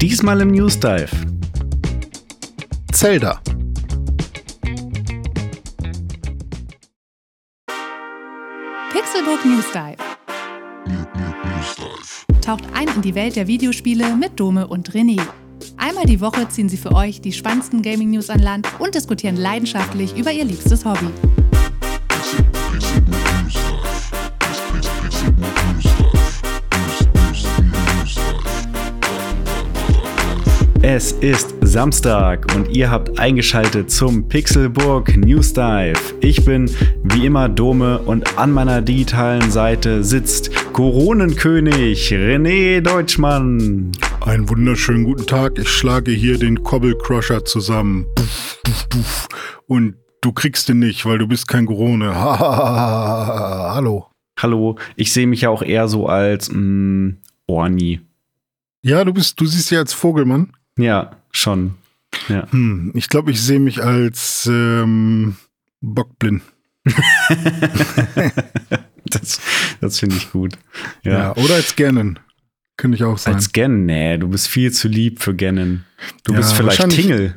Diesmal im News Dive. Zelda. Pixelbook News Dive. Taucht ein in die Welt der Videospiele mit Dome und René. Einmal die Woche ziehen sie für euch die spannendsten Gaming News an Land und diskutieren leidenschaftlich über ihr liebstes Hobby. Es ist Samstag und ihr habt eingeschaltet zum Pixelburg News Dive. Ich bin wie immer Dome und an meiner digitalen Seite sitzt Koronenkönig René Deutschmann. Einen wunderschönen guten Tag. Ich schlage hier den Cobble Crusher zusammen. Puff, puff, puff. Und du kriegst den nicht, weil du bist kein Corona. Hallo. Hallo, ich sehe mich ja auch eher so als mh, Orni. Ja, du bist, du siehst ja als Vogelmann. Ja, schon. Ja. Hm, ich glaube, ich sehe mich als ähm, Bockblind. das das finde ich gut. Ja. Ja. oder als Gannon. Könnte ich auch sein. Als Gannon, nee, du bist viel zu lieb für Gannon. Du Ja, bist vielleicht Tingle.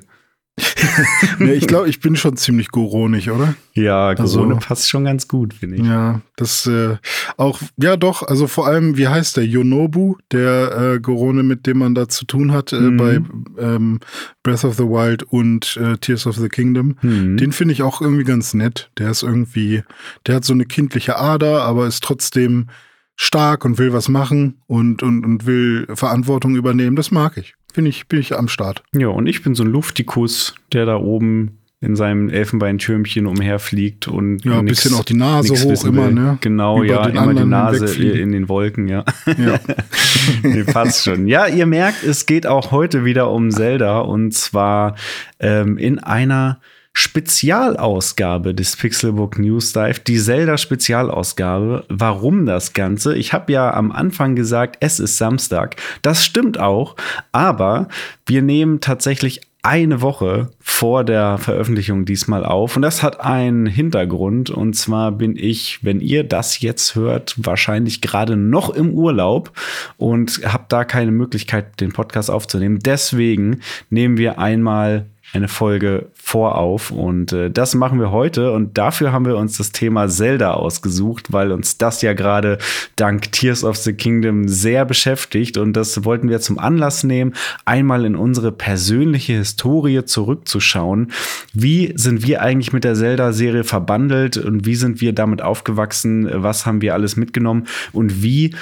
nee, ich glaube, ich bin schon ziemlich goronig, oder? Ja, Also- Corona passt schon ganz gut, finde ich. Ja, das äh, auch, ja doch, also vor allem, wie heißt der? Yonobu, der äh, Gorone, mit dem man da zu tun hat äh, Mhm. bei ähm, Breath of the Wild und äh, Tears of the Kingdom. Hm. Den finde ich auch irgendwie ganz nett. Der ist irgendwie, der hat so eine kindliche Ader, aber ist trotzdem stark und will was machen und, und, und will Verantwortung übernehmen. Das mag ich. Finde ich, bin ich am Start. Ja, und ich bin so ein Luftikus, der da oben in seinem Elfenbeintürmchen umherfliegt und Ja, ein bisschen auch die Nase hoch immer, ne? Genau, Über ja, immer die Nase in den Wolken, ja. Ja. nee, passt schon. Ja, ihr merkt, es geht auch heute wieder um Zelda und zwar ähm, in einer Spezialausgabe des Pixelbook News Dive, die Zelda Spezialausgabe. Warum das Ganze? Ich habe ja am Anfang gesagt, es ist Samstag. Das stimmt auch, aber wir nehmen tatsächlich eine Woche vor der Veröffentlichung diesmal auf. Und das hat einen Hintergrund. Und zwar bin ich, wenn ihr das jetzt hört, wahrscheinlich gerade noch im Urlaub und habe da keine Möglichkeit, den Podcast aufzunehmen. Deswegen nehmen wir einmal eine Folge vorauf und äh, das machen wir heute und dafür haben wir uns das Thema Zelda ausgesucht, weil uns das ja gerade dank Tears of the Kingdom sehr beschäftigt und das wollten wir zum Anlass nehmen, einmal in unsere persönliche Historie zurückzuschauen. Wie sind wir eigentlich mit der Zelda-Serie verbandelt und wie sind wir damit aufgewachsen? Was haben wir alles mitgenommen und wie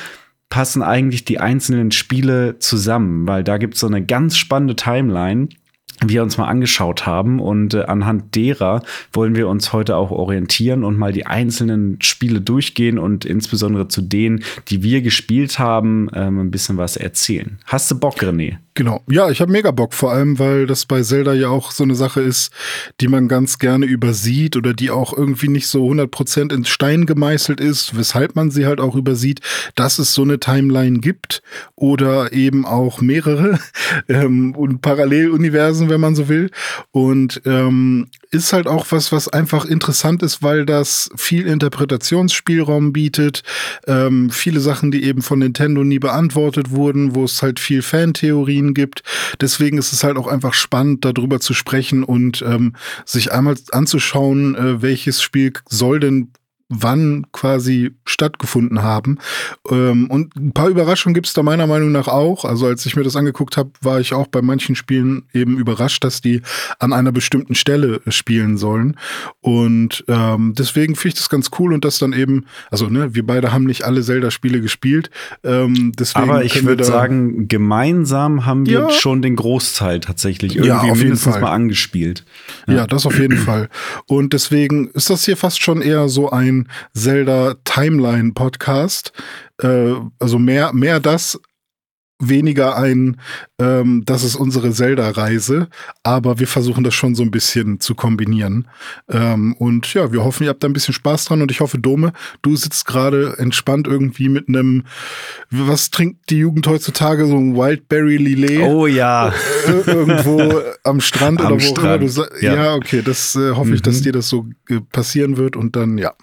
passen eigentlich die einzelnen Spiele zusammen? Weil da gibt es so eine ganz spannende Timeline wir uns mal angeschaut haben und äh, anhand derer wollen wir uns heute auch orientieren und mal die einzelnen Spiele durchgehen und insbesondere zu denen, die wir gespielt haben, ähm, ein bisschen was erzählen. Hast du Bock, René? Genau. Ja, ich habe mega Bock, vor allem, weil das bei Zelda ja auch so eine Sache ist, die man ganz gerne übersieht oder die auch irgendwie nicht so 100% in Stein gemeißelt ist, weshalb man sie halt auch übersieht, dass es so eine Timeline gibt oder eben auch mehrere ähm, und Paralleluniversen, wenn man so will. Und ähm, ist halt auch was, was einfach interessant ist, weil das viel Interpretationsspielraum bietet, ähm, viele Sachen, die eben von Nintendo nie beantwortet wurden, wo es halt viel Fantheorien gibt. Deswegen ist es halt auch einfach spannend, darüber zu sprechen und ähm, sich einmal anzuschauen, äh, welches Spiel soll denn wann quasi stattgefunden haben. Ähm, und ein paar Überraschungen gibt es da meiner Meinung nach auch. Also als ich mir das angeguckt habe, war ich auch bei manchen Spielen eben überrascht, dass die an einer bestimmten Stelle spielen sollen. Und ähm, deswegen finde ich das ganz cool und das dann eben, also ne, wir beide haben nicht alle Zelda-Spiele gespielt. Ähm, deswegen Aber ich würde sagen, gemeinsam haben wir Ja. schon den Großteil tatsächlich Ja, irgendwie auf jeden mindestens Fall. mal angespielt. Ja, das auf jeden Fall. Und deswegen ist das hier fast schon eher so ein Zelda Timeline Podcast. Äh, also mehr, mehr das, weniger ein, ähm, das ist unsere Zelda-Reise, aber wir versuchen das schon so ein bisschen zu kombinieren. Ähm, und ja, wir hoffen, ihr habt da ein bisschen Spaß dran und ich hoffe, Dome, du sitzt gerade entspannt irgendwie mit einem, was trinkt die Jugend heutzutage, so ein Wildberry Lillet? Oh ja. irgendwo am Strand Am oder wo auch immer Strand, du sa- ja. ja. okay, das äh, hoffe ich, dass Mhm. dir das so äh, passieren wird und dann, ja.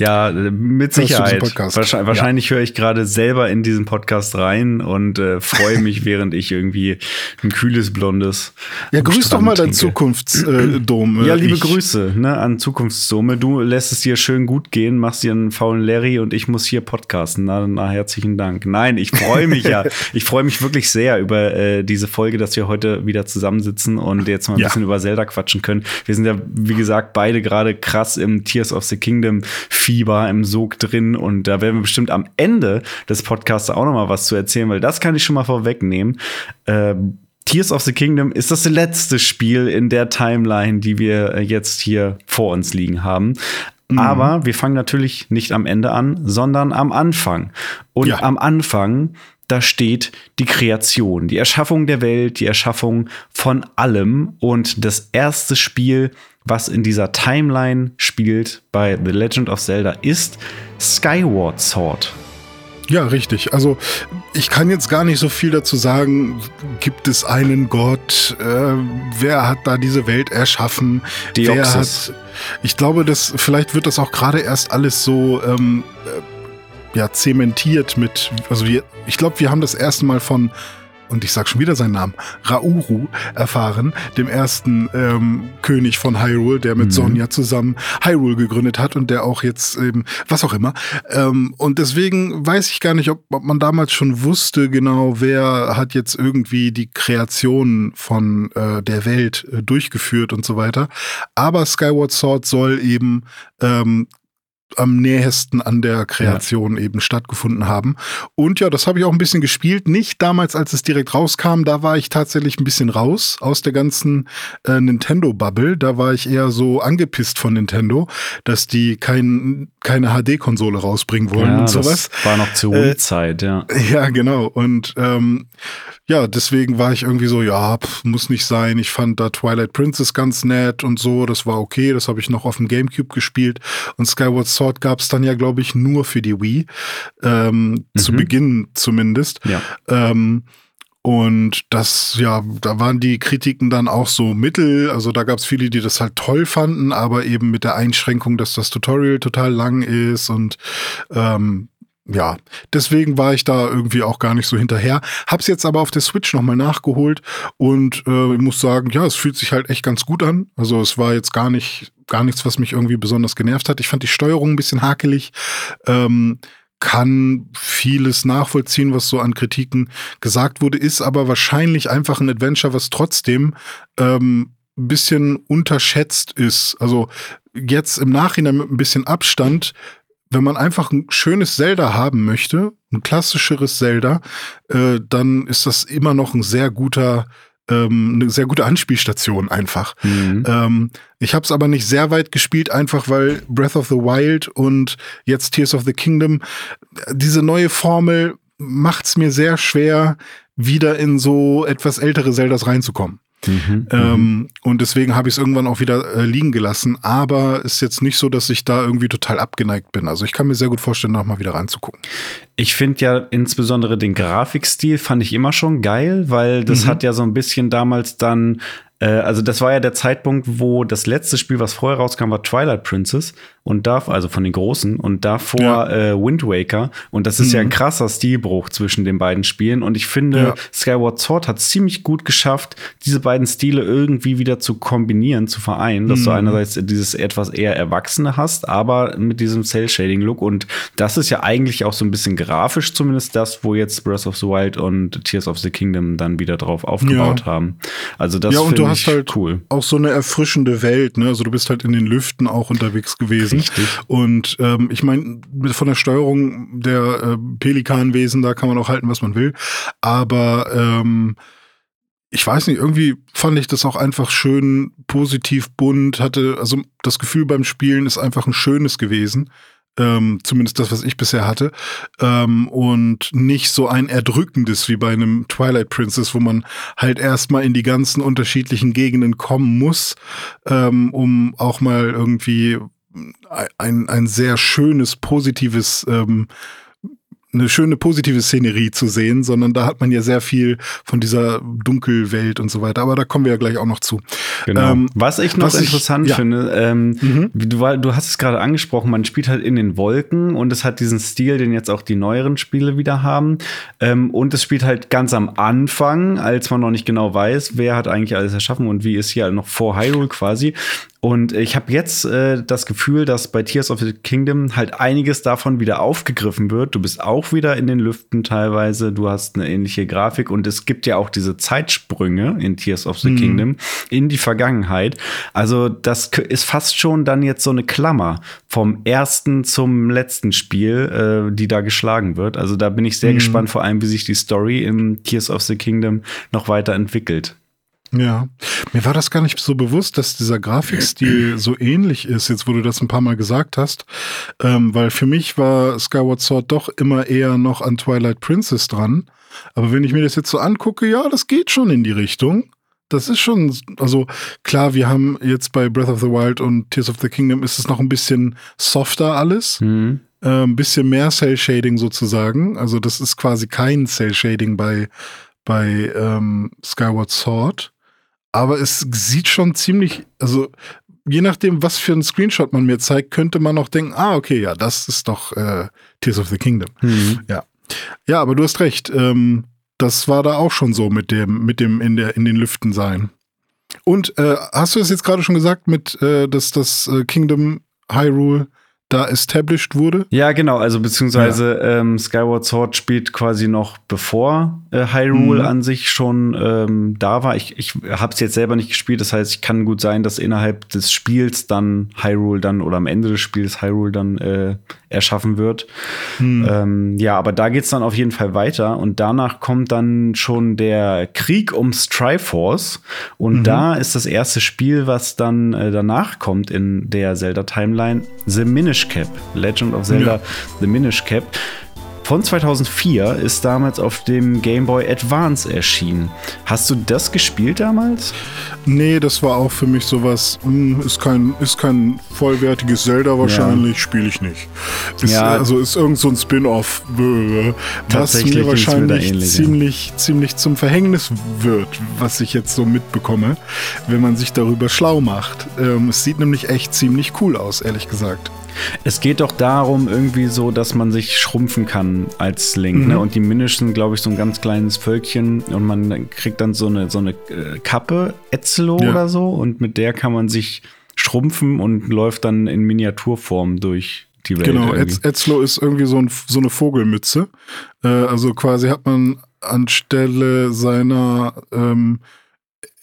Ja, mit Sicherheit. Wahrscheinlich, wahrscheinlich ja. höre ich gerade selber in diesen Podcast rein und äh, freue mich, während ich irgendwie ein kühles Blondes. Ja, grüß doch mal dein Zukunftsdom. Äh, ja, liebe ich. Grüße ne, an Zukunftsdome. Du lässt es dir schön gut gehen, machst dir einen faulen Larry und ich muss hier podcasten. Na, na herzlichen Dank. Nein, ich freue mich ja. Ich freue mich wirklich sehr über äh, diese Folge, dass wir heute wieder zusammensitzen und jetzt mal ein ja. bisschen über Zelda quatschen können. Wir sind ja, wie gesagt, beide gerade krass im Tears of the Kingdom Fieber, im Sog drin. Und da werden wir bestimmt am Ende des Podcasts auch noch mal was zu erzählen, weil das kann ich schon mal vorwegnehmen. Äh, Tears of the Kingdom ist das letzte Spiel in der Timeline, die wir äh, jetzt hier vor uns liegen haben. Mhm. Aber wir fangen natürlich nicht am Ende an, sondern am Anfang. Und ja. am Anfang da steht die Kreation, die Erschaffung der Welt, die Erschaffung von allem. Und das erste Spiel, was in dieser Timeline spielt bei The Legend of Zelda, ist Skyward Sword. Ja, richtig. Also ich kann jetzt gar nicht so viel dazu sagen. Gibt es einen Gott? Äh, wer hat da diese Welt erschaffen? Wer hat, ich glaube, dass vielleicht wird das auch gerade erst alles so ähm, äh, ja zementiert mit. Also wir, ich glaube, wir haben das erste Mal von und ich sag schon wieder seinen Namen, Rauru erfahren, dem ersten ähm, König von Hyrule, der mit mhm. Sonja zusammen Hyrule gegründet hat und der auch jetzt eben, was auch immer. Ähm, und deswegen weiß ich gar nicht, ob, ob man damals schon wusste, genau, wer hat jetzt irgendwie die Kreation von äh, der Welt äh, durchgeführt und so weiter. Aber Skyward Sword soll eben ähm, am nähesten an der Kreation ja. eben stattgefunden haben. Und ja, das habe ich auch ein bisschen gespielt. Nicht damals, als es direkt rauskam, da war ich tatsächlich ein bisschen raus aus der ganzen äh, Nintendo-Bubble. Da war ich eher so angepisst von Nintendo, dass die kein, keine HD-Konsole rausbringen wollen ja, und sowas. Das war noch zur äh, Wii-Zeit, ja. Ja, genau. Und ähm, ja, deswegen war ich irgendwie so, ja, pff, muss nicht sein. Ich fand da Twilight Princess ganz nett und so. Das war okay. Das habe ich noch auf dem GameCube gespielt. Und Skyward Sword gab es dann ja, glaube ich, nur für die Wii. Ähm, mhm. Zu Beginn zumindest. Ja. Ähm, und das, ja, da waren die Kritiken dann auch so mittel. Also da gab es viele, die das halt toll fanden, aber eben mit der Einschränkung, dass das Tutorial total lang ist und ähm, ja, deswegen war ich da irgendwie auch gar nicht so hinterher. Hab's jetzt aber auf der Switch nochmal nachgeholt und äh, ich muss sagen, ja, es fühlt sich halt echt ganz gut an. Also es war jetzt gar nicht, gar nichts, was mich irgendwie besonders genervt hat. Ich fand die Steuerung ein bisschen hakelig. Ähm, kann vieles nachvollziehen, was so an Kritiken gesagt wurde, ist aber wahrscheinlich einfach ein Adventure, was trotzdem ähm, ein bisschen unterschätzt ist. Also jetzt im Nachhinein mit ein bisschen Abstand wenn man einfach ein schönes Zelda haben möchte, ein klassischeres Zelda, äh, dann ist das immer noch ein sehr guter ähm, eine sehr gute Anspielstation einfach. Mhm. Ähm, ich habe es aber nicht sehr weit gespielt, einfach weil Breath of the Wild und jetzt Tears of the Kingdom, diese neue Formel macht es mir sehr schwer, wieder in so etwas ältere Zeldas reinzukommen. Mhm, ähm, mhm. und deswegen habe ich es irgendwann auch wieder äh, liegen gelassen. Aber ist jetzt nicht so, dass ich da irgendwie total abgeneigt bin. Also ich kann mir sehr gut vorstellen, noch mal wieder reinzugucken. Ich finde ja insbesondere den Grafikstil fand ich immer schon geil, weil das mhm. hat ja so ein bisschen damals dann äh, also das war ja der Zeitpunkt, wo das letzte Spiel, was vorher rauskam, war Twilight Princess und da, also von den großen und davor ja. äh, Wind Waker und das ist mhm. ja ein mhm. krasser Stilbruch zwischen den beiden Spielen und ich finde ja. Skyward Sword hat ziemlich gut geschafft, diese beiden Stile irgendwie wieder zu kombinieren, zu vereinen, dass mhm. du einerseits dieses etwas eher Erwachsene hast, aber mit diesem Cell Shading Look und das ist ja eigentlich auch so ein bisschen grafisch zumindest das, wo jetzt Breath of the Wild und Tears of the Kingdom dann wieder drauf aufgebaut ja. haben. Also das finde du hast halt cool. auch so eine erfrischende Welt, ne? Also du bist halt in den Lüften auch unterwegs gewesen. Richtig. Und ähm, ich meine, von der Steuerung der äh, Pelikanwesen, da kann man auch halten, was man will. Aber ähm, ich weiß nicht, irgendwie fand ich das auch einfach schön positiv bunt, hatte also das Gefühl beim Spielen ist einfach ein schönes gewesen. Ähm, zumindest das, was ich bisher hatte. Ähm, und nicht so ein erdrückendes wie bei einem Twilight Princess, wo man halt erstmal in die ganzen unterschiedlichen Gegenden kommen muss, ähm, um auch mal irgendwie ein, ein sehr schönes, positives ähm, eine schöne positive Szenerie zu sehen, sondern da hat man ja sehr viel von dieser Dunkelwelt und so weiter. Aber da kommen wir ja gleich auch noch zu. Genau. Ähm, was ich noch was interessant ich, ja. finde, ähm, mhm. du, du hast es gerade angesprochen, man spielt halt in den Wolken und es hat diesen Stil, den jetzt auch die neueren Spiele wieder haben. Ähm, und es spielt halt ganz am Anfang, als man noch nicht genau weiß, wer hat eigentlich alles erschaffen und wie ist hier noch vor Hyrule quasi. Und ich habe jetzt äh, das Gefühl, dass bei Tears of the Kingdom halt einiges davon wieder aufgegriffen wird. Du bist auch wieder in den Lüften teilweise, du hast eine ähnliche Grafik und es gibt ja auch diese Zeitsprünge in Tears of the mhm. Kingdom in die Vergangenheit. Also das ist fast schon dann jetzt so eine Klammer vom ersten zum letzten Spiel, äh, die da geschlagen wird. Also da bin ich sehr mhm. gespannt, vor allem wie sich die Story im Tears of the Kingdom noch weiterentwickelt. Ja, mir war das gar nicht so bewusst, dass dieser Grafikstil so ähnlich ist, jetzt wo du das ein paar Mal gesagt hast, ähm, weil für mich war Skyward Sword doch immer eher noch an Twilight Princess dran. Aber wenn ich mir das jetzt so angucke, ja, das geht schon in die Richtung. Das ist schon, also klar, wir haben jetzt bei Breath of the Wild und Tears of the Kingdom ist es noch ein bisschen softer alles. Mhm. Äh, ein bisschen mehr Cell Shading sozusagen. Also das ist quasi kein Cell Shading bei, bei ähm, Skyward Sword. Aber es sieht schon ziemlich, also je nachdem, was für ein Screenshot man mir zeigt, könnte man auch denken, ah, okay, ja, das ist doch äh, Tears of the Kingdom. Mhm. Ja. Ja, aber du hast recht. Ähm, das war da auch schon so mit dem, mit dem in der, in den Lüften sein. Und äh, hast du es jetzt gerade schon gesagt, mit, äh, dass das äh, Kingdom Hyrule da established wurde? Ja, genau. Also beziehungsweise ja. ähm, Skyward Sword spielt quasi noch bevor äh, Hyrule mhm. an sich schon ähm, da war. Ich, ich habe es jetzt selber nicht gespielt. Das heißt, ich kann gut sein, dass innerhalb des Spiels dann Hyrule dann oder am Ende des Spiels Hyrule dann äh, erschaffen wird. Mhm. Ähm, ja, aber da geht's dann auf jeden Fall weiter. Und danach kommt dann schon der Krieg ums Triforce. Und mhm. da ist das erste Spiel, was dann äh, danach kommt in der Zelda-Timeline, The Minish Minish Cap. Legend of Zelda ja. The Minish Cap von 2004 ist damals auf dem Game Boy Advance erschienen. Hast du das gespielt damals? Nee, das war auch für mich sowas, hm, ist kein, ist kein vollwertiges Zelda wahrscheinlich, ja. spiele ich nicht. Ist, ja. Also ist irgend so ein Spin-off, was mir wahrscheinlich mir ziemlich, ziemlich zum Verhängnis wird, was ich jetzt so mitbekomme, wenn man sich darüber schlau macht. Ähm, es sieht nämlich echt ziemlich cool aus, ehrlich gesagt. Es geht doch darum, irgendwie so, dass man sich schrumpfen kann als Link. Ne? Mhm. Ne? Und die Minish sind, glaube ich, so ein ganz kleines Völkchen und man kriegt dann so eine, so eine äh, Kappe, Etzelo ja. oder so, und mit der kann man sich schrumpfen und läuft dann in Miniaturform durch die Welt. Genau, Etzlo ist irgendwie so, ein, so eine Vogelmütze. Äh, also quasi hat man anstelle seiner ähm,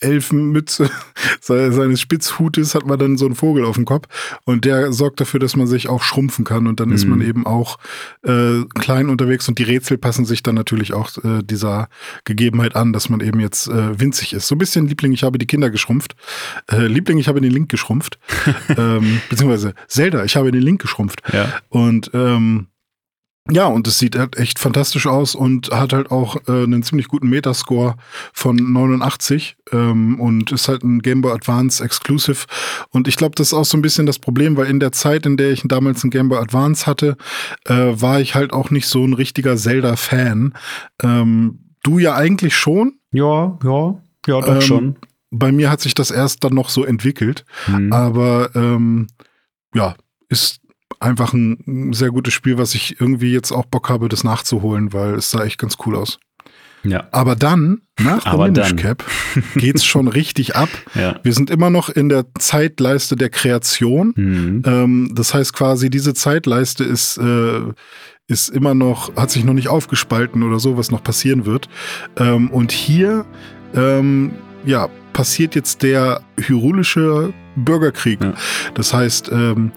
Elfenmütze seines Spitzhutes hat man dann so einen Vogel auf dem Kopf und der sorgt dafür, dass man sich auch schrumpfen kann und dann mhm. ist man mhm. eben auch äh, klein unterwegs und die Rätsel passen sich dann natürlich auch äh, dieser Gegebenheit an, dass man eben jetzt äh, winzig ist. So ein bisschen Liebling, ich habe die Kinder geschrumpft. Äh, Liebling, ich habe den Link geschrumpft. ähm, beziehungsweise Zelda, ich habe den Link geschrumpft. Ja. Und ähm, ja, und es sieht halt echt fantastisch aus und hat halt auch äh, einen ziemlich guten Metascore von 89 ähm, und ist halt ein Game Boy Advance Exclusive. Und ich glaube, das ist auch so ein bisschen das Problem, weil in der Zeit, in der ich damals ein Game Boy Advance hatte, äh, war ich halt auch nicht so ein richtiger Zelda-Fan. Ähm, du ja eigentlich schon. Ja, ja, ja, doch ähm, schon. Bei mir hat sich das erst dann noch so entwickelt. Mhm. Aber ähm, ja, ist einfach ein sehr gutes Spiel, was ich irgendwie jetzt auch Bock habe, das nachzuholen, weil es sah echt ganz cool aus. Ja. Aber dann, nach Aber der Minish Cap, geht's schon richtig ab. Ja. Wir sind immer noch in der Zeitleiste der Kreation. Mhm. Ähm, das heißt quasi, diese Zeitleiste ist, äh, ist immer noch, hat sich noch nicht aufgespalten oder so, was noch passieren wird. Ähm, und hier, ähm, ja, passiert jetzt der hyrulische Bürgerkrieg. Ja. Das heißt, ähm,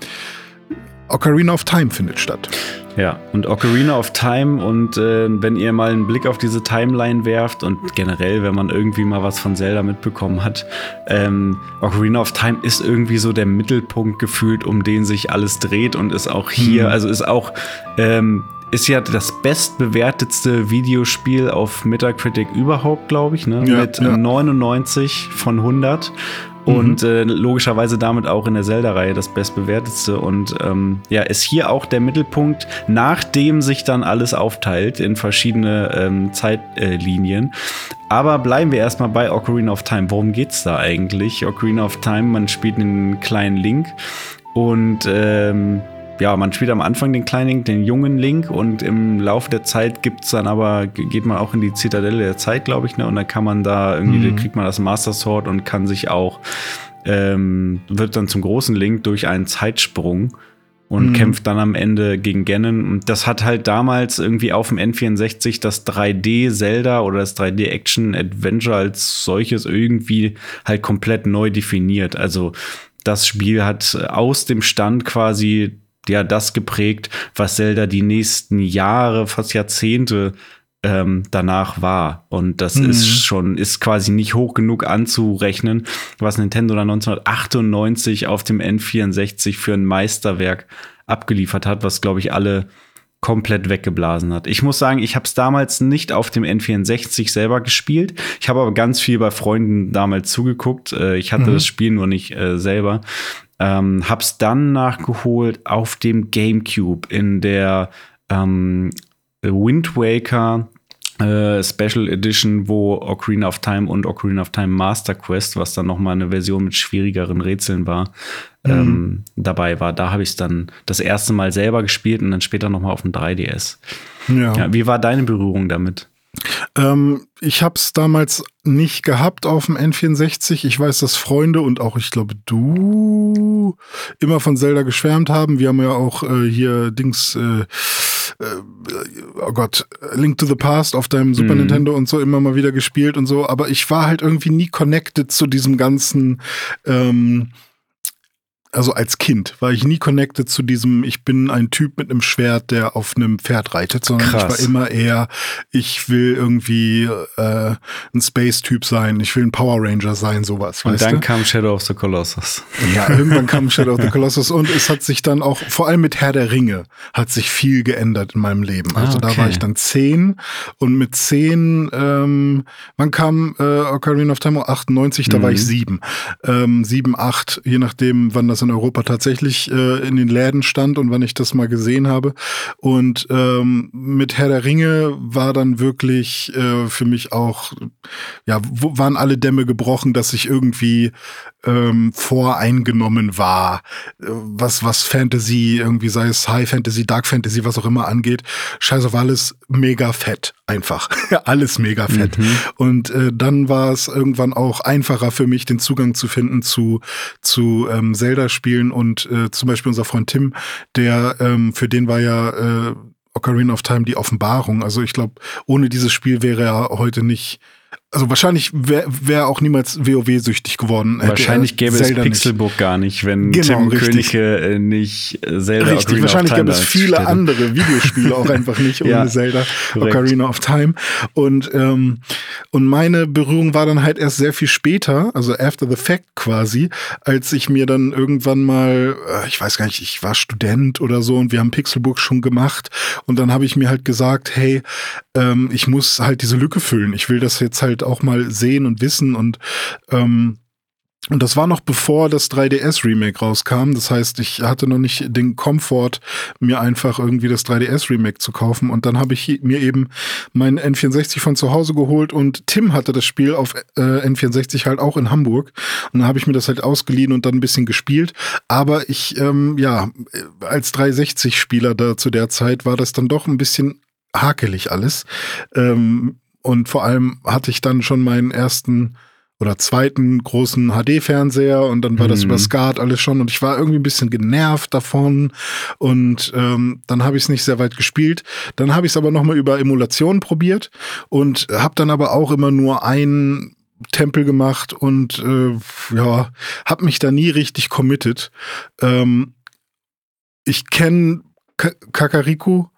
Ocarina of Time findet statt. Ja, und Ocarina of Time und äh, wenn ihr mal einen Blick auf diese Timeline werft und generell, wenn man irgendwie mal was von Zelda mitbekommen hat, ähm, Ocarina of Time ist irgendwie so der Mittelpunkt gefühlt, um den sich alles dreht und ist auch hier, mhm. also ist auch ähm, ist ja das bestbewertetste Videospiel auf Metacritic überhaupt, glaube ich, ne? Ja, mit ja. 99 von 100 und äh, logischerweise damit auch in der Zelda-Reihe das bestbewertetste und ähm, ja, ist hier auch der Mittelpunkt, nachdem sich dann alles aufteilt in verschiedene ähm, Zeitlinien. Aber bleiben wir erstmal bei Ocarina of Time. Worum geht's da eigentlich? Ocarina of Time, man spielt einen kleinen Link und ähm, ja, man spielt am Anfang den kleinen Link, den jungen Link und im Laufe der Zeit gibt's dann aber, geht man auch in die Zitadelle der Zeit, glaube ich, ne? Und dann kann man da irgendwie, Mhm. kriegt man das Master Sword und kann sich auch, ähm, wird dann zum großen Link durch einen Zeitsprung und Mhm. kämpft dann am Ende gegen Ganon. Und das hat halt damals irgendwie auf dem N64 das 3D Zelda oder das 3D Action Adventure als solches irgendwie halt komplett neu definiert. Also das Spiel hat aus dem Stand quasi ja das geprägt, was Zelda die nächsten Jahre, fast Jahrzehnte ähm, danach war. Und das Mhm. ist schon, ist quasi nicht hoch genug anzurechnen, was Nintendo dann 1998 auf dem N64 für ein Meisterwerk abgeliefert hat, was, glaube ich, alle komplett weggeblasen hat. Ich muss sagen, ich habe es damals nicht auf dem N64 selber gespielt. Ich habe aber ganz viel bei Freunden damals zugeguckt. Äh, ich hatte Mhm. das Spiel nur nicht äh, selber. Ähm, hab's dann nachgeholt auf dem GameCube in der ähm, Wind Waker äh, Special Edition, wo Ocarina of Time und Ocarina of Time Master Quest, was dann noch mal eine Version mit schwierigeren Rätseln war, ähm, dabei war. Da habe ich es dann das erste Mal selber gespielt und dann später noch mal auf dem 3DS. Ja. Ja, wie war deine Berührung damit? Ähm, ich habe es damals nicht gehabt auf dem N64. Ich weiß, dass Freunde und auch, ich glaube, du immer von Zelda geschwärmt haben. Wir haben ja auch äh, hier Dings, äh, äh, oh Gott, Link to the Past auf deinem Super Mhm. Nintendo und so immer mal wieder gespielt und so. Aber ich war halt irgendwie nie connected zu diesem ganzen. Ähm, also als Kind war ich nie connected zu diesem, ich bin ein Typ mit einem Schwert, der auf einem Pferd reitet, sondern Krass. ich war immer eher, ich will irgendwie äh, ein Space-Typ sein, ich will ein Power Ranger sein, sowas. Und dann du? kam Shadow of the Colossus. Ja, irgendwann kam Shadow of the Colossus und es hat sich dann auch, vor allem mit Herr der Ringe, hat sich viel geändert in meinem Leben. Also Ah, da okay. war ich dann zehn und mit zehn, ähm, wann kam äh, Ocarina of Time? 98, da war Mhm. ich sieben. Ähm, sieben, acht, je nachdem, wann das in Europa tatsächlich äh, in den Läden stand und wann ich das mal gesehen habe. Und ähm, mit Herr der Ringe war dann wirklich äh, für mich auch, ja, waren alle Dämme gebrochen, dass ich irgendwie ähm, voreingenommen war, äh, was, was Fantasy, irgendwie sei es High Fantasy, Dark Fantasy, was auch immer angeht. Scheiß auf alles, mega fett, einfach. alles mega fett. Mhm. Und äh, dann war es irgendwann auch einfacher für mich, den Zugang zu finden zu, zu ähm, Zelda-Spielen und äh, zum Beispiel unser Freund Tim, der, ähm, für den war ja äh, Ocarina of Time die Offenbarung. Also ich glaube, ohne dieses Spiel wäre er heute nicht. Also wahrscheinlich wäre wär auch niemals WoW-süchtig geworden. Wahrscheinlich gäbe Zelda es nicht. Pixelbook gar nicht, wenn Genau, Tim richtig. Königke äh, nicht äh, Zelda Richtig, Ocarina wahrscheinlich gäbe es viele hätte. andere Videospiele auch einfach nicht ohne Ja, Zelda korrekt. Ocarina of Time. Und, ähm, und meine Berührung war dann halt erst sehr viel später, also after the fact quasi, als ich mir dann irgendwann mal, äh, ich weiß gar nicht, ich war Student oder so und wir haben Pixelbook schon gemacht. Und dann habe ich mir halt gesagt, hey, ähm, ich muss halt diese Lücke füllen. Ich will das jetzt halt auch mal sehen und wissen und ähm, und das war noch bevor das 3DS-Remake rauskam. Das heißt, ich hatte noch nicht den Komfort, mir einfach irgendwie das 3DS-Remake zu kaufen. Und dann habe ich mir eben meinen N64 von zu Hause geholt und Tim hatte das Spiel auf äh, N64 halt auch in Hamburg. Und dann habe ich mir das halt ausgeliehen und dann ein bisschen gespielt. Aber ich, ähm, ja, als 360-Spieler da zu der Zeit war das dann doch ein bisschen hakelig alles. Ähm, und vor allem hatte ich dann schon meinen ersten oder zweiten großen HD-Fernseher und dann war das Mhm. über SCART alles schon und ich war irgendwie ein bisschen genervt davon und ähm, dann habe ich es nicht sehr weit gespielt. Dann habe ich es aber nochmal über Emulation probiert und habe dann aber auch immer nur einen Tempel gemacht und äh, ja, habe mich da nie richtig committed. Ähm, ich kenne Ka- Kakariko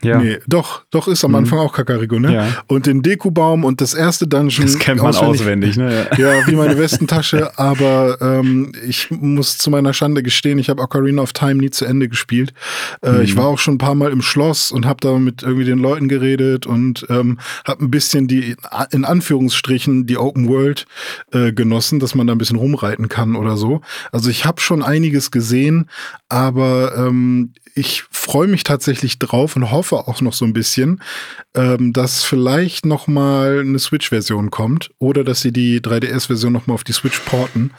Ja. Nee, doch, doch ist am mhm. Anfang auch Kakariko, ne? Ja. Und den Dekubaum und das erste Dungeon. Das kennt man auswendig, ne? Ja, ja wie meine Westentasche, aber ähm, ich muss zu meiner Schande gestehen, ich habe Ocarina of Time nie zu Ende gespielt. Äh, mhm. Ich war auch schon ein paar Mal im Schloss und habe da mit irgendwie den Leuten geredet und ähm, habe ein bisschen die, in Anführungsstrichen, die Open World äh, genossen, dass man da ein bisschen rumreiten kann oder so. Also ich habe schon einiges gesehen, aber ähm, ich freue mich tatsächlich drauf und hoffe auch noch so ein bisschen, ähm, dass vielleicht noch mal eine Switch-Version kommt oder dass sie die 3DS-Version noch mal auf die Switch porten.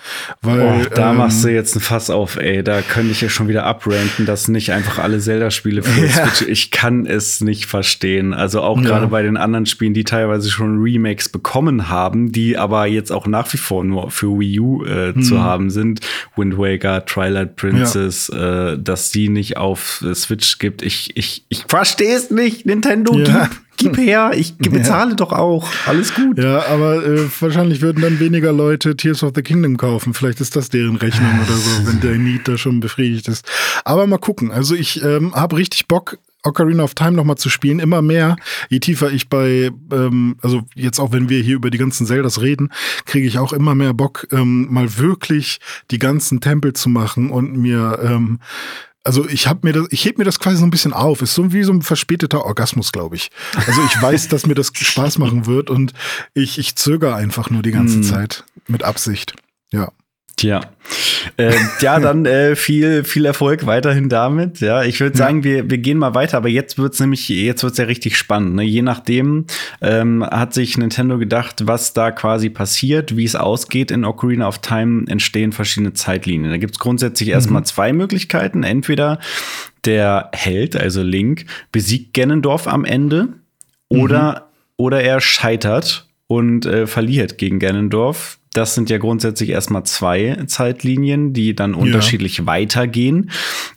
Weil, oh, da ähm, machst du jetzt ein Fass auf, ey. Da könnte ich ja schon wieder abranten, dass nicht einfach alle Zelda-Spiele für ja. Switch. Ich kann es nicht verstehen. Also auch gerade ja. bei den anderen Spielen, die teilweise schon Remakes bekommen haben, die aber jetzt auch nach wie vor nur für Wii U äh, hm. zu haben sind. Wind Waker, Twilight Princess, ja. äh, dass die nicht auf Switch gibt. Ich, ich, ich verstehe es nicht. Nintendo, ja. gib, gib her. Ich bezahle ja. doch auch. Alles gut. Ja, aber äh, wahrscheinlich würden dann weniger Leute Tears of the Kingdom kaufen. Vielleicht ist das deren Rechnung oder so, wenn der Need da schon befriedigt ist. Aber mal gucken. Also ich ähm, habe richtig Bock, Ocarina of Time nochmal zu spielen, immer mehr, je tiefer ich bei, ähm, also jetzt auch wenn wir hier über die ganzen Zeldas reden, kriege ich auch immer mehr Bock, ähm, mal wirklich die ganzen Tempel zu machen und mir ähm, also ich habe mir das, ich heb mir das quasi so ein bisschen auf. Ist so wie so ein verspäteter Orgasmus, glaube ich. Also ich weiß, dass mir das Spaß machen wird und ich, ich zögere einfach nur die ganze hm. Zeit mit Absicht. Ja. Tja. Äh, ja, dann äh, viel, viel Erfolg weiterhin damit. Ja, ich würde sagen, wir, wir gehen mal weiter, aber jetzt wird's nämlich, jetzt wird's ja richtig spannend. Ne? Je nachdem ähm, hat sich Nintendo gedacht, was da quasi passiert, wie es ausgeht in Ocarina of Time, entstehen verschiedene Zeitlinien. Da gibt's grundsätzlich mhm. erstmal zwei Möglichkeiten. Entweder der Held, also Link, besiegt Ganondorf am Ende oder, mhm. oder er scheitert und äh, verliert gegen Ganondorf das sind ja grundsätzlich erstmal zwei Zeitlinien, die dann unterschiedlich ja. weitergehen.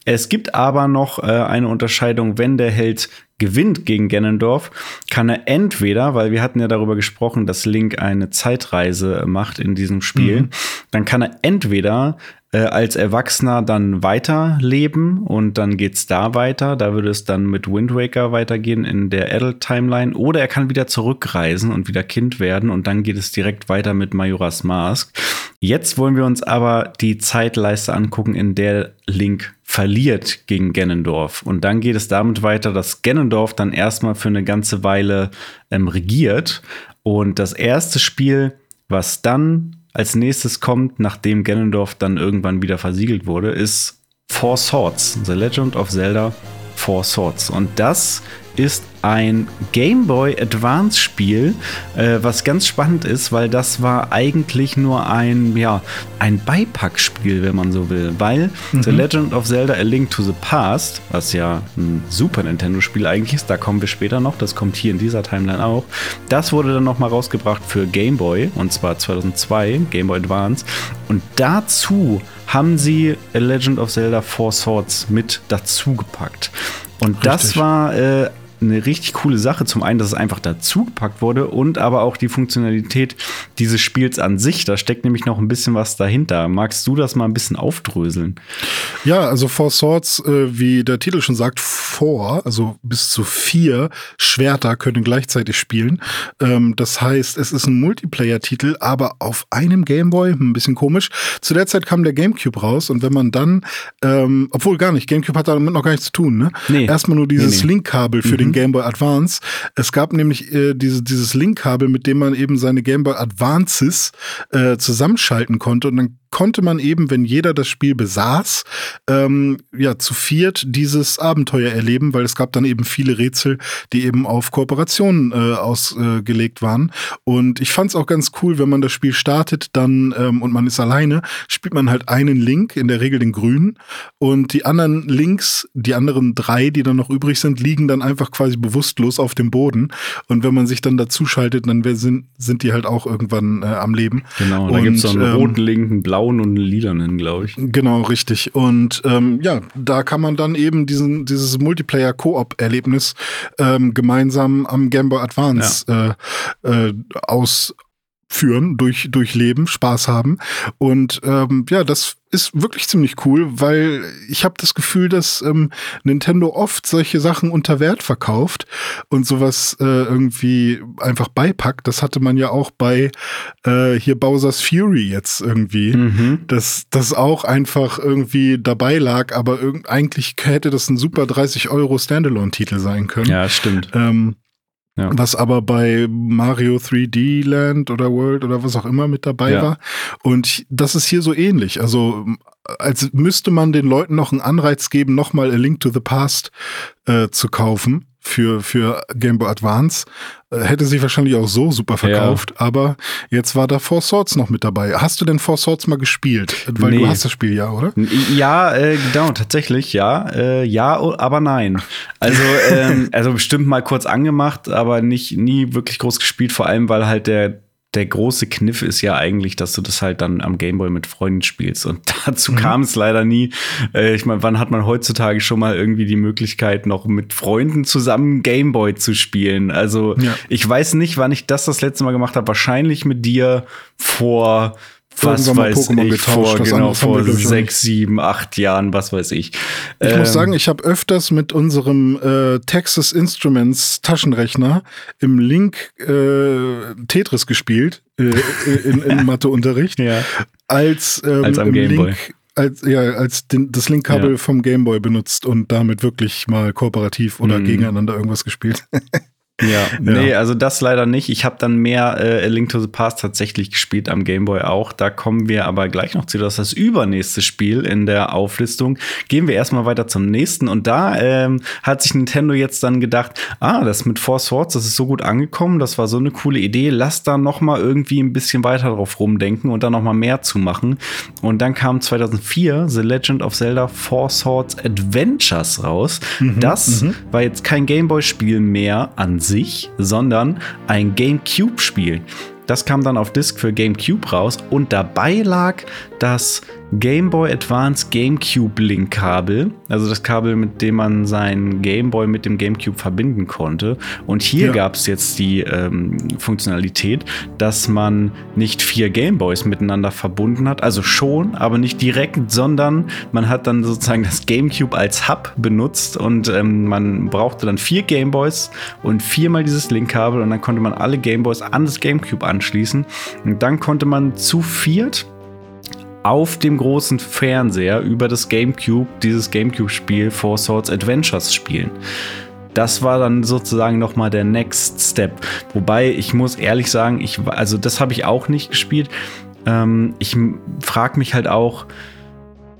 Es gibt aber noch äh, eine Unterscheidung, wenn der Held gewinnt gegen Ganondorf, kann er entweder, weil wir hatten ja darüber gesprochen, dass Link eine Zeitreise macht in diesem Spiel, mhm. dann kann er entweder äh, als Erwachsener dann weiterleben und dann geht's da weiter. Da würde es dann mit Wind Waker weitergehen in der Adult Timeline. Oder er kann wieder zurückreisen und wieder Kind werden und dann geht es direkt weiter mit Majora's Mask. Jetzt wollen wir uns aber die Zeitleiste angucken, in der Link verliert gegen Ganondorf. Und dann geht es damit weiter, dass Ganondorf dann erstmal für eine ganze Weile ähm, regiert. Und das erste Spiel, was dann als nächstes kommt, nachdem Ganondorf dann irgendwann wieder versiegelt wurde, ist Four Swords, The Legend of Zelda Four Swords. Und das ist ein Game Boy Advance Spiel, äh, was ganz spannend ist, weil das war eigentlich nur ein, ja, ein Beipackspiel, wenn man so will, weil mhm. The Legend of Zelda A Link to the Past, was ja ein Super Nintendo Spiel eigentlich ist, da kommen wir später noch, das kommt hier in dieser Timeline auch, das wurde dann nochmal rausgebracht für Game Boy und zwar 2002, Game Boy Advance und dazu haben sie A Legend of Zelda Four Swords mit dazu gepackt. Und Richtig. das war äh, eine richtig coole Sache. Zum einen, dass es einfach dazugepackt wurde und aber auch die Funktionalität dieses Spiels an sich. Da steckt nämlich noch ein bisschen was dahinter. Magst du das mal ein bisschen aufdröseln? Ja, also Four Swords, äh, wie der Titel schon sagt, Four, also bis zu vier Schwerter können gleichzeitig spielen. Ähm, das heißt, es ist ein Multiplayer-Titel, aber auf einem Gameboy, ein bisschen komisch. Zu der Zeit kam der Gamecube raus und wenn man dann, ähm, obwohl gar nicht, Gamecube hat damit noch gar nichts zu tun, ne? Nee. Erstmal nur dieses nee, nee. Link-Kabel für mhm. den Game Boy Advance. Es gab nämlich äh, diese, dieses Link-Kabel, mit dem man eben seine Game Boy Advances äh, zusammenschalten konnte und dann konnte man eben, wenn jeder das Spiel besaß, ähm, ja, zu viert dieses Abenteuer erleben, weil es gab dann eben viele Rätsel, die eben auf Kooperationen äh, ausgelegt äh, waren. Und ich fand es auch ganz cool, wenn man das Spiel startet, dann ähm, und man ist alleine, spielt man halt einen Link, in der Regel den grünen, und die anderen Links, die anderen drei, die dann noch übrig sind, liegen dann einfach quasi bewusstlos auf dem Boden. Und wenn man sich dann dazu schaltet, dann sind, sind die halt auch irgendwann äh, am Leben. Genau, da gibt es so einen ähm, roten Link, einen blauen blauen und einen lilanen, glaube ich. Genau, richtig. Und ähm, ja, da kann man dann eben diesen, dieses Multiplayer-Koop-Erlebnis ähm, gemeinsam am Game Boy Advance ja. äh, äh, aus führen, durch, durch Leben, Spaß haben. Und ähm, ja, das ist wirklich ziemlich cool, weil ich habe das Gefühl, dass ähm, Nintendo oft solche Sachen unter Wert verkauft und sowas äh, irgendwie einfach beipackt. Das hatte man ja auch bei äh, hier Bowser's Fury jetzt irgendwie, mhm. dass das auch einfach irgendwie dabei lag, aber eigentlich hätte das ein super 30 Euro Standalone-Titel sein können. Ja, stimmt. Ähm, ja. Was aber bei Mario 3D Land oder World oder was auch immer mit dabei ja. war. Und das ist hier so ähnlich. Also als müsste man den Leuten noch einen Anreiz geben, nochmal A Link to the Past äh, zu kaufen für, für Game Boy Advance. Äh, hätte sich wahrscheinlich auch so super verkauft, ja. aber jetzt war da Four Swords noch mit dabei. Hast du denn Four Swords mal gespielt? Weil nee. du hast das Spiel ja, oder? Ja, äh, genau, tatsächlich, ja. Äh, ja, aber nein. Also, ähm, also bestimmt mal kurz angemacht, aber nicht nie wirklich groß gespielt, vor allem weil halt der der große Kniff ist ja eigentlich, dass du das halt dann am Gameboy mit Freunden spielst. Und dazu mhm. kam es leider nie. Äh, ich meine, wann hat man heutzutage schon mal irgendwie die Möglichkeit, noch mit Freunden zusammen Gameboy zu spielen? Also ja. ich weiß nicht, wann ich das das letzte Mal gemacht habe. Wahrscheinlich mit dir vor was weiß ich, getauscht, vor, genau, vor sechs, sieben, acht Jahren, was weiß ich. Ich ähm, muss sagen, ich habe öfters mit unserem äh, Texas Instruments Taschenrechner im Link äh, Tetris gespielt, äh, in, in Matheunterricht, ja. als, ähm, als am Gameboy. Link als, ja, als den, das Linkkabel ja. vom Gameboy benutzt und damit wirklich mal kooperativ oder mhm. gegeneinander irgendwas gespielt. Ja, nee, also das leider nicht. Ich habe dann mehr äh, A Link to the Past tatsächlich gespielt am Game Boy auch. Da kommen wir aber gleich noch zu. Das ist das übernächste Spiel in der Auflistung. Gehen wir erstmal weiter zum nächsten. Und da ähm, hat sich Nintendo jetzt dann gedacht, ah, das mit Four Swords, das ist so gut angekommen, das war so eine coole Idee. Lass da noch mal irgendwie ein bisschen weiter drauf rumdenken und da noch mal mehr zu machen. Und dann kam 2004 The Legend of Zelda Four Swords Adventures raus. Mhm, das mhm. war jetzt kein Game Boy Spiel mehr an sich sich, sondern ein GameCube-Spiel. Das kam dann auf Disc für GameCube raus und dabei lag das Game Boy Advance GameCube Link Kabel, also das Kabel, mit dem man seinen Game Boy mit dem GameCube verbinden konnte. Und hier ja. gab es jetzt die ähm, Funktionalität, dass man nicht vier Game Boys miteinander verbunden hat, also schon, aber nicht direkt, sondern man hat dann sozusagen das GameCube als Hub benutzt und ähm, man brauchte dann vier Game Boys und viermal dieses Link-Kabel und dann konnte man alle Game Boys an das GameCube anschließen und dann konnte man zu viert auf dem großen Fernseher über das GameCube dieses GameCube-Spiel Four Swords Adventures spielen. Das war dann sozusagen noch mal der Next Step. Wobei ich muss ehrlich sagen, ich also das habe ich auch nicht gespielt. Ähm, ich frage mich halt auch,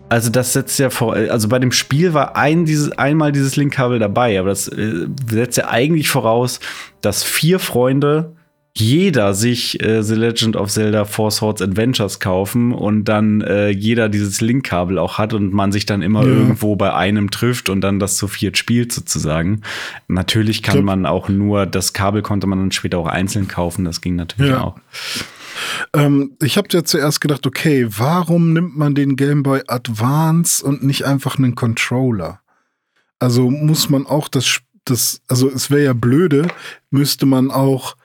also das setzt ja vor, also bei dem Spiel war ein dieses, einmal dieses Linkkabel dabei, aber das äh, setzt ja eigentlich voraus, dass vier Freunde jeder sich äh, The Legend of Zelda Four Swords Adventures kaufen und dann äh, jeder dieses Linkkabel auch hat und man sich dann immer ja. irgendwo bei einem trifft und dann das zu viert spielt sozusagen. Natürlich kann glaub, man auch nur, das Kabel konnte man dann später auch einzeln kaufen, das ging natürlich ja. auch. Ähm, ich habe ja zuerst gedacht, okay, warum nimmt man den Game Boy Advance und nicht einfach einen Controller? Also muss man auch das, das also es wäre ja blöde, müsste man auch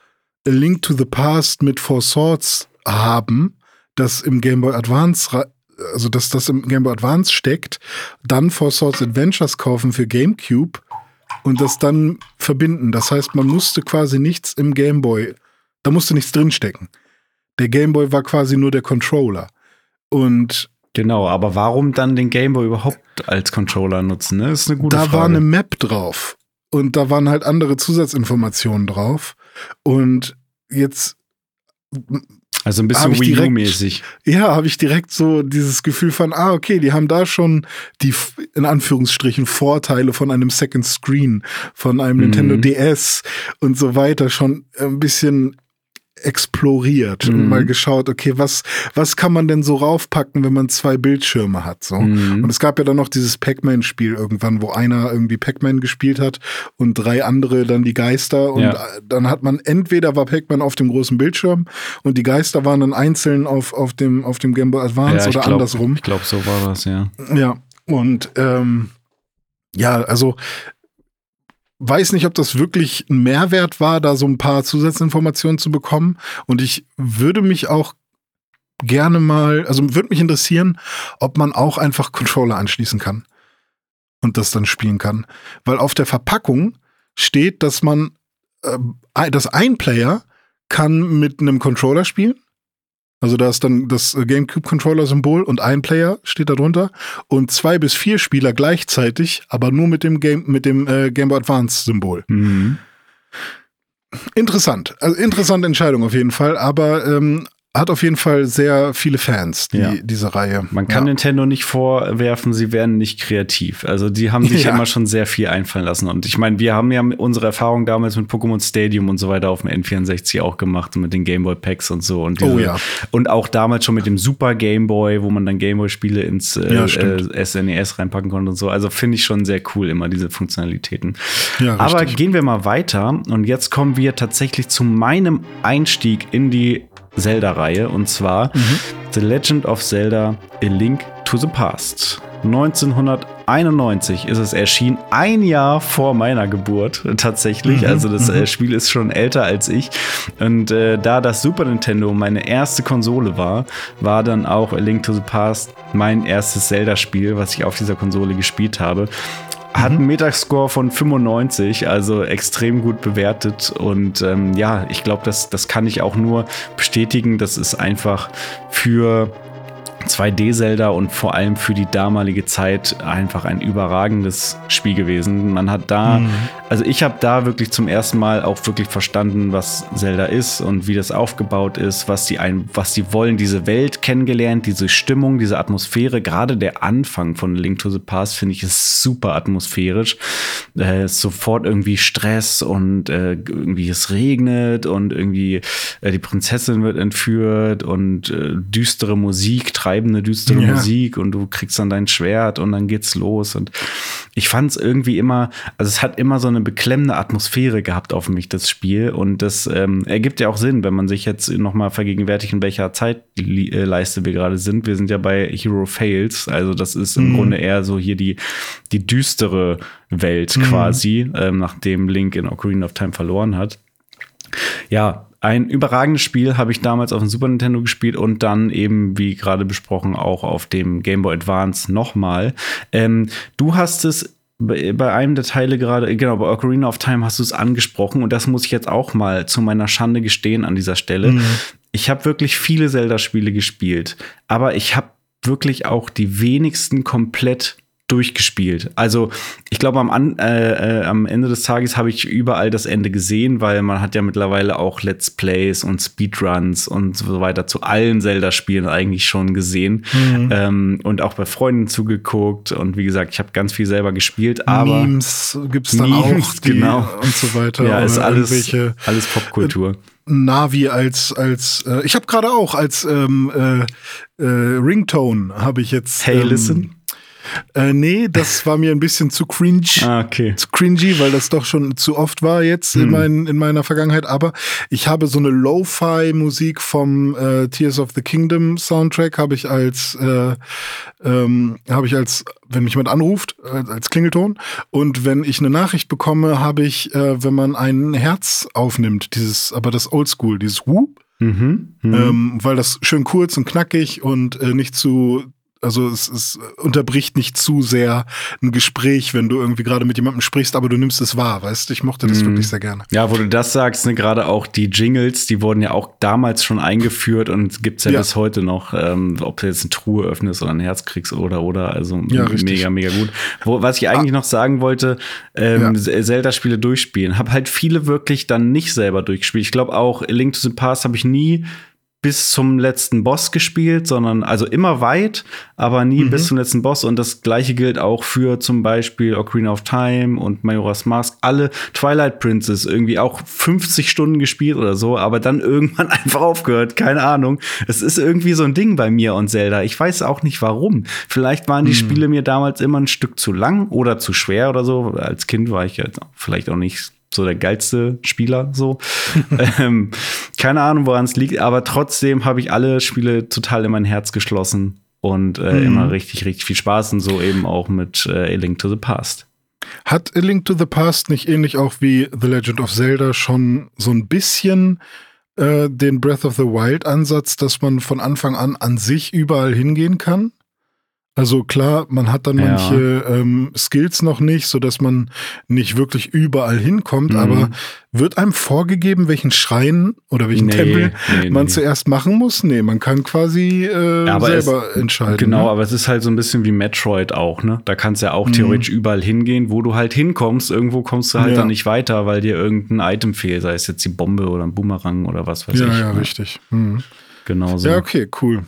A Link to the Past mit Four Swords haben, das im Game Boy Advance, also dass das im Game Boy Advance steckt, dann Four Swords Adventures kaufen für GameCube und das dann verbinden. Das heißt, man musste quasi nichts im Game Boy, da musste nichts drinstecken. Der Game Boy war quasi nur der Controller. Und Genau, aber warum dann den Game Boy überhaupt als Controller nutzen? Ne? Das ist eine gute da Frage. Da war eine Map drauf und da waren halt andere Zusatzinformationen drauf. Und jetzt also ein bisschen Wii U-mäßig. Ja, habe ich direkt so dieses Gefühl von, ah, okay, die haben da schon die in Anführungsstrichen Vorteile von einem Second Screen, von einem mhm. Nintendo DS und so weiter schon ein bisschen exploriert mhm. und mal geschaut, okay, was, was kann man denn so raufpacken, wenn man zwei Bildschirme hat, so. Mhm. Und es gab ja dann noch dieses Pac-Man-Spiel irgendwann, wo einer irgendwie Pac-Man gespielt hat und drei andere dann die Geister und ja. dann hat man entweder war Pac-Man auf dem großen Bildschirm und die Geister waren dann einzeln auf, auf dem, auf dem Game Boy Advance ja, oder glaub, andersrum. Ich glaube, so war das, ja. Ja. Und, ähm, ja, also weiß nicht, ob das wirklich ein Mehrwert war, da so ein paar Zusatzinformationen zu bekommen. Und ich würde mich auch gerne mal, also würde mich interessieren, ob man auch einfach Controller anschließen kann und das dann spielen kann. Weil auf der Verpackung steht, dass man, äh, ein Player kann mit einem Controller spielen. Also da ist dann das GameCube-Controller-Symbol und ein Player steht da drunter und zwei bis vier Spieler gleichzeitig, aber nur mit dem Game, mit dem äh, Game Boy Advance-Symbol. Mhm. Interessant, also interessante Entscheidung auf jeden Fall, aber ähm, hat auf jeden Fall sehr viele Fans, die, ja. diese Reihe. Man kann ja. Nintendo nicht vorwerfen, sie wären nicht kreativ. Also die haben sich ja. immer schon sehr viel einfallen lassen. Und ich meine, wir haben ja unsere Erfahrung damals mit Pokémon Stadium und so weiter auf dem N64 auch gemacht, mit den Gameboy Packs und so. Und diese, oh ja. Und auch damals schon mit dem Super Gameboy, wo man dann Gameboy-Spiele ins äh, äh, SNES reinpacken konnte und so. Also finde ich schon sehr cool immer diese Funktionalitäten. Ja, Aber gehen wir mal weiter. Und jetzt kommen wir tatsächlich zu meinem Einstieg in die Zelda-Reihe und zwar mhm. The Legend of Zelda A Link to the Past. 1991 ist es erschienen, ein Jahr vor meiner Geburt tatsächlich. Mhm, also das äh, mhm. Spiel ist schon älter als ich. Und äh, da das Super Nintendo meine erste Konsole war, war dann auch A Link to the Past mein erstes Zelda-Spiel, was ich auf dieser Konsole gespielt habe. Hat einen Metascore von 95, also extrem gut bewertet. Und ähm, ja, ich glaube, das, das kann ich auch nur bestätigen. Das ist einfach für 2D-Zelda und vor allem für die damalige Zeit einfach ein überragendes Spiel gewesen. Man hat da, mhm. also ich habe da wirklich zum ersten Mal auch wirklich verstanden, was Zelda ist und wie das aufgebaut ist, was sie ein, was sie wollen, diese Welt kennengelernt, diese Stimmung, diese Atmosphäre. Gerade der Anfang von Link to the Past finde ich ist super atmosphärisch. Äh, sofort irgendwie Stress und äh, irgendwie es regnet und irgendwie äh, die Prinzessin wird entführt und äh, düstere Musik treibt treibende, düstere ja. Musik und du kriegst dann dein Schwert und dann geht's los. Und ich fand es irgendwie immer, also es hat immer so eine beklemmende Atmosphäre gehabt auf mich, das Spiel. Und das ähm, ergibt ja auch Sinn, wenn man sich jetzt nochmal vergegenwärtigt, in welcher Zeitleiste wir gerade sind. Wir sind ja bei Hero Fails. Also das ist im mhm. Grunde eher so hier die, die düstere Welt mhm. quasi, ähm, nachdem Link in Ocarina of Time verloren hat. Ja, ein überragendes Spiel habe ich damals auf dem Super Nintendo gespielt und dann eben, wie gerade besprochen, auch auf dem Game Boy Advance nochmal. Ähm, du hast es bei einem der Teile gerade, genau, bei Ocarina of Time hast du es angesprochen und das muss ich jetzt auch mal zu meiner Schande gestehen an dieser Stelle. Mhm. Ich habe wirklich viele Zelda-Spiele gespielt, aber ich habe wirklich auch die wenigsten komplett durchgespielt. Also ich glaube, am, äh, äh, am Ende des Tages habe ich überall das Ende gesehen, weil man hat ja mittlerweile auch Let's Plays und Speedruns und so weiter zu allen Zelda-Spielen eigentlich schon gesehen mhm. ähm, und auch bei Freunden zugeguckt und wie gesagt, ich habe ganz viel selber gespielt, aber Memes gibt's dann Memes, auch, genau und so weiter. Ja, ist alles alles Popkultur. Äh, Navi als als äh, ich habe gerade auch als ähm, äh, äh, Ringtone habe ich jetzt Hey ähm, Listen äh, nee, das war mir ein bisschen zu cringe. Ah, okay. Zu cringy, weil das doch schon zu oft war jetzt hm. in, mein, in meiner Vergangenheit. Aber ich habe so eine Lo-Fi-Musik vom äh, Tears of the Kingdom Soundtrack habe ich als äh, ähm, habe ich als wenn mich jemand anruft äh, als Klingelton und wenn ich eine Nachricht bekomme, habe ich, äh, wenn man ein Herz aufnimmt, dieses aber das Oldschool, dieses Whoop. Mhm, mh. ähm, weil das schön kurz und knackig und äh, nicht zu also es, es unterbricht nicht zu sehr ein Gespräch, wenn du irgendwie gerade mit jemandem sprichst, aber du nimmst es wahr, weißt du? Ich mochte das mm. wirklich sehr gerne. Ja, wo du das sagst, ne, gerade auch die Jingles, die wurden ja auch damals schon eingeführt und gibt's ja, ja. bis heute noch, ähm, ob du jetzt eine Truhe öffnest oder ein Herz kriegst oder oder, also ja, mega, mega gut. Wo, was ich eigentlich ah. noch sagen wollte, ähm, ja. Zelda-Spiele durchspielen. Hab halt viele wirklich dann nicht selber durchgespielt. Ich glaube auch Link to the Past habe ich nie bis zum letzten Boss gespielt, sondern also immer weit, aber nie mhm. bis zum letzten Boss. Und das gleiche gilt auch für zum Beispiel Ocarina of Time und Majora's Mask. Alle Twilight Princess irgendwie auch 50 Stunden gespielt oder so, aber dann irgendwann einfach aufgehört. Keine Ahnung. Es ist irgendwie so ein Ding bei mir und Zelda. Ich weiß auch nicht warum. Vielleicht waren die mhm. Spiele mir damals immer ein Stück zu lang oder zu schwer oder so. Als Kind war ich ja vielleicht auch nicht so der geilste Spieler so. ähm, keine Ahnung, woran es liegt, aber trotzdem habe ich alle Spiele total in mein Herz geschlossen und äh, mhm. immer richtig, richtig viel Spaß und so eben auch mit äh, A Link to the Past. Hat A Link to the Past nicht ähnlich auch wie The Legend of Zelda schon so ein bisschen äh, den Breath of the Wild Ansatz, dass man von Anfang an an sich überall hingehen kann? Also klar, man hat dann Ja. manche ähm, Skills noch nicht, so dass man nicht wirklich überall hinkommt, Mhm. aber wird einem vorgegeben, welchen Schrein oder welchen Nee, Tempel nee, man nee. zuerst machen muss? Nee, man kann quasi äh, Ja, selber entscheiden. Genau, ne? aber es ist halt so ein bisschen wie Metroid auch, ne? Da kannst du ja auch Mhm. theoretisch überall hingehen, wo du halt hinkommst. Irgendwo kommst du halt Ja. dann nicht weiter, weil dir irgendein Item fehlt, sei es jetzt die Bombe oder ein Boomerang oder was weiß Ja, ich. ja, ne? richtig. Mhm. Genau so. Ja, okay, cool.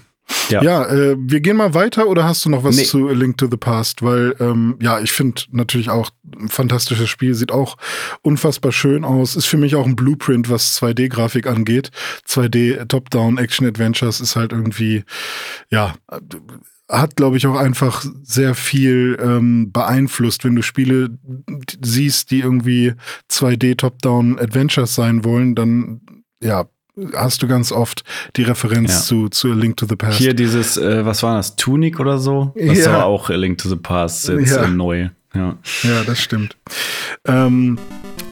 Ja. Ja, äh, wir gehen mal weiter oder hast du noch was Nee. zu A Link to the Past? Weil, ähm, ja, ich finde natürlich auch ein fantastisches Spiel, sieht auch unfassbar schön aus, ist für mich auch ein Blueprint, was 2D-Grafik angeht. 2D Top-Down Action Adventures ist halt irgendwie, ja, hat, glaube ich, auch einfach sehr viel ähm, beeinflusst, wenn du Spiele siehst, die irgendwie 2D Top-Down Adventures sein wollen, dann, ja, hast du ganz oft die Referenz Ja. zu, zu A Link to the Past. Hier dieses, äh, was war das, Tunic oder so? Das Ja. war auch A Link to the Past jetzt Ja. neu. Ja. Ja, das stimmt. Ähm,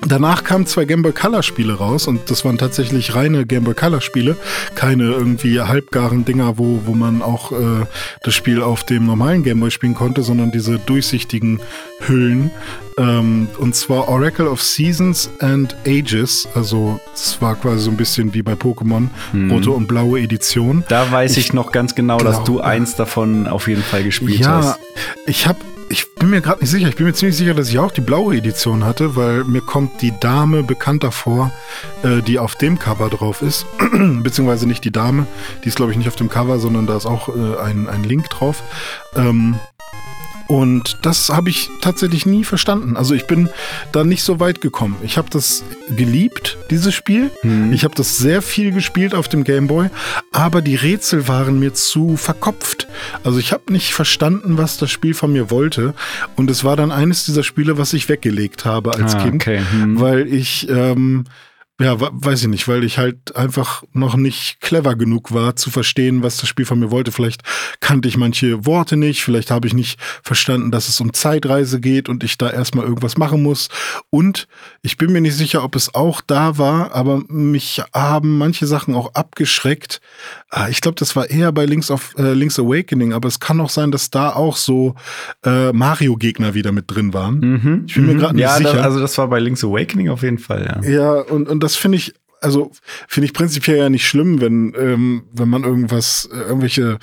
danach kamen zwei Game Boy Color Spiele raus und das waren tatsächlich reine Game Boy Color Spiele, keine irgendwie halbgaren Dinger, wo, wo man auch äh, das Spiel auf dem normalen Game Boy spielen konnte, sondern diese durchsichtigen Hüllen. Ähm, und zwar Oracle of Seasons and Ages. Also es war quasi so ein bisschen wie bei Pokémon, Mhm. rote und blaue Edition. Da weiß ich, noch ganz genau, dass du eins davon auf jeden Fall gespielt ja, hast. ich habe, ich bin mir gerade nicht sicher. Ich bin mir ziemlich sicher, dass ich auch die blaue Edition hatte, weil mir kommt die Dame bekannter vor, äh, die auf dem Cover drauf ist, beziehungsweise nicht die Dame. Die ist glaube ich nicht auf dem Cover, sondern da ist auch äh, ein, ein Link drauf. Ähm, und das habe ich tatsächlich nie verstanden. Also ich bin da nicht so weit gekommen. Ich habe das geliebt, dieses Spiel. Mhm. Ich habe das sehr viel gespielt auf dem Game Boy, aber die Rätsel waren mir zu verkopft. Also ich habe nicht verstanden, was das Spiel von mir wollte. Und es war dann eines dieser Spiele, was ich weggelegt habe als Ah, Kind, okay. Mhm. weil ich ähm, ja, weiß ich nicht, weil ich halt einfach noch nicht clever genug war zu verstehen, was das Spiel von mir wollte. Vielleicht kannte ich manche Worte nicht, vielleicht habe ich nicht verstanden, dass es um Zeitreise geht und ich da erstmal irgendwas machen muss. Und ich bin mir nicht sicher, ob es auch da war, aber mich haben manche Sachen auch abgeschreckt. Ah, Ich glaube, das war eher bei Link's, of, äh, Link's Awakening, aber es kann auch sein, dass da auch so äh, Mario-Gegner wieder mit drin waren. Mhm. Ich bin mir grad nicht ja, sicher. Das, also das war bei Link's Awakening auf jeden Fall, ja. Ja, und, und das finde ich, also finde ich prinzipiell ja nicht schlimm, wenn, ähm, wenn man irgendwas, äh, irgendwelche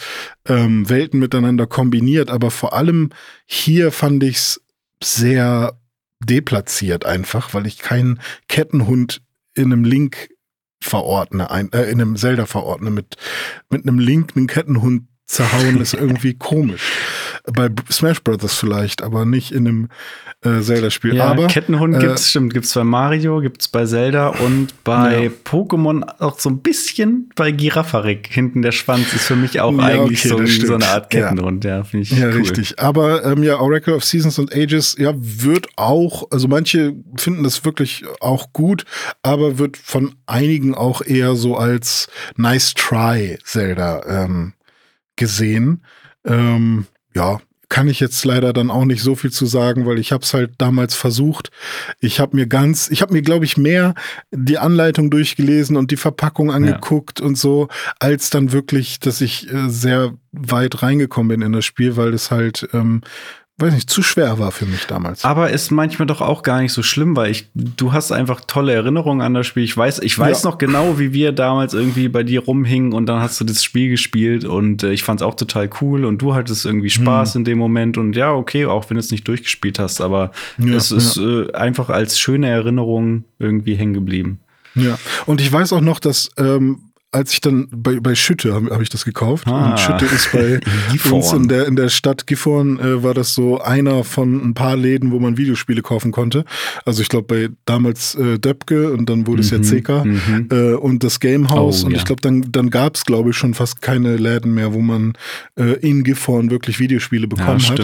ähm, Welten miteinander kombiniert, aber vor allem hier fand ich's sehr deplatziert einfach, weil ich keinen Kettenhund in einem Link verordne, ein, äh, in einem Zelda verordne, mit, mit einem Link einen Kettenhund zerhauen ist irgendwie komisch. Bei Smash Brothers vielleicht, aber nicht in einem äh, Zelda-Spiel. Ja, aber Kettenhund äh, gibt's, stimmt, gibt's bei Mario, gibt's bei Zelda und bei Ja. Pokémon auch so ein bisschen bei Giraffarik. Hinten der Schwanz ist für mich auch Ja, eigentlich okay, so, so eine Art Ja. Kettenhund, ja, finde ich Ja, cool. richtig. Aber ähm, ja, Oracle of Seasons and Ages, ja, wird auch, also manche finden das wirklich auch gut, aber wird von einigen auch eher so als Nice Try Zelda ähm, gesehen. Ähm, ja, kann ich jetzt leider dann auch nicht so viel zu sagen, weil ich habe es halt damals versucht. Ich habe mir ganz, ich habe mir glaube ich mehr die Anleitung durchgelesen und die Verpackung angeguckt und so, als dann wirklich, dass ich äh, sehr weit reingekommen bin in das Spiel, weil es halt, ähm, weiß nicht, zu schwer war für mich damals. Aber ist manchmal doch auch gar nicht so schlimm, weil ich, du hast einfach tolle Erinnerungen an das Spiel. Ich weiß, ich weiß Ja. noch genau, wie wir damals irgendwie bei dir rumhingen und dann hast du das Spiel gespielt und äh, ich fand es auch total cool und du hattest irgendwie Spaß in dem Moment und ja, okay, auch wenn du es nicht durchgespielt hast, aber Ja, es ist äh, einfach als schöne Erinnerung irgendwie hängen geblieben. Ja, und ich weiß auch noch, dass ähm, als ich dann bei, bei Schütte habe hab ich das gekauft. Ah. Und Schütte ist bei uns in der, in der Stadt Gifhorn äh, war das so einer von ein paar Läden, wo man Videospiele kaufen konnte. Also ich glaube bei damals äh, Döpke und dann wurde es ja CK mhm. äh, und das Gamehouse. Oh, und ja. ich glaube, dann, dann gab es, glaube ich, schon fast keine Läden mehr, wo man äh, in Gifhorn wirklich Videospiele Ja, bekommen hat.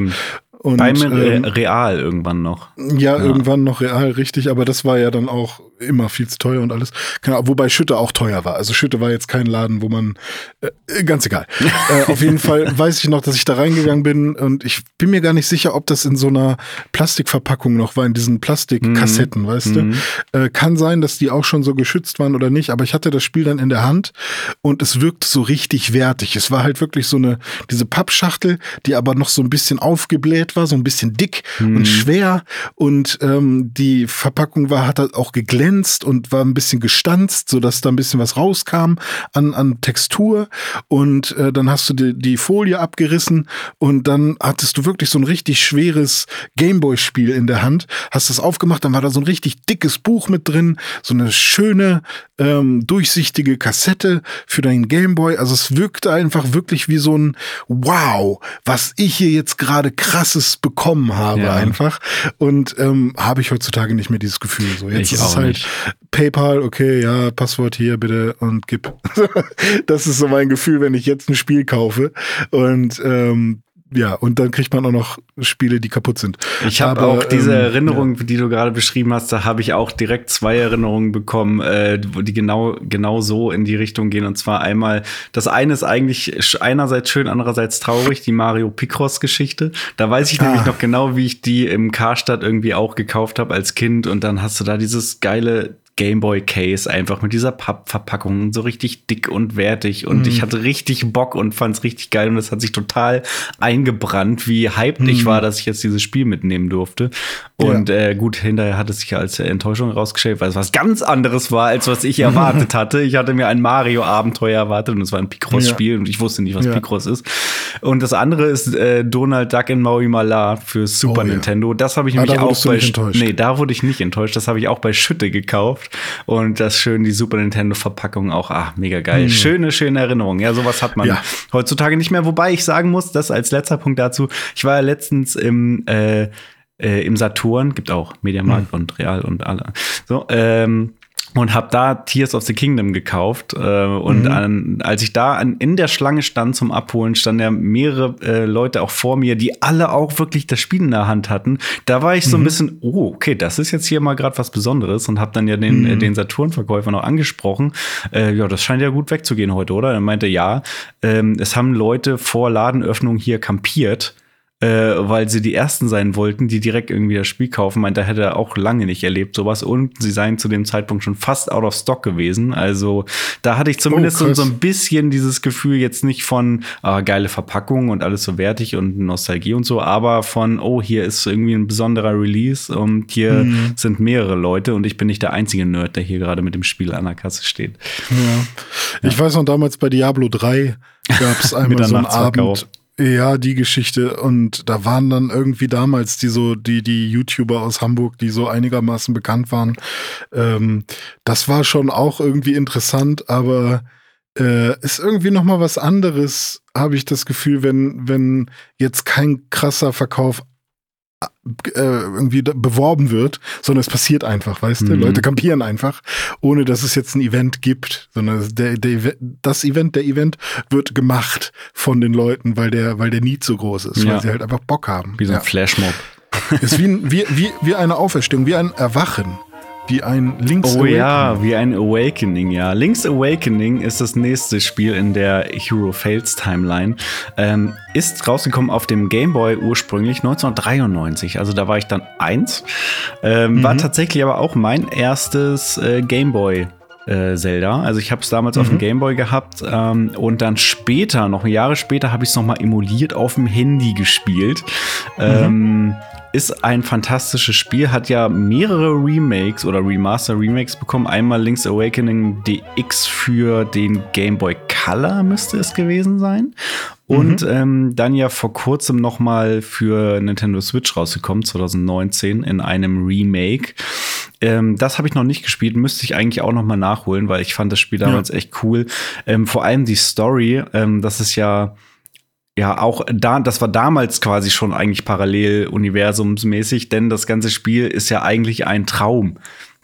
Und, Beim ähm, Real irgendwann noch. Ja, ja, irgendwann noch Real, richtig, aber das war ja dann auch immer viel zu teuer und alles. Wobei Schütte auch teuer war. Also Schütte war jetzt kein Laden, wo man äh, ganz egal. äh, auf jeden Fall weiß ich noch, dass ich da reingegangen bin und ich bin mir gar nicht sicher, ob das in so einer Plastikverpackung noch war, in diesen Plastikkassetten, mhm. weißt mhm. du? Äh, kann sein, dass die auch schon so geschützt waren oder nicht, aber ich hatte das Spiel dann in der Hand und es wirkte so richtig wertig. Es war halt wirklich so eine, diese Pappschachtel, die aber noch so ein bisschen aufgebläht war, so ein bisschen dick mhm. und schwer und ähm, die Verpackung war, hat halt auch geglänzt und war ein bisschen gestanzt, sodass da ein bisschen was rauskam an, an Textur und äh, dann hast du die, die Folie abgerissen und dann hattest du wirklich so ein richtig schweres Gameboy-Spiel in der Hand, hast das aufgemacht, dann war da so ein richtig dickes Buch mit drin, so eine schöne, ähm, durchsichtige Kassette für deinen Gameboy. Also es wirkte einfach wirklich wie so ein Wow, was ich hier jetzt gerade krasses bekommen habe ja. einfach. Und ähm, habe ich heutzutage nicht mehr dieses Gefühl. So, jetzt ich ist es halt nicht. PayPal, okay, ja, Passwort hier bitte und gib. das ist so mein Gefühl, wenn ich jetzt ein Spiel kaufe. Und ähm, ja, und dann kriegt man auch noch Spiele, die kaputt sind. Ich habe auch diese ähm, Erinnerung, ja. die du gerade beschrieben hast, da habe ich auch direkt zwei Erinnerungen bekommen, äh, die genau, genau so in die Richtung gehen. Und zwar einmal, das eine ist eigentlich einerseits schön, andererseits traurig, die Mario Picross-Geschichte. Da weiß ich ah. nämlich noch genau, wie ich die im Karstadt irgendwie auch gekauft habe als Kind. Und dann hast du da dieses geile Gameboy Case einfach mit dieser Pappverpackung so richtig dick und wertig und mm. ich hatte richtig Bock und fand's richtig geil und es hat sich total eingebrannt, wie hyped mm. ich mhm. war, dass ich jetzt dieses Spiel mitnehmen durfte. Und ja. äh, gut, hinterher hat es sich als Enttäuschung rausgestellt, weil es was ganz anderes war, als was ich erwartet hatte. Ich hatte mir ein Mario-Abenteuer erwartet und es war ein Picross-Spiel ja. und ich wusste nicht, was ja. Picross ist. Und das andere ist äh, Donald Duck in Maui Mala für Super oh, Nintendo. Das habe ich ah, nämlich auch bei Nee, da wurde ich nicht enttäuscht. Das habe ich auch bei Schütte gekauft und das schön die Super Nintendo Verpackung auch, ah, mega geil. Hm. Schöne, schöne Erinnerung. Ja, sowas hat man ja. heutzutage nicht mehr. Wobei ich sagen muss, das als letzter Punkt dazu, ich war ja letztens im, äh, äh, im Saturn, gibt auch Mediamarkt hm. und Real und alle. So, ähm, und habe da Tears of the Kingdom gekauft. Äh, und mhm. an, als ich da an, in der Schlange stand zum Abholen, standen ja mehrere äh, Leute auch vor mir, die alle auch wirklich das Spiel in der Hand hatten. Da war ich so mhm. ein bisschen, oh, okay, das ist jetzt hier mal gerade was Besonderes und habe dann ja den, äh, mhm. äh, den Saturn-Verkäufer noch angesprochen. Äh, ja, das scheint ja gut wegzugehen heute, oder? Er meinte, ja, ähm, es haben Leute vor Ladenöffnung hier kampiert äh, weil sie die ersten sein wollten, die direkt irgendwie das Spiel kaufen. Meint, da hätte er auch lange nicht erlebt sowas und sie seien zu dem Zeitpunkt schon fast out of stock gewesen. Also da hatte ich zumindest oh, so, ein bisschen dieses Gefühl jetzt nicht von ah, geile Verpackung und alles so wertig und Nostalgie und so, aber von oh hier ist irgendwie ein besonderer Release und hier mhm. sind mehrere Leute und ich bin nicht der einzige Nerd, der hier gerade mit dem Spiel an der Kasse steht. Ja. Ich weiß noch damals bei Diablo 3 gab es einmal so einen Abend ja, die Geschichte. Und da waren dann irgendwie damals die so, die, die YouTuber aus Hamburg, die so einigermaßen bekannt waren. Ähm, das war schon auch irgendwie interessant, aber äh, ist irgendwie noch mal was anderes, habe ich das Gefühl, wenn, wenn jetzt kein krasser Verkauf äh, irgendwie beworben wird, sondern es passiert einfach, weißt mhm. du? Leute kampieren einfach, ohne dass es jetzt ein Event gibt, sondern der, der, das Event, der Event wird gemacht von den Leuten, weil der, weil der Need so groß ist, ja. weil sie halt einfach Bock haben. Wie so ein ja. Flashmob. Ist wie, ein, wie, wie, wie eine Auferstehung, wie ein Erwachen. Wie ein Link's oh, Awakening. Oh ja, wie ein Awakening, ja. Link's Awakening ist das nächste Spiel in der Hero Fails Timeline. Ähm, ist rausgekommen auf dem Game Boy ursprünglich 1993. Also da war ich dann eins. Ähm, mhm. War tatsächlich aber auch mein erstes äh, Game Boy äh, Zelda. Also ich habe es damals mhm. auf dem mhm. Gameboy gehabt ähm, und dann später, noch Jahre später, habe ich es noch mal emuliert auf dem Handy gespielt. Mhm. Ähm, ist ein fantastisches Spiel, hat ja mehrere Remakes oder Remaster-Remakes bekommen. Einmal Link's Awakening DX für den Game Boy Color müsste es gewesen sein. Und mhm. ähm, dann ja vor kurzem noch mal für Nintendo Switch rausgekommen, 2019, in einem Remake. Ähm, das habe ich noch nicht gespielt, müsste ich eigentlich auch noch mal nachholen, weil ich fand das Spiel damals ja. echt cool. Ähm, vor allem die Story, ähm, das ist ja ja, auch da, das war damals quasi schon eigentlich parallel universumsmäßig, denn das ganze Spiel ist ja eigentlich ein Traum.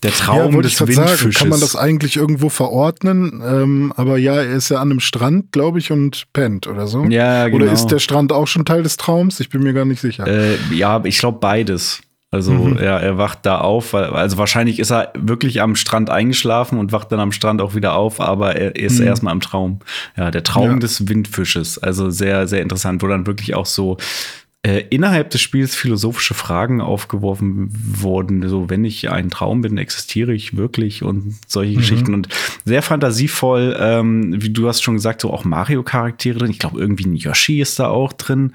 Der Traum ja, des ich Windfisches. Sagen, kann man das eigentlich irgendwo verordnen? Ähm, aber ja, er ist ja an einem Strand, glaube ich, und pennt oder so. Ja, genau. Oder ist der Strand auch schon Teil des Traums? Ich bin mir gar nicht sicher. Äh, ja, ich glaube beides. Also mhm. er, er wacht da auf, weil, also wahrscheinlich ist er wirklich am Strand eingeschlafen und wacht dann am Strand auch wieder auf, aber er ist mhm. erstmal im Traum. Ja, der Traum ja. des Windfisches. Also sehr, sehr interessant, wo dann wirklich auch so äh, innerhalb des Spiels philosophische Fragen aufgeworfen wurden. So, wenn ich ein Traum bin, existiere ich wirklich und solche mhm. Geschichten. Und sehr fantasievoll, ähm, wie du hast schon gesagt, so auch Mario-Charaktere drin. Ich glaube, irgendwie ein Yoshi ist da auch drin.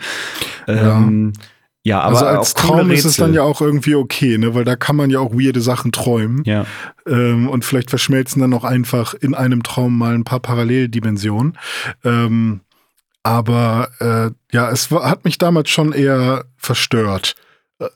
Ähm, ja. Ja, aber also als Traum ist es dann ja auch irgendwie okay, ne? Weil da kann man ja auch weirde Sachen träumen. Ja. Ähm, und vielleicht verschmelzen dann auch einfach in einem Traum mal ein paar Paralleldimensionen. Ähm, aber äh, ja, es war, hat mich damals schon eher verstört. Äh,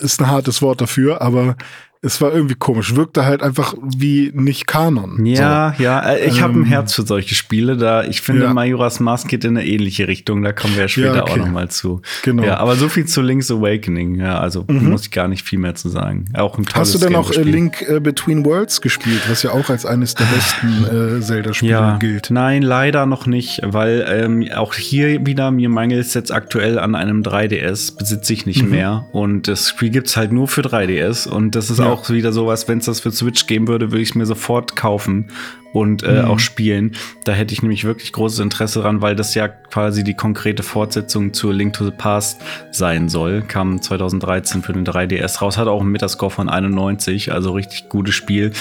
ist ein hartes Wort dafür, aber es war irgendwie komisch. Wirkte halt einfach wie nicht Kanon. Ja, so. ja. Äh, ich ähm, habe ein Herz für solche Spiele. Da ich finde, ja. Majora's Mask geht in eine ähnliche Richtung. Da kommen wir ja später ja, okay. auch noch mal zu. Genau. Ja, aber so viel zu Link's Awakening. Ja, also mhm. muss ich gar nicht viel mehr zu sagen. Auch ein tolles Hast du denn auch äh, Link äh, Between Worlds gespielt, was ja auch als eines der besten äh, Zelda-Spiele ja, gilt? Nein, leider noch nicht, weil ähm, auch hier wieder mir mangelt es jetzt aktuell an einem 3DS besitze ich nicht mhm. mehr und das Spiel gibt's halt nur für 3DS und das ist ja. auch wieder sowas, wenn es das für Switch geben würde, würde ich es mir sofort kaufen und äh, mhm. auch spielen. Da hätte ich nämlich wirklich großes Interesse dran, weil das ja quasi die konkrete Fortsetzung zu Link to the Past sein soll. Kam 2013 für den 3DS raus, hat auch einen Metascore von 91, also richtig gutes Spiel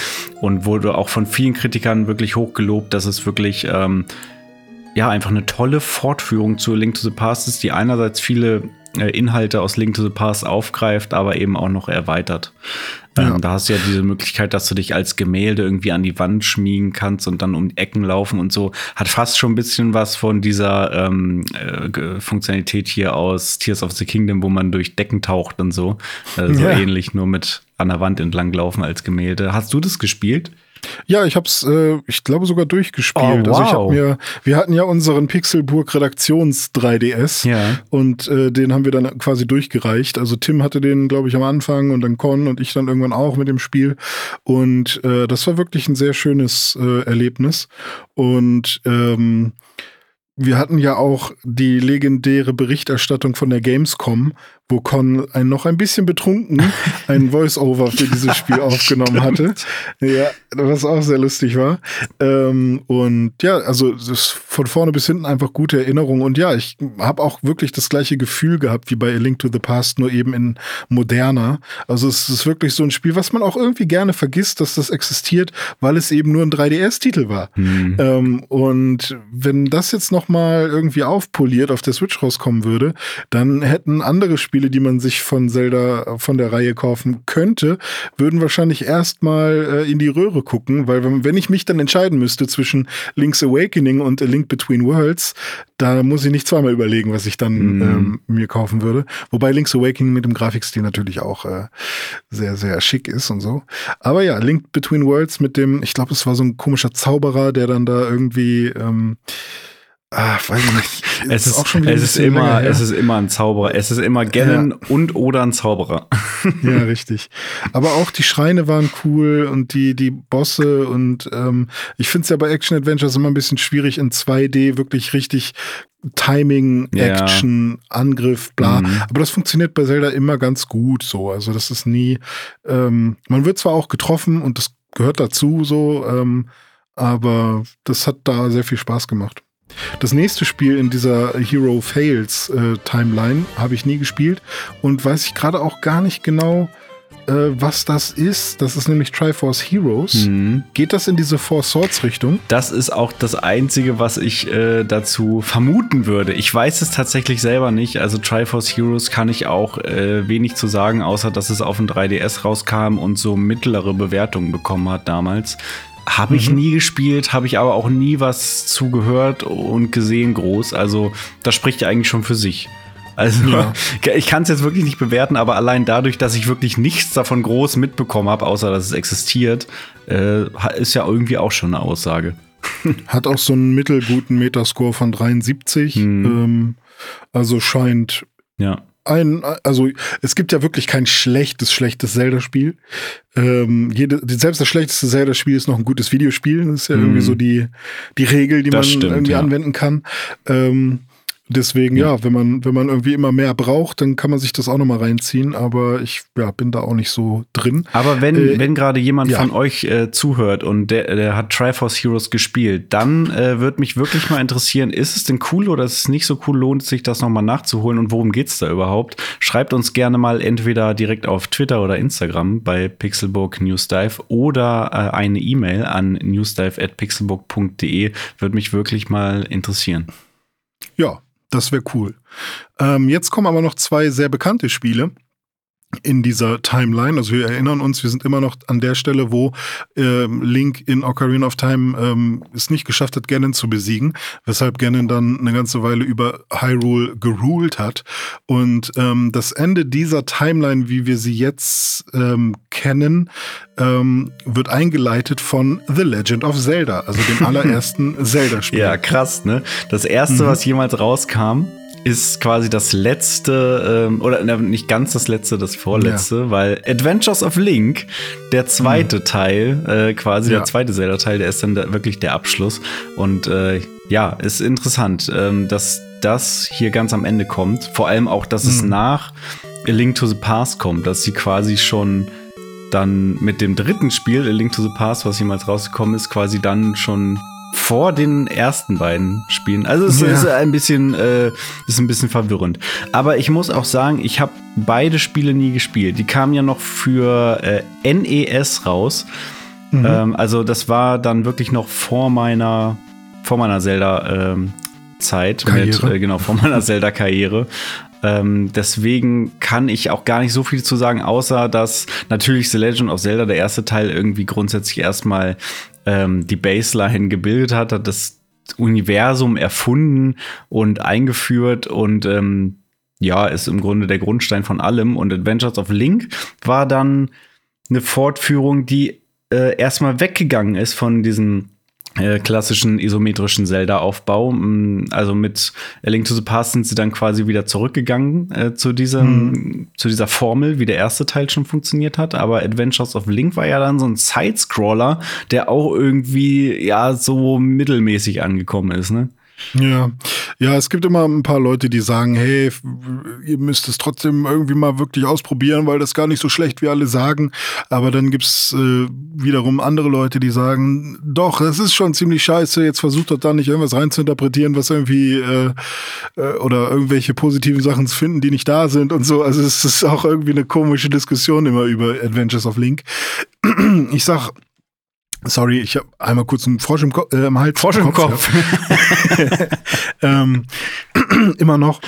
und wurde auch von vielen Kritikern wirklich hochgelobt, dass es wirklich ähm, ja einfach eine tolle Fortführung zu Link to the Past ist, die einerseits viele Inhalte aus Link to the Past aufgreift, aber eben auch noch erweitert. Ja. Ähm, da hast du ja diese Möglichkeit, dass du dich als Gemälde irgendwie an die Wand schmiegen kannst und dann um die Ecken laufen und so. Hat fast schon ein bisschen was von dieser ähm, äh, Funktionalität hier aus Tears of the Kingdom, wo man durch Decken taucht und so. Äh, so ja. ähnlich, nur mit an der Wand entlang laufen als Gemälde. Hast du das gespielt? Ja, ich hab's, äh, ich glaube sogar durchgespielt. Oh, wow. Also ich hab mir, wir hatten ja unseren Pixelburg Redaktions 3DS ja. und äh, den haben wir dann quasi durchgereicht. Also Tim hatte den, glaube ich, am Anfang und dann Con und ich dann irgendwann auch mit dem Spiel. Und äh, das war wirklich ein sehr schönes äh, Erlebnis. Und ähm, wir hatten ja auch die legendäre Berichterstattung von der Gamescom, wo Con ein noch ein bisschen betrunken ein Voice-Over für dieses Spiel aufgenommen hatte. Ja, was auch sehr lustig war. Ähm, und ja, also von vorne bis hinten einfach gute Erinnerungen. Und ja, ich habe auch wirklich das gleiche Gefühl gehabt wie bei A Link to the Past, nur eben in moderner. Also es ist wirklich so ein Spiel, was man auch irgendwie gerne vergisst, dass das existiert, weil es eben nur ein 3DS-Titel war. Mhm. Ähm, und wenn das jetzt noch mal irgendwie aufpoliert auf der Switch rauskommen würde, dann hätten andere Spiele Spiele, die man sich von Zelda von der Reihe kaufen könnte, würden wahrscheinlich erstmal äh, in die Röhre gucken, weil wenn, wenn ich mich dann entscheiden müsste zwischen Link's Awakening und A Link Between Worlds, da muss ich nicht zweimal überlegen, was ich dann mm. ähm, mir kaufen würde. Wobei Link's Awakening mit dem Grafikstil natürlich auch äh, sehr, sehr schick ist und so. Aber ja, Link Between Worlds mit dem, ich glaube, es war so ein komischer Zauberer, der dann da irgendwie ähm, Ah, weiß ich nicht. Es ist, auch schon es ist immer, länger, es ist immer ein Zauberer. Es ist immer Ganon ja. und oder ein Zauberer. Ja, richtig. Aber auch die Schreine waren cool und die, die Bosse und ähm, ich finde es ja bei Action Adventures immer ein bisschen schwierig in 2D wirklich richtig Timing, Action, ja. Angriff, bla. Mhm. Aber das funktioniert bei Zelda immer ganz gut so. Also das ist nie, ähm, man wird zwar auch getroffen und das gehört dazu so, ähm, aber das hat da sehr viel Spaß gemacht. Das nächste Spiel in dieser Hero Fails äh, Timeline habe ich nie gespielt und weiß ich gerade auch gar nicht genau, äh, was das ist. Das ist nämlich Triforce Heroes. Mhm. Geht das in diese Four Swords Richtung? Das ist auch das Einzige, was ich äh, dazu vermuten würde. Ich weiß es tatsächlich selber nicht. Also Triforce Heroes kann ich auch äh, wenig zu sagen, außer dass es auf dem 3DS rauskam und so mittlere Bewertungen bekommen hat damals. Habe ich mhm. nie gespielt, habe ich aber auch nie was zugehört und gesehen groß. Also das spricht ja eigentlich schon für sich. Also ja. ich kann es jetzt wirklich nicht bewerten, aber allein dadurch, dass ich wirklich nichts davon groß mitbekommen habe, außer dass es existiert, äh, ist ja irgendwie auch schon eine Aussage. Hat auch so einen mittelguten Metascore von 73. Mhm. Ähm, also scheint ja ein, also es gibt ja wirklich kein schlechtes, schlechtes Zelda-Spiel. Ähm, jede, selbst das schlechteste Zelda-Spiel ist noch ein gutes Videospiel. Das ist ja mm. irgendwie so die, die Regel, die das man stimmt, irgendwie ja. anwenden kann. Ähm, Deswegen, ja. ja, wenn man, wenn man irgendwie immer mehr braucht, dann kann man sich das auch nochmal reinziehen, aber ich ja, bin da auch nicht so drin. Aber wenn, äh, wenn gerade jemand ja. von euch äh, zuhört und der, der hat Triforce Heroes gespielt, dann äh, würde mich wirklich mal interessieren, ist es denn cool oder ist es nicht so cool, lohnt es sich das nochmal nachzuholen und worum geht's da überhaupt? Schreibt uns gerne mal entweder direkt auf Twitter oder Instagram bei Pixelbook Newsdive oder äh, eine E-Mail an newsdive.pixelbook.de, würde mich wirklich mal interessieren. Ja, das wäre cool. Ähm, jetzt kommen aber noch zwei sehr bekannte Spiele in dieser Timeline. Also wir erinnern uns, wir sind immer noch an der Stelle, wo ähm, Link in Ocarina of Time ähm, es nicht geschafft hat, Ganon zu besiegen, weshalb Ganon dann eine ganze Weile über Hyrule geruled hat. Und ähm, das Ende dieser Timeline, wie wir sie jetzt ähm, kennen, ähm, wird eingeleitet von The Legend of Zelda, also dem allerersten Zelda-Spiel. Ja, krass, ne? Das erste, mhm. was jemals rauskam, ist quasi das letzte, ähm, oder nicht ganz das letzte, das vorletzte, ja. weil Adventures of Link, der zweite mhm. Teil, äh, quasi ja. der zweite Zelda-Teil, der ist dann da wirklich der Abschluss. Und äh, ja, ist interessant, ähm, dass das hier ganz am Ende kommt. Vor allem auch, dass mhm. es nach A Link to the Past kommt, dass sie quasi schon dann mit dem dritten Spiel, A Link to the Past, was jemals rausgekommen ist, quasi dann schon vor den ersten beiden Spielen. Also es ja. ist ein bisschen, äh, ist ein bisschen verwirrend. Aber ich muss auch sagen, ich habe beide Spiele nie gespielt. Die kamen ja noch für äh, NES raus. Mhm. Ähm, also das war dann wirklich noch vor meiner, vor meiner Zelda ähm, Zeit mit, äh, genau, vor meiner Zelda-Karriere. Ähm, deswegen kann ich auch gar nicht so viel zu sagen, außer dass natürlich The Legend of Zelda, der erste Teil, irgendwie grundsätzlich erstmal ähm, die Baseline gebildet hat, hat das Universum erfunden und eingeführt und ähm, ja, ist im Grunde der Grundstein von allem. Und Adventures of Link war dann eine Fortführung, die äh, erstmal weggegangen ist von diesen äh, klassischen isometrischen Zelda-Aufbau. Mm, also mit A Link to the Past sind sie dann quasi wieder zurückgegangen äh, zu, diesem, mhm. zu dieser Formel, wie der erste Teil schon funktioniert hat. Aber Adventures of Link war ja dann so ein Sidescroller, der auch irgendwie ja so mittelmäßig angekommen ist, ne? Ja, ja, es gibt immer ein paar Leute, die sagen, hey, ihr müsst es trotzdem irgendwie mal wirklich ausprobieren, weil das gar nicht so schlecht, wie alle sagen. Aber dann gibt's äh, wiederum andere Leute, die sagen, doch, das ist schon ziemlich scheiße. Jetzt versucht doch da nicht irgendwas reinzuinterpretieren, was irgendwie äh, äh, oder irgendwelche positiven Sachen zu finden, die nicht da sind und so. Also es ist auch irgendwie eine komische Diskussion immer über Adventures of Link. Ich sag, Sorry, ich habe einmal kurz einen Frosch im, Ko äh, im Hals. Frosch im Kopf. Kopf. ähm, immer noch.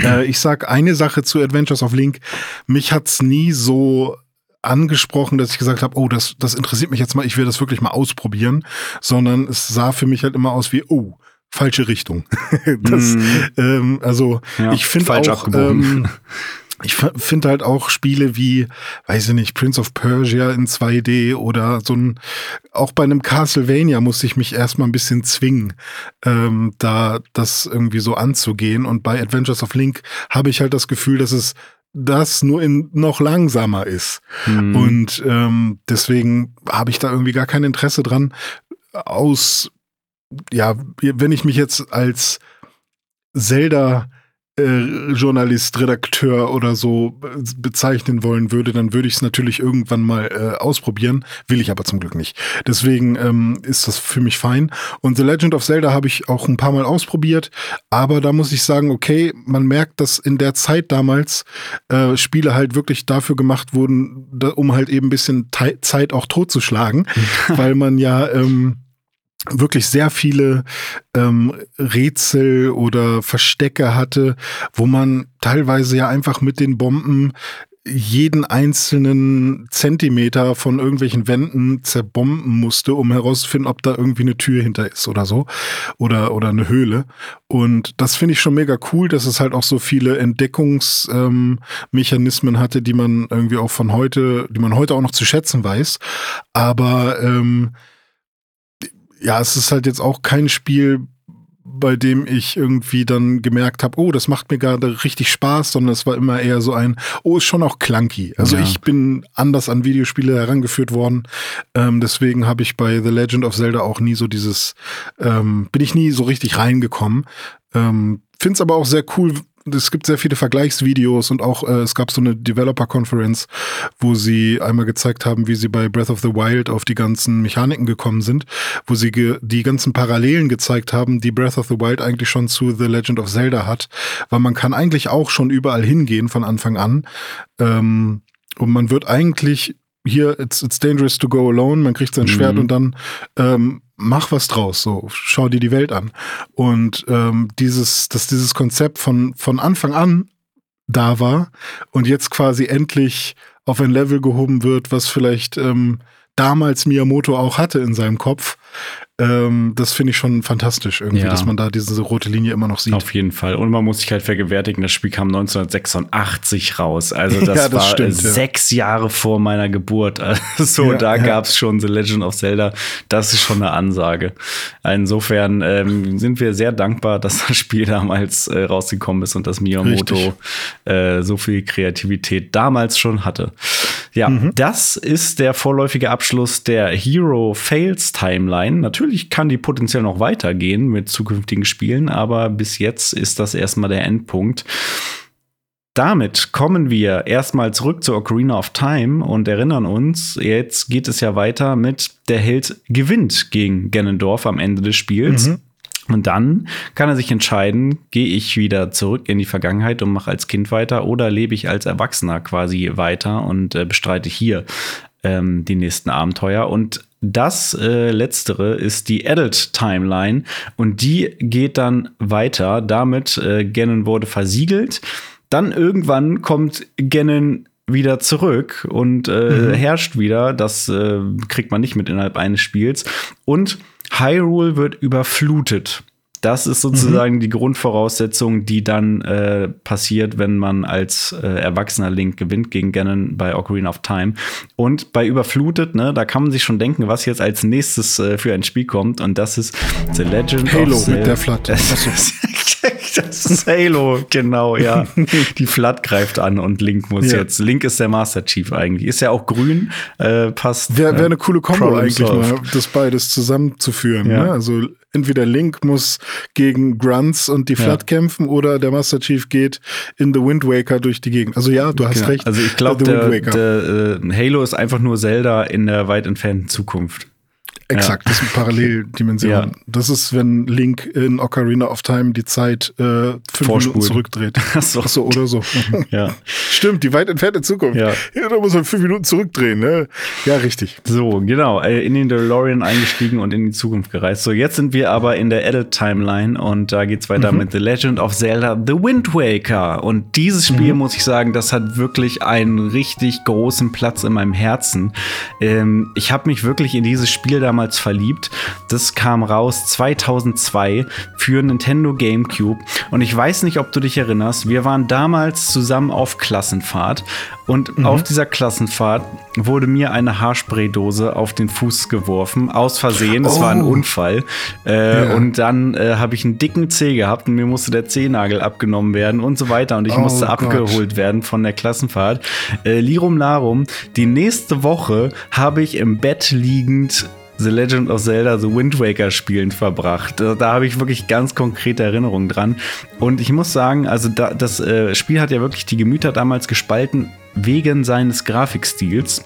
Äh, ich sag eine Sache zu Adventures of Link. Mich hat's nie so angesprochen, dass ich gesagt habe, oh, das, das interessiert mich jetzt mal, ich will das wirklich mal ausprobieren, sondern es sah für mich halt immer aus wie, oh, falsche Richtung. das, mm. ähm, also ja, ich finde auch, ähm, ich finde halt auch Spiele wie, weiß ich nicht, Prince of Persia in 2D oder so ein, auch bei einem Castlevania muss ich mich erstmal ein bisschen zwingen, ähm, da das irgendwie so anzugehen. Und bei Adventures of Link habe ich halt das Gefühl, dass es das nur in noch langsamer ist. Mhm. Und ähm, deswegen habe ich da irgendwie gar kein Interesse dran, aus, ja, wenn ich mich jetzt als Zelda äh, Journalist, Redakteur oder so äh, bezeichnen wollen würde, dann würde ich es natürlich irgendwann mal äh, ausprobieren. Will ich aber zum Glück nicht. Deswegen ähm, ist das für mich fein. Und The Legend of Zelda habe ich auch ein paar Mal ausprobiert. Aber da muss ich sagen, okay, man merkt, dass in der Zeit damals äh, Spiele halt wirklich dafür gemacht wurden, da, um halt eben ein bisschen Zeit auch totzuschlagen, weil man ja ähm, wirklich sehr viele ähm, Rätsel oder Verstecke hatte, wo man teilweise ja einfach mit den Bomben jeden einzelnen Zentimeter von irgendwelchen Wänden zerbomben musste, um herauszufinden, ob da irgendwie eine Tür hinter ist oder so oder oder eine Höhle. Und das finde ich schon mega cool, dass es halt auch so viele Entdeckungsmechanismen ähm, hatte, die man irgendwie auch von heute, die man heute auch noch zu schätzen weiß. Aber ähm, ja, es ist halt jetzt auch kein Spiel, bei dem ich irgendwie dann gemerkt habe, oh, das macht mir gerade richtig Spaß, sondern es war immer eher so ein, oh, ist schon auch clunky. Also ja. ich bin anders an Videospiele herangeführt worden. Ähm, deswegen habe ich bei The Legend of Zelda auch nie so dieses, ähm, bin ich nie so richtig reingekommen. Ähm, Finde es aber auch sehr cool, es gibt sehr viele Vergleichsvideos und auch äh, es gab so eine Developer Conference, wo sie einmal gezeigt haben, wie sie bei Breath of the Wild auf die ganzen Mechaniken gekommen sind, wo sie ge die ganzen Parallelen gezeigt haben, die Breath of the Wild eigentlich schon zu The Legend of Zelda hat, weil man kann eigentlich auch schon überall hingehen von Anfang an ähm, und man wird eigentlich hier, it's, it's dangerous to go alone, man kriegt sein mhm. Schwert und dann ähm, mach was draus, so, schau dir die Welt an. Und ähm, dieses, dass dieses Konzept von, von Anfang an da war und jetzt quasi endlich auf ein Level gehoben wird, was vielleicht ähm, damals Miyamoto auch hatte in seinem Kopf, ähm, das finde ich schon fantastisch irgendwie, ja. dass man da diese rote Linie immer noch sieht. Auf jeden Fall. Und man muss sich halt vergewärtigen, das Spiel kam 1986 raus. Also das, ja, das war stimmt, sechs ja. Jahre vor meiner Geburt. Also da gab es schon The Legend of Zelda. Das ist schon eine Ansage. Insofern ähm, sind wir sehr dankbar, dass das Spiel damals äh, rausgekommen ist und dass Miyamoto äh, so viel Kreativität damals schon hatte. Ja, mhm. das ist der vorläufige Abschluss der Hero Fails Timeline. Natürlich kann die potenziell noch weitergehen mit zukünftigen Spielen, aber bis jetzt ist das erstmal der Endpunkt. Damit kommen wir erstmal zurück zu Ocarina of Time und erinnern uns, jetzt geht es ja weiter mit der Held gewinnt gegen Ganondorf am Ende des Spiels. Mhm. Und dann kann er sich entscheiden, gehe ich wieder zurück in die Vergangenheit und mache als Kind weiter oder lebe ich als Erwachsener quasi weiter und äh, bestreite hier ähm, die nächsten Abenteuer. Und das äh, letztere ist die Adult Timeline und die geht dann weiter. Damit äh, Ganon wurde versiegelt. Dann irgendwann kommt Ganon wieder zurück und äh, mhm. herrscht wieder. Das äh, kriegt man nicht mit innerhalb eines Spiels. Und Hyrule wird überflutet. Das ist sozusagen mhm. die Grundvoraussetzung, die dann äh, passiert, wenn man als äh, erwachsener Link gewinnt gegen Ganon bei Ocarina of Time. Und bei Überflutet, ne, da kann man sich schon denken, was jetzt als nächstes äh, für ein Spiel kommt. Und das ist The Legend Halo of mit der Flat. das ist Halo, genau, ja. Die Flat greift an und Link muss ja. jetzt. Link ist der Master Chief eigentlich. Ist ja auch grün, äh, passt. Wäre wär eine coole Kombo eigentlich mal, das beides zusammenzuführen. Ja. Ne? Also entweder Link muss gegen Grunts und die Flat ja. kämpfen oder der Master Chief geht in The Wind Waker durch die Gegend. Also ja, du hast genau. recht. Also ich glaube, der, der äh, Halo ist einfach nur Zelda in der weit entfernten Zukunft. Exakt, ja. das sind Paralleldimensionen. Ja. Das ist, wenn Link in Ocarina of Time die Zeit äh, fünf Vorspult. Minuten zurückdreht. Ach so. Ach so, oder so. ja. Stimmt, die weit entfernte Zukunft. Ja. Da muss man fünf Minuten zurückdrehen, ne? Ja, richtig. So, genau. Äh, in den DeLorean eingestiegen und in die Zukunft gereist. So, jetzt sind wir aber in der Edit Timeline und da geht's weiter mhm. mit The Legend of Zelda The Wind Waker. Und dieses Spiel, mhm. muss ich sagen, das hat wirklich einen richtig großen Platz in meinem Herzen. Ähm, ich habe mich wirklich in dieses Spiel da damals verliebt. Das kam raus 2002 für Nintendo GameCube. Und ich weiß nicht, ob du dich erinnerst, wir waren damals zusammen auf Klassenfahrt und mhm. auf dieser Klassenfahrt wurde mir eine Haarspraydose auf den Fuß geworfen, aus Versehen. Das oh. war ein oh. Unfall. Äh, ja. Und dann äh, habe ich einen dicken Zeh gehabt und mir musste der Zehnagel abgenommen werden und so weiter. Und ich oh musste Gott. abgeholt werden von der Klassenfahrt. Äh, Lirum Larum, die nächste Woche habe ich im Bett liegend The Legend of Zelda The Wind Waker spielend verbracht. Da, da habe ich wirklich ganz konkrete Erinnerungen dran. Und ich muss sagen, also da, das äh, Spiel hat ja wirklich die Gemüter damals gespalten wegen seines Grafikstils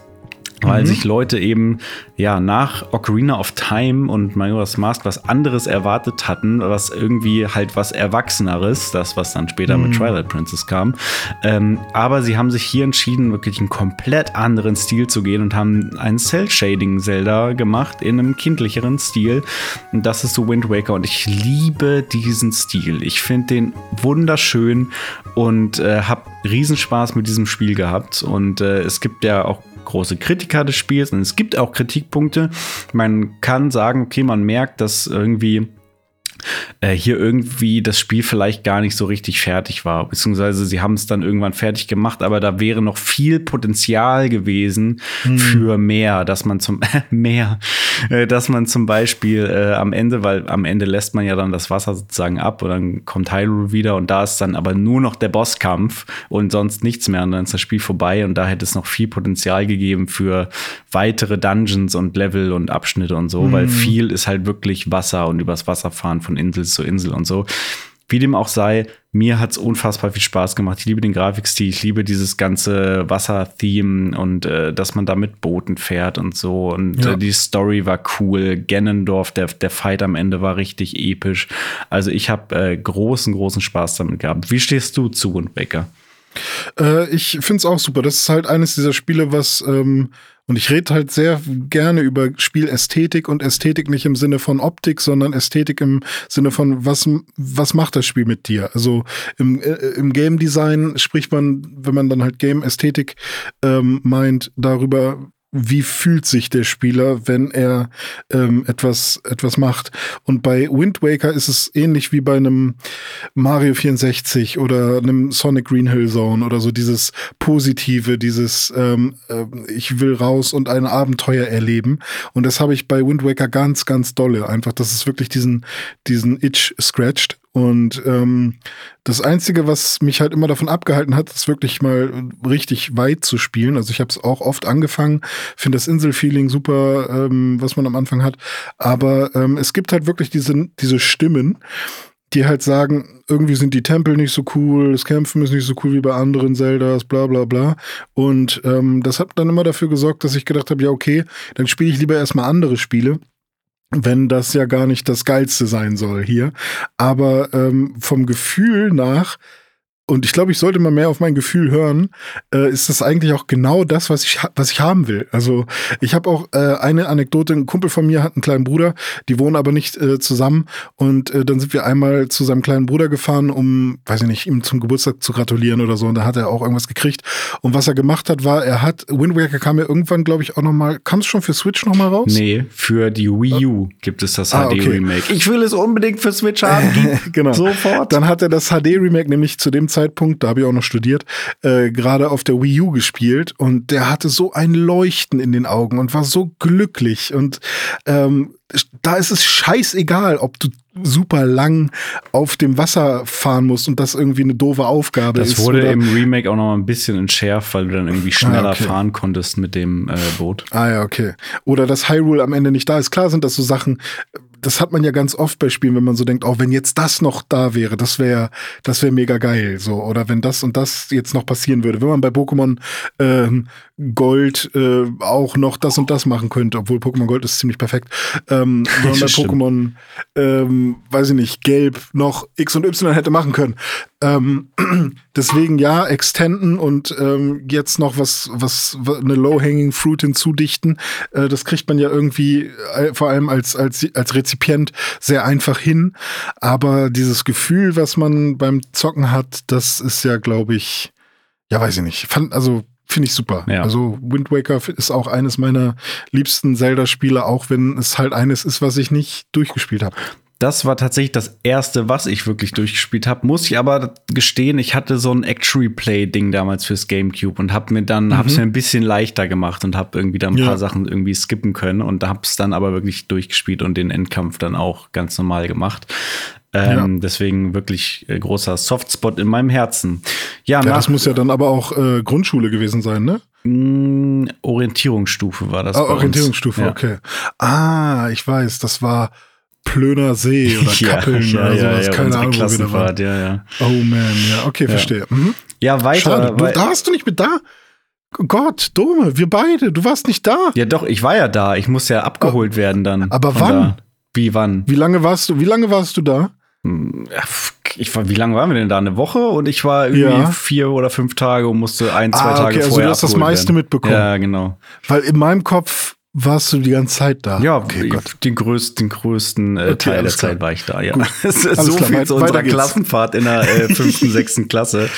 weil mhm. sich Leute eben ja nach Ocarina of Time und Majora's Mask was anderes erwartet hatten, was irgendwie halt was Erwachseneres, das was dann später mhm. mit Twilight Princess kam. Ähm, aber sie haben sich hier entschieden, wirklich einen komplett anderen Stil zu gehen und haben einen Cell-Shading Zelda gemacht in einem kindlicheren Stil. Und das ist so Wind Waker und ich liebe diesen Stil. Ich finde den wunderschön und äh, habe Riesenspaß mit diesem Spiel gehabt. Und äh, es gibt ja auch große Kritiker des Spiels und es gibt auch Kritikpunkte. Man kann sagen, okay, man merkt, dass irgendwie äh, hier irgendwie das Spiel vielleicht gar nicht so richtig fertig war, beziehungsweise sie haben es dann irgendwann fertig gemacht, aber da wäre noch viel Potenzial gewesen hm. für mehr, dass man zum mehr, äh, dass man zum Beispiel äh, am Ende, weil am Ende lässt man ja dann das Wasser sozusagen ab und dann kommt Hyrule wieder und da ist dann aber nur noch der Bosskampf und sonst nichts mehr und dann ist das Spiel vorbei und da hätte es noch viel Potenzial gegeben für weitere Dungeons und Level und Abschnitte und so, mhm. weil viel ist halt wirklich Wasser und übers Wasser fahren von Insel zu Insel und so. Wie dem auch sei, mir hat es unfassbar viel Spaß gemacht. Ich liebe den Grafikstil, ich liebe dieses ganze Wasser-Theme und äh, dass man da mit Booten fährt und so. Und ja. äh, die Story war cool. Gennendorf, der, der Fight am Ende war richtig episch. Also ich habe äh, großen, großen Spaß damit gehabt. Wie stehst du zu und Becker? Äh, ich finde es auch super. Das ist halt eines dieser Spiele, was ähm, und ich rede halt sehr gerne über Spielästhetik und Ästhetik nicht im Sinne von Optik, sondern Ästhetik im Sinne von, was, was macht das Spiel mit dir? Also im, äh, im Game Design spricht man, wenn man dann halt Game Ästhetik ähm, meint, darüber, wie fühlt sich der Spieler, wenn er ähm, etwas, etwas macht. Und bei Wind Waker ist es ähnlich wie bei einem Mario 64 oder einem Sonic Green Hill Zone oder so dieses Positive, dieses ähm, äh, ich will raus und ein Abenteuer erleben. Und das habe ich bei Wind Waker ganz, ganz dolle. Einfach, dass es wirklich diesen, diesen Itch scratcht. Und ähm, das Einzige, was mich halt immer davon abgehalten hat, ist wirklich mal richtig weit zu spielen. Also ich habe es auch oft angefangen, finde das Inselfeeling super, ähm, was man am Anfang hat. Aber ähm, es gibt halt wirklich diese, diese Stimmen, die halt sagen, irgendwie sind die Tempel nicht so cool, das Kämpfen ist nicht so cool wie bei anderen Zeldas, bla bla bla. Und ähm, das hat dann immer dafür gesorgt, dass ich gedacht habe, ja, okay, dann spiele ich lieber erstmal andere Spiele wenn das ja gar nicht das Geilste sein soll hier. Aber ähm, vom Gefühl nach und ich glaube, ich sollte mal mehr auf mein Gefühl hören, äh, ist das eigentlich auch genau das, was ich, was ich haben will. Also ich habe auch äh, eine Anekdote, ein Kumpel von mir hat einen kleinen Bruder, die wohnen aber nicht äh, zusammen und äh, dann sind wir einmal zu seinem kleinen Bruder gefahren, um, weiß ich nicht, ihm zum Geburtstag zu gratulieren oder so und da hat er auch irgendwas gekriegt und was er gemacht hat, war, er hat, Wind Waker kam ja irgendwann, glaube ich, auch nochmal, kam es schon für Switch nochmal raus? Nee, für die Wii U gibt es das ah, HD-Remake. Okay. Ich will es unbedingt für Switch haben, genau. sofort. Dann hat er das HD-Remake nämlich zu dem Zeitpunkt Zeitpunkt, da habe ich auch noch studiert, äh, gerade auf der Wii U gespielt und der hatte so ein Leuchten in den Augen und war so glücklich und ähm, da ist es scheißegal, ob du super lang auf dem Wasser fahren musst und das irgendwie eine doofe Aufgabe das ist. Das wurde oder? im Remake auch noch mal ein bisschen entschärft, weil du dann irgendwie schneller ah, okay. fahren konntest mit dem äh, Boot. Ah ja, okay. Oder dass Hyrule am Ende nicht da ist. Klar sind das so Sachen, das hat man ja ganz oft bei Spielen, wenn man so denkt, oh, wenn jetzt das noch da wäre, das wäre, das wäre mega geil, so. Oder wenn das und das jetzt noch passieren würde. Wenn man bei Pokémon ähm, Gold äh, auch noch das und das machen könnte, obwohl Pokémon Gold ist ziemlich perfekt. Ähm, wenn man bei Pokémon, ähm, weiß ich nicht, Gelb noch X und Y hätte machen können. Ähm, deswegen ja, extenden und ähm, jetzt noch was, was, eine Low-Hanging Fruit hinzudichten. Äh, das kriegt man ja irgendwie äh, vor allem als, als, als Rezipient sehr einfach hin. Aber dieses Gefühl, was man beim Zocken hat, das ist ja, glaube ich, ja, weiß ich nicht. Fand, also finde ich super. Ja. Also Wind Waker ist auch eines meiner liebsten Zelda-Spiele, auch wenn es halt eines ist, was ich nicht durchgespielt habe. Das war tatsächlich das erste, was ich wirklich durchgespielt habe. Muss ich aber gestehen, ich hatte so ein Actually Play Ding damals fürs GameCube und habe mir dann mhm. hab's mir ein bisschen leichter gemacht und habe irgendwie da ein ja. paar Sachen irgendwie skippen können und hab's dann aber wirklich durchgespielt und den Endkampf dann auch ganz normal gemacht. Ähm, ja. Deswegen wirklich äh, großer Softspot in meinem Herzen. Ja, ja das muss ja dann aber auch äh, Grundschule gewesen sein, ne? Mm, Orientierungsstufe war das. Ah, Orientierungsstufe, ja. okay. Ah, ich weiß, das war Plöner See oder Kappeln ja, oder sowas. Ja, Keine Ahnung, wo wir waren. Ja, ja. Oh man, ja, okay, verstehe. Mhm. Ja, weiter. Schade. Du, da hast du nicht mit da? Gott, Dome, wir beide, du warst nicht da. Ja, doch, ich war ja da. Ich muss ja abgeholt werden dann. Aber wann? Da. Wie wann? Wie lange warst du? Wie lange warst du da? Ich war, wie lange waren wir denn da? Eine Woche? Und ich war irgendwie ja. vier oder fünf Tage und musste ein, zwei ah, okay, Tage also vorher. Also du hast das meiste werden. mitbekommen. Ja, genau. Weil in meinem Kopf warst du die ganze Zeit da. Ja, okay, den größten, den größten äh, okay, Teil der Zeit war ich da, ja. so klar, viel zu unserer Klassenfahrt in der äh, fünften, sechsten Klasse.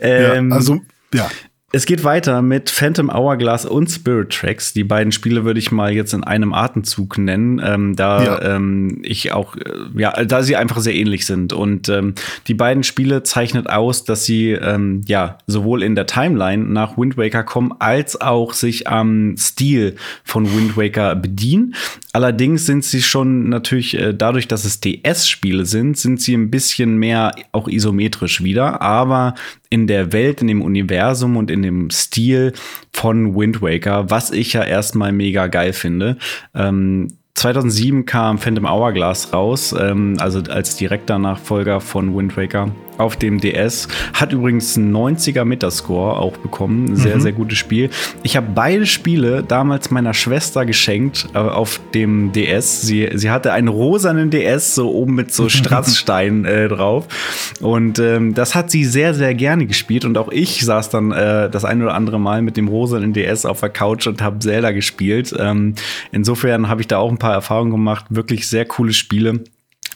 Ähm, ja, also, ja. Es geht weiter mit Phantom Hourglass und Spirit Tracks. Die beiden Spiele würde ich mal jetzt in einem Atemzug nennen, ähm, da ja. ähm, ich auch, äh, ja, da sie einfach sehr ähnlich sind. Und ähm, die beiden Spiele zeichnet aus, dass sie ähm, ja sowohl in der Timeline nach Wind Waker kommen, als auch sich am Stil von Wind Waker bedienen. Allerdings sind sie schon natürlich äh, dadurch, dass es DS-Spiele sind, sind sie ein bisschen mehr auch isometrisch wieder, aber in der Welt, in dem Universum und in dem Stil von Wind Waker, was ich ja erstmal mega geil finde. Ähm, 2007 kam Phantom Hourglass raus, ähm, also als direkter Nachfolger von Wind Waker auf dem DS. Hat übrigens einen 90er Metascore auch bekommen. Sehr, mhm. sehr gutes Spiel. Ich habe beide Spiele damals meiner Schwester geschenkt äh, auf dem DS. Sie, sie hatte einen rosanen DS, so oben mit so Strassstein äh, drauf. Und ähm, das hat sie sehr, sehr gerne gespielt. Und auch ich saß dann äh, das ein oder andere Mal mit dem rosanen DS auf der Couch und habe Zelda gespielt. Ähm, insofern habe ich da auch ein paar Erfahrungen gemacht. Wirklich sehr coole Spiele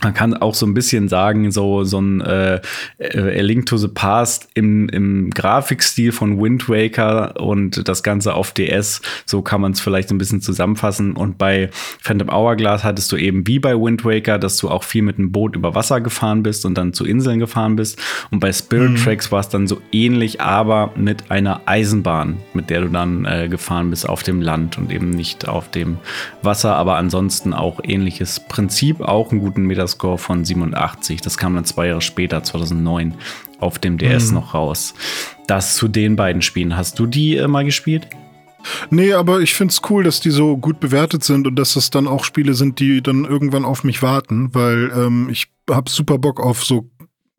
man kann auch so ein bisschen sagen, so, so ein äh, äh, A Link to the Past im, im Grafikstil von Wind Waker und das Ganze auf DS. So kann man es vielleicht ein bisschen zusammenfassen. Und bei Phantom Hourglass hattest du eben wie bei Wind Waker, dass du auch viel mit einem Boot über Wasser gefahren bist und dann zu Inseln gefahren bist. Und bei Spirit mhm. Tracks war es dann so ähnlich, aber mit einer Eisenbahn, mit der du dann äh, gefahren bist auf dem Land und eben nicht auf dem Wasser. Aber ansonsten auch ähnliches Prinzip, auch einen guten Meter Metascore von 87. Das kam dann zwei Jahre später, 2009, auf dem DS mhm. noch raus. Das zu den beiden Spielen. Hast du die äh, mal gespielt? Nee, aber ich finde es cool, dass die so gut bewertet sind und dass das dann auch Spiele sind, die dann irgendwann auf mich warten, weil ähm, ich habe super Bock auf so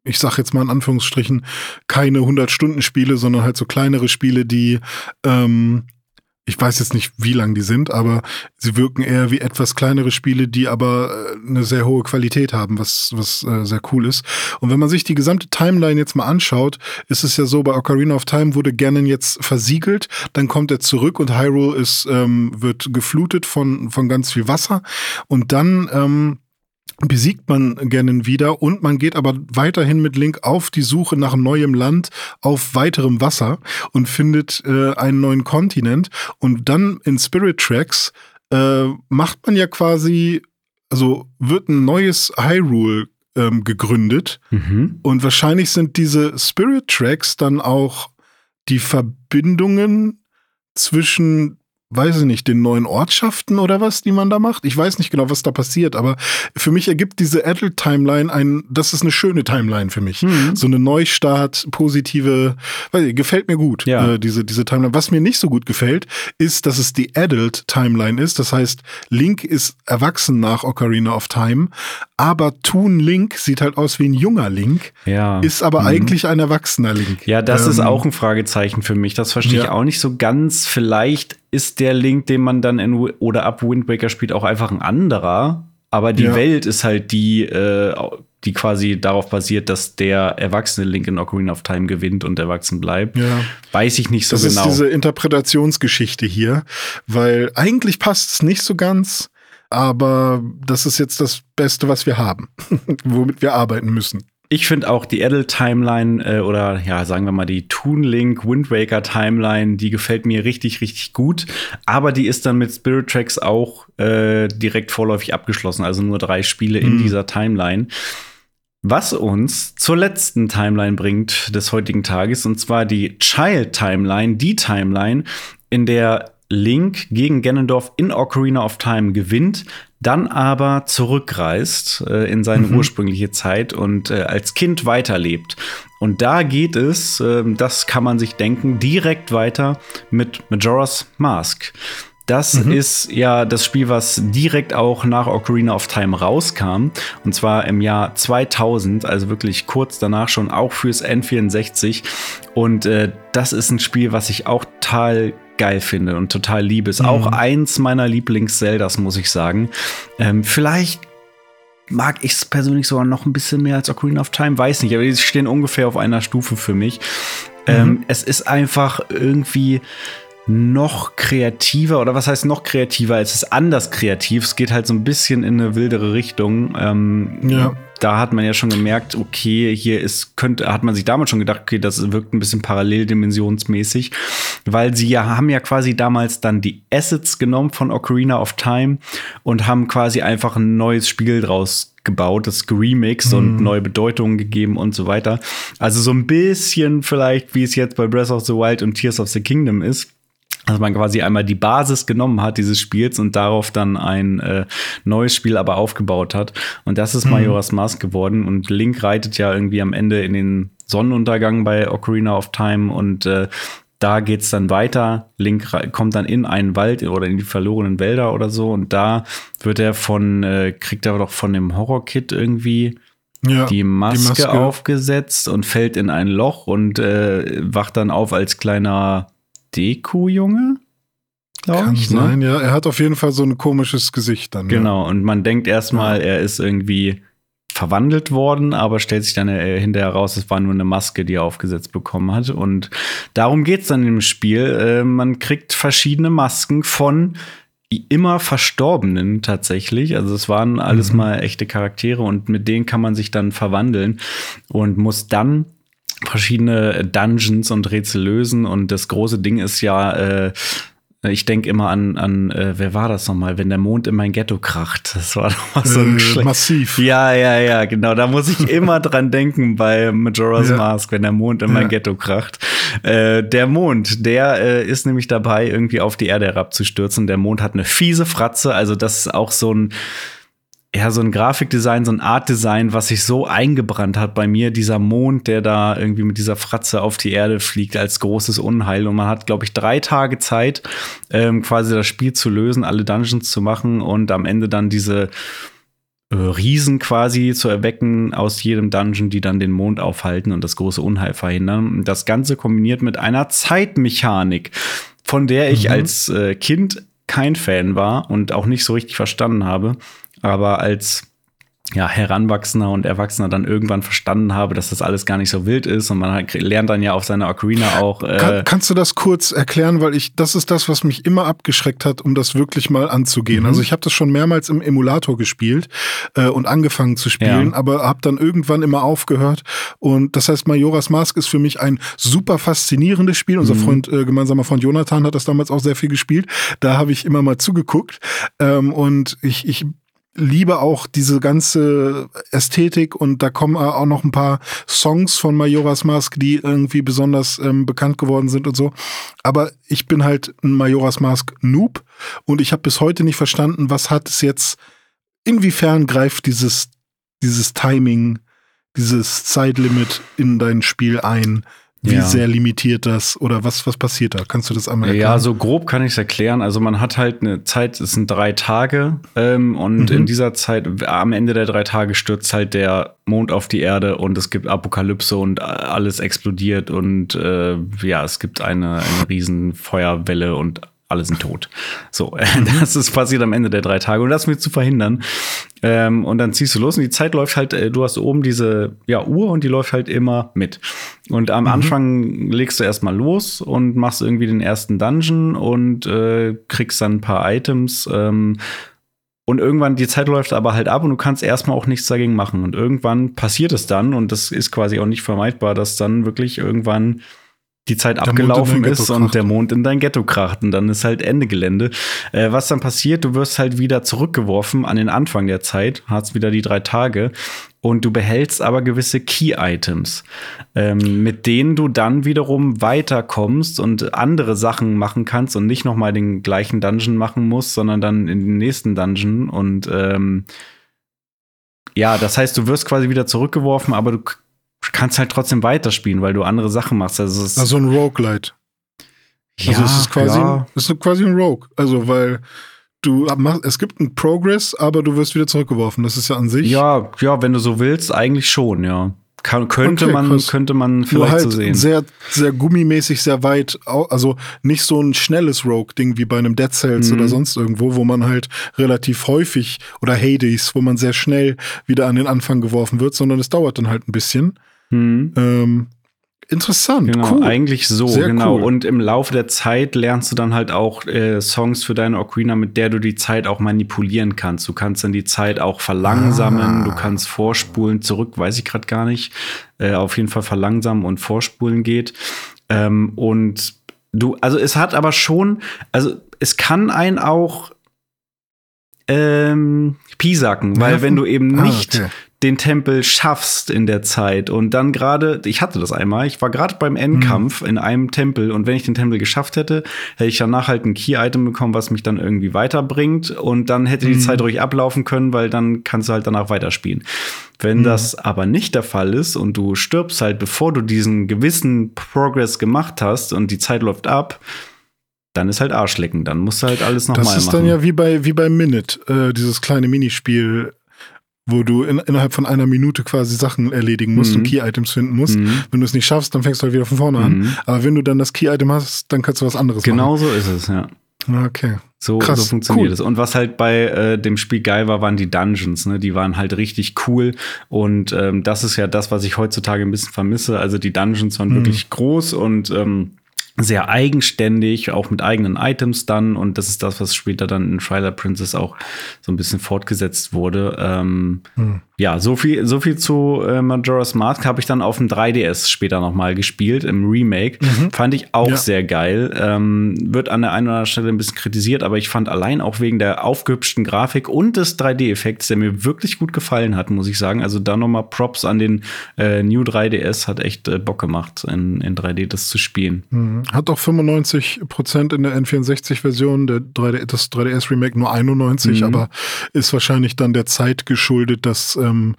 ich sag jetzt mal in Anführungsstrichen, keine 100-Stunden-Spiele, sondern halt so kleinere Spiele, die ähm, ich weiß jetzt nicht, wie lang die sind, aber sie wirken eher wie etwas kleinere Spiele, die aber äh, eine sehr hohe Qualität haben, was, was äh, sehr cool ist. Und wenn man sich die gesamte Timeline jetzt mal anschaut, ist es ja so, bei Ocarina of Time wurde Ganon jetzt versiegelt, dann kommt er zurück und Hyrule ist, ähm, wird geflutet von, von ganz viel Wasser und dann ähm, besiegt man gerne wieder und man geht aber weiterhin mit Link auf die Suche nach neuem Land auf weiterem Wasser und findet äh, einen neuen Kontinent und dann in Spirit Tracks äh, macht man ja quasi, also wird ein neues Hyrule ähm, gegründet mhm. und wahrscheinlich sind diese Spirit Tracks dann auch die Verbindungen zwischen weiß ich nicht, den neuen Ortschaften oder was, die man da macht. Ich weiß nicht genau, was da passiert, aber für mich ergibt diese Adult-Timeline ein, das ist eine schöne Timeline für mich. Mhm. So eine Neustart, positive, weiß ich, gefällt mir gut, ja. äh, diese, diese Timeline. Was mir nicht so gut gefällt, ist, dass es die Adult-Timeline ist. Das heißt, Link ist erwachsen nach Ocarina of Time, aber Toon Link sieht halt aus wie ein junger Link, ja. ist aber mhm. eigentlich ein erwachsener Link. Ja, das ähm, ist auch ein Fragezeichen für mich. Das verstehe ja. ich auch nicht so ganz. Vielleicht ist der Link, den man dann in oder ab Wind Waker spielt, auch einfach ein anderer. Aber die ja. Welt ist halt die, äh, die quasi darauf basiert, dass der erwachsene Link in Ocarina of Time gewinnt und erwachsen bleibt. Ja. Weiß ich nicht so das genau. Das ist diese Interpretationsgeschichte hier, weil eigentlich passt es nicht so ganz aber das ist jetzt das Beste, was wir haben, womit wir arbeiten müssen. Ich finde auch die Adult Timeline äh, oder ja, sagen wir mal die Toon Link Wind Waker Timeline, die gefällt mir richtig, richtig gut. Aber die ist dann mit Spirit Tracks auch äh, direkt vorläufig abgeschlossen. Also nur drei Spiele mhm. in dieser Timeline. Was uns zur letzten Timeline bringt des heutigen Tages, und zwar die Child Timeline, die Timeline, in der Link gegen Ganondorf in Ocarina of Time gewinnt, dann aber zurückreist äh, in seine mhm. ursprüngliche Zeit und äh, als Kind weiterlebt. Und da geht es, äh, das kann man sich denken, direkt weiter mit Majora's Mask. Das mhm. ist ja das Spiel, was direkt auch nach Ocarina of Time rauskam. Und zwar im Jahr 2000, also wirklich kurz danach schon auch fürs N64. Und äh, das ist ein Spiel, was ich auch total geil finde und total liebe. Ist mhm. auch eins meiner Lieblings-Zeldas, muss ich sagen. Ähm, vielleicht mag ich es persönlich sogar noch ein bisschen mehr als Ocarina of Time, weiß nicht, aber die stehen ungefähr auf einer Stufe für mich. Mhm. Ähm, es ist einfach irgendwie noch kreativer oder was heißt noch kreativer? Es ist anders kreativ. Es geht halt so ein bisschen in eine wildere Richtung. Ähm, ja. Da hat man ja schon gemerkt, okay, hier ist, könnte, hat man sich damals schon gedacht, okay, das wirkt ein bisschen paralleldimensionsmäßig, weil sie ja haben ja quasi damals dann die Assets genommen von Ocarina of Time und haben quasi einfach ein neues Spiel draus gebaut, das geremixed mhm. und neue Bedeutungen gegeben und so weiter. Also so ein bisschen vielleicht, wie es jetzt bei Breath of the Wild und Tears of the Kingdom ist dass man quasi einmal die Basis genommen hat dieses Spiels und darauf dann ein äh, neues Spiel aber aufgebaut hat. Und das ist mhm. Majora's Mask geworden. Und Link reitet ja irgendwie am Ende in den Sonnenuntergang bei Ocarina of Time und äh, da geht's dann weiter. Link kommt dann in einen Wald oder in die verlorenen Wälder oder so und da wird er von, äh, kriegt er doch von dem Horror-Kit irgendwie ja, die, Maske die, Maske aufgesetzt und fällt in ein Loch und äh, wacht dann auf als kleiner Deku-Junge. Kann ich, ne? sein, ne? ja. Er hat auf jeden Fall so ein komisches Gesicht dann. Genau, ja. und man denkt erstmal, er ist irgendwie verwandelt worden, aber stellt sich dann äh, hinterher raus, es war nur eine Maske, die er aufgesetzt bekommen hat. Und darum geht es dann im Spiel. Äh, man kriegt verschiedene Masken von immer Verstorbenen tatsächlich. Also es waren alles mhm. mal echte Charaktere und mit denen kann man sich dann verwandeln und muss dann verschiedene Dungeons und Rätsel lösen. Und das große Ding ist ja, äh, ich denke immer an, an äh, wer war das nochmal, wenn der Mond in mein Ghetto kracht. Das war doch mal so ein äh, Massiv. Ja, ja, ja, genau. Da muss ich immer dran denken bei Majora's ja. Mask, wenn der Mond in ja. mein Ghetto kracht. Äh, der Mond, der äh, ist nämlich dabei, irgendwie auf die Erde herabzustürzen. Der Mond hat eine fiese Fratze, also das ist auch so ein ja, so ein Grafikdesign, so ein Artdesign, was sich so eingebrannt hat bei mir, dieser Mond, der da irgendwie mit dieser Fratze auf die Erde fliegt als großes Unheil. Und man hat, glaube ich, drei Tage Zeit, ähm, quasi das Spiel zu lösen, alle Dungeons zu machen und am Ende dann diese äh, Riesen quasi zu erwecken aus jedem Dungeon, die dann den Mond aufhalten und das große Unheil verhindern. Das Ganze kombiniert mit einer Zeitmechanik, von der ich mhm. als äh, Kind kein Fan war und auch nicht so richtig verstanden habe aber als ja, Heranwachsender und Erwachsener dann irgendwann verstanden habe, dass das alles gar nicht so wild ist und man lernt dann ja auf seiner Ocarina auch. Äh Kann, kannst du das kurz erklären, weil ich das ist das, was mich immer abgeschreckt hat, um das wirklich mal anzugehen. Mhm. Also ich habe das schon mehrmals im Emulator gespielt äh, und angefangen zu spielen, ja. aber habe dann irgendwann immer aufgehört und das heißt, Majora's Mask ist für mich ein super faszinierendes Spiel. Unser mhm. Freund äh, gemeinsamer Freund Jonathan hat das damals auch sehr viel gespielt. Da habe ich immer mal zugeguckt ähm, und ich ich liebe auch diese ganze Ästhetik und da kommen auch noch ein paar Songs von Majora's Mask, die irgendwie besonders ähm, bekannt geworden sind und so. Aber ich bin halt ein Majora's Mask Noob und ich habe bis heute nicht verstanden, was hat es jetzt, inwiefern greift dieses, dieses Timing, dieses Zeitlimit in dein Spiel ein? Wie ja. sehr limitiert das oder was, was passiert da? Kannst du das einmal erklären? Ja, so grob kann ich es erklären. Also man hat halt eine Zeit, es sind drei Tage ähm, und mhm. in dieser Zeit, am Ende der drei Tage stürzt halt der Mond auf die Erde und es gibt Apokalypse und alles explodiert und äh, ja, es gibt eine, eine riesen Feuerwelle und alle sind tot. So, das ist passiert am Ende der drei Tage und das mir zu verhindern. Ähm, und dann ziehst du los und die Zeit läuft halt, äh, du hast oben diese ja, Uhr und die läuft halt immer mit. Und am mhm. Anfang legst du erstmal los und machst irgendwie den ersten Dungeon und äh, kriegst dann ein paar Items. Ähm, und irgendwann, die Zeit läuft aber halt ab und du kannst erstmal auch nichts dagegen machen. Und irgendwann passiert es dann, und das ist quasi auch nicht vermeidbar, dass dann wirklich irgendwann die Zeit der abgelaufen ist und der Mond in dein Ghetto kracht und dann ist halt Ende Gelände. Äh, was dann passiert, du wirst halt wieder zurückgeworfen an den Anfang der Zeit, hast wieder die drei Tage und du behältst aber gewisse Key-Items, ähm, mit denen du dann wiederum weiterkommst und andere Sachen machen kannst und nicht noch mal den gleichen Dungeon machen musst, sondern dann in den nächsten Dungeon und ähm, ja, das heißt, du wirst quasi wieder zurückgeworfen, aber du kannst halt trotzdem weiterspielen, weil du andere Sachen machst. Also, es also ein Roguelite. Ja, also es ist quasi, ja. es ist quasi ein Rogue. Also, weil du machst, es gibt einen Progress, aber du wirst wieder zurückgeworfen. Das ist ja an sich. Ja, ja, wenn du so willst, eigentlich schon, ja. Kann, könnte, okay, man, könnte man vielleicht halt so sehen. Sehr, sehr gummimäßig, sehr weit, also nicht so ein schnelles Rogue-Ding wie bei einem Dead Cells mhm. oder sonst irgendwo, wo man halt relativ häufig oder Hades, wo man sehr schnell wieder an den Anfang geworfen wird, sondern es dauert dann halt ein bisschen. Mhm. Ähm, Interessant, Genau, cool. eigentlich so, Sehr genau. cool. Und im Laufe der Zeit lernst du dann halt auch äh, Songs für deine Ocarina, mit der du die Zeit auch manipulieren kannst. Du kannst dann die Zeit auch verlangsamen, Ah. du kannst vorspulen, zurück, weiß ich gerade gar nicht. Äh, auf jeden Fall verlangsamen und vorspulen geht. Ähm, und du, also es hat aber schon, also es kann einen auch ähm, piesacken, weil Nerven? wenn du eben Ah, nicht okay. Den Tempel schaffst in der Zeit und dann gerade, ich hatte das einmal, ich war gerade beim Endkampf Mhm. in einem Tempel und wenn ich den Tempel geschafft hätte, hätte ich danach halt ein Key-Item bekommen, was mich dann irgendwie weiterbringt und dann hätte die Mhm. Zeit ruhig ablaufen können, weil dann kannst du halt danach weiterspielen. Wenn Mhm. das aber nicht der Fall ist und du stirbst halt, bevor du diesen gewissen Progress gemacht hast und die Zeit läuft ab, dann ist halt Arschlecken. Dann musst du halt alles nochmal Das machen. ist dann ja wie bei, wie bei Minute, äh, dieses kleine Minispiel, wo du in, innerhalb von einer Minute quasi Sachen erledigen musst Mhm. und Key-Items finden musst. Mhm. Wenn du es nicht schaffst, dann fängst du halt wieder von vorne an. Mhm. Aber wenn du dann das Key-Item hast, dann kannst du was anderes Genau so ist es, ja. machen. Okay. So, Krass, so funktioniert cool. es. Und was halt bei äh, dem Spiel geil war, waren die Dungeons. Ne? Die waren halt richtig cool. Und ähm, das ist ja das, was ich heutzutage ein bisschen vermisse. Also die Dungeons waren Mhm. wirklich groß und ähm, sehr eigenständig, auch mit eigenen Items dann. Und das ist das, was später dann in Twilight Princess auch so ein bisschen fortgesetzt wurde. Ähm, Hm. Ja, so viel, so viel zu äh, Majora's Mask habe ich dann auf dem 3DS später noch mal gespielt im Remake. Fand ich auch Ja. sehr geil. Ähm, wird an der einen oder anderen Stelle ein bisschen kritisiert, aber ich fand allein auch wegen der aufgehübschten Grafik und des 3D-Effekts, der mir wirklich gut gefallen hat, muss ich sagen. Also da noch mal Props an den äh, New 3DS, hat echt äh, Bock gemacht, in, in 3D das zu spielen. Mhm. Hat auch 95% in der N64-Version, der 3D, das 3DS-Remake nur 91, Mhm. aber ist wahrscheinlich dann der Zeit geschuldet, dass ähm,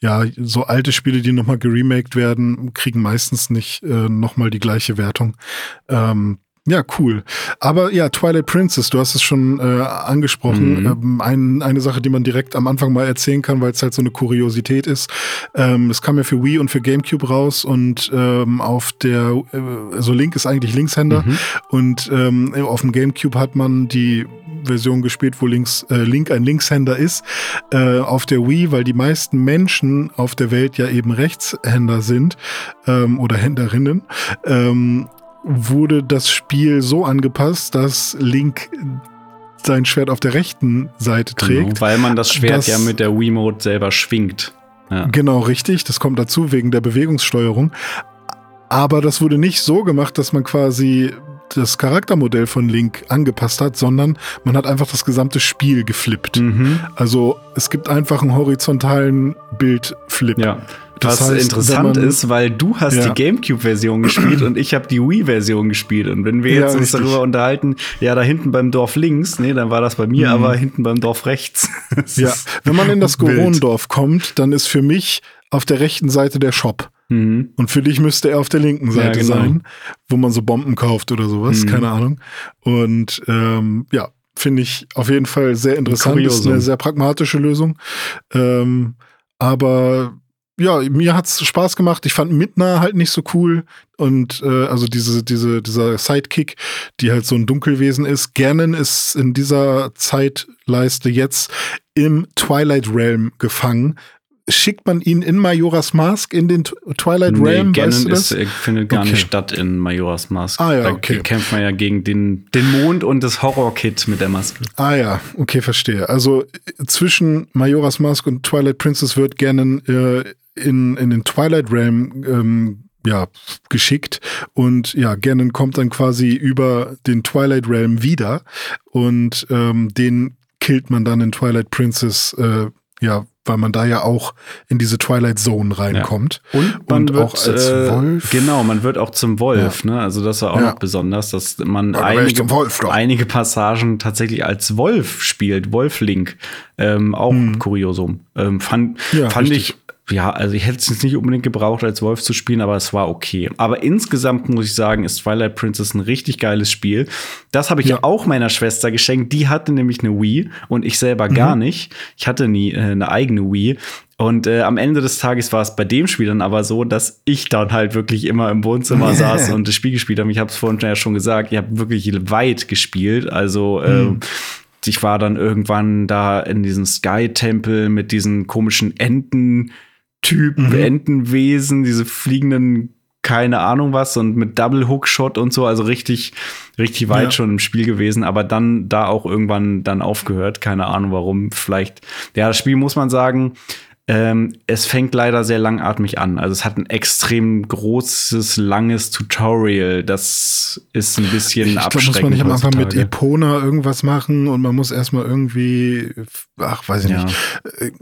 ja so alte Spiele, die nochmal geremaked werden, kriegen meistens nicht äh, nochmal die gleiche Wertung. Ähm, ja, cool. Aber ja, Twilight Princess, du hast es schon äh, angesprochen. Mhm. Ähm, ein, eine Sache, die man direkt am Anfang mal erzählen kann, weil es halt so eine Kuriosität ist. Ähm, es kam ja für Wii und für GameCube raus und ähm, auf der, äh, also Link ist eigentlich Linkshänder Mhm. und ähm, auf dem GameCube hat man die Version gespielt, wo links, äh, Link ein Linkshänder ist. Äh, auf der Wii, weil die meisten Menschen auf der Welt ja eben Rechtshänder sind ähm, oder Händerinnen, ähm, wurde das Spiel so angepasst, dass Link sein Schwert auf der rechten Seite trägt. Genau, weil man das Schwert Das- ja mit der Wiimote selber schwingt. Ja. Genau, richtig. Das kommt dazu wegen der Bewegungssteuerung. Aber das wurde nicht so gemacht, dass man quasi das Charaktermodell von Link angepasst hat, sondern man hat einfach das gesamte Spiel geflippt. Mhm. Also es gibt einfach einen horizontalen Bildflip. Ja. Das Was heißt, interessant ist, weil du hast Ja. die GameCube-Version gespielt und ich habe die Wii-Version gespielt. Und wenn wir Ja, jetzt uns richtig. darüber unterhalten, ja, da hinten beim Dorf links, nee, dann war das bei mir, Mhm. aber hinten beim Dorf rechts. Ja, wenn man in das wild. Goronendorf kommt, dann ist für mich auf der rechten Seite der Shop. Mhm. Und für dich müsste er auf der linken Seite genau. sein, wo man so Bomben kauft oder sowas, Mhm. keine Ahnung. Und ähm, ja, finde ich auf jeden Fall sehr interessant. Ist eine sehr pragmatische Lösung. Ähm, aber ja, mir hat's Spaß gemacht. Ich fand Midna halt nicht so cool. Und äh, also diese, diese, dieser Sidekick, die halt so ein Dunkelwesen ist. Gernen ist in dieser Zeitleiste jetzt im Twilight Realm gefangen. Schickt man ihn in Majora's Mask in den Tw- Twilight Nee, Realm? Ganon weißt du das? ist, äh, findet gar Okay. nicht statt in Majora's Mask. Ah, ja, da okay. kämpft man ja gegen den, den Mond und das Horror-Kit mit der Maske. Ah ja, okay, verstehe. Also äh, zwischen Majora's Mask und Twilight Princess wird gerne äh, in, in den Twilight Realm ähm, ja, geschickt und ja, Ganon kommt dann quasi über den Twilight Realm wieder und ähm, den killt man dann in Twilight Princess, äh, ja, weil man da ja auch in diese Twilight Zone reinkommt. Und man Und wird auch als äh, Wolf? Genau, man wird auch zum Wolf. Ne? Also das war auch Ja. noch besonders, dass man Ja, einige, Wolf einige Passagen tatsächlich als Wolf spielt, Wolf-Link. Ähm, auch Kuriosum. Ähm, fand Hm. Ja, fand richtig. ich ja, also ich hätte es jetzt nicht unbedingt gebraucht, als Wolf zu spielen, aber es war okay. Aber insgesamt muss ich sagen, ist Twilight Princess ein richtig geiles Spiel. Das habe ich Ja. auch meiner Schwester geschenkt. Die hatte nämlich eine Wii und ich selber Mhm. gar nicht. Ich hatte nie äh, eine eigene Wii. Und äh, am Ende des Tages war es bei dem Spiel dann aber so, dass ich dann halt wirklich immer im Wohnzimmer saß und das Spiel gespielt habe. Ich habe es vorhin ja schon gesagt, ich habe wirklich weit gespielt. Also äh, ich war dann irgendwann da in diesem Sky-Tempel mit diesen komischen Enten. Typen, Entenwesen, diese fliegenden keine Ahnung was und mit Double Hook Shot und so, also richtig, richtig weit ja. schon im Spiel gewesen, aber dann da auch irgendwann dann aufgehört. Keine Ahnung warum. Vielleicht, ja, das Spiel muss man sagen, ähm, es fängt leider sehr langatmig an. Also es hat ein extrem großes, langes Tutorial. Das ist ein bisschen ich abschreckend. Da muss man nicht am Anfang mit Epona irgendwas machen und man muss erstmal irgendwie, ach, weiß ich ja. nicht.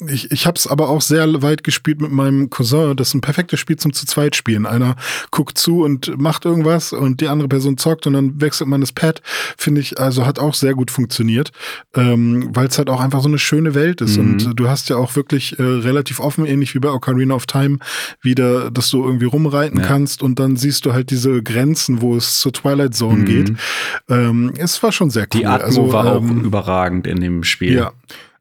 Ich, ich habe es aber auch sehr weit gespielt mit meinem Cousin. Das ist ein perfektes Spiel zum zu zweit spielen. Einer guckt zu und macht irgendwas und die andere Person zockt und dann wechselt man das Pad. Finde ich, also hat auch sehr gut funktioniert, ähm, weil es halt auch einfach so eine schöne Welt ist. Mhm. Und du hast ja auch wirklich äh, relativ offen, ähnlich wie bei Ocarina of Time, wieder, dass du irgendwie rumreiten ja. kannst und dann siehst du halt diese Grenzen, wo es zur Twilight Zone mhm. geht. Ähm, es war schon sehr cool. Die Atmo also, war ähm, auch überragend in dem Spiel. Ja.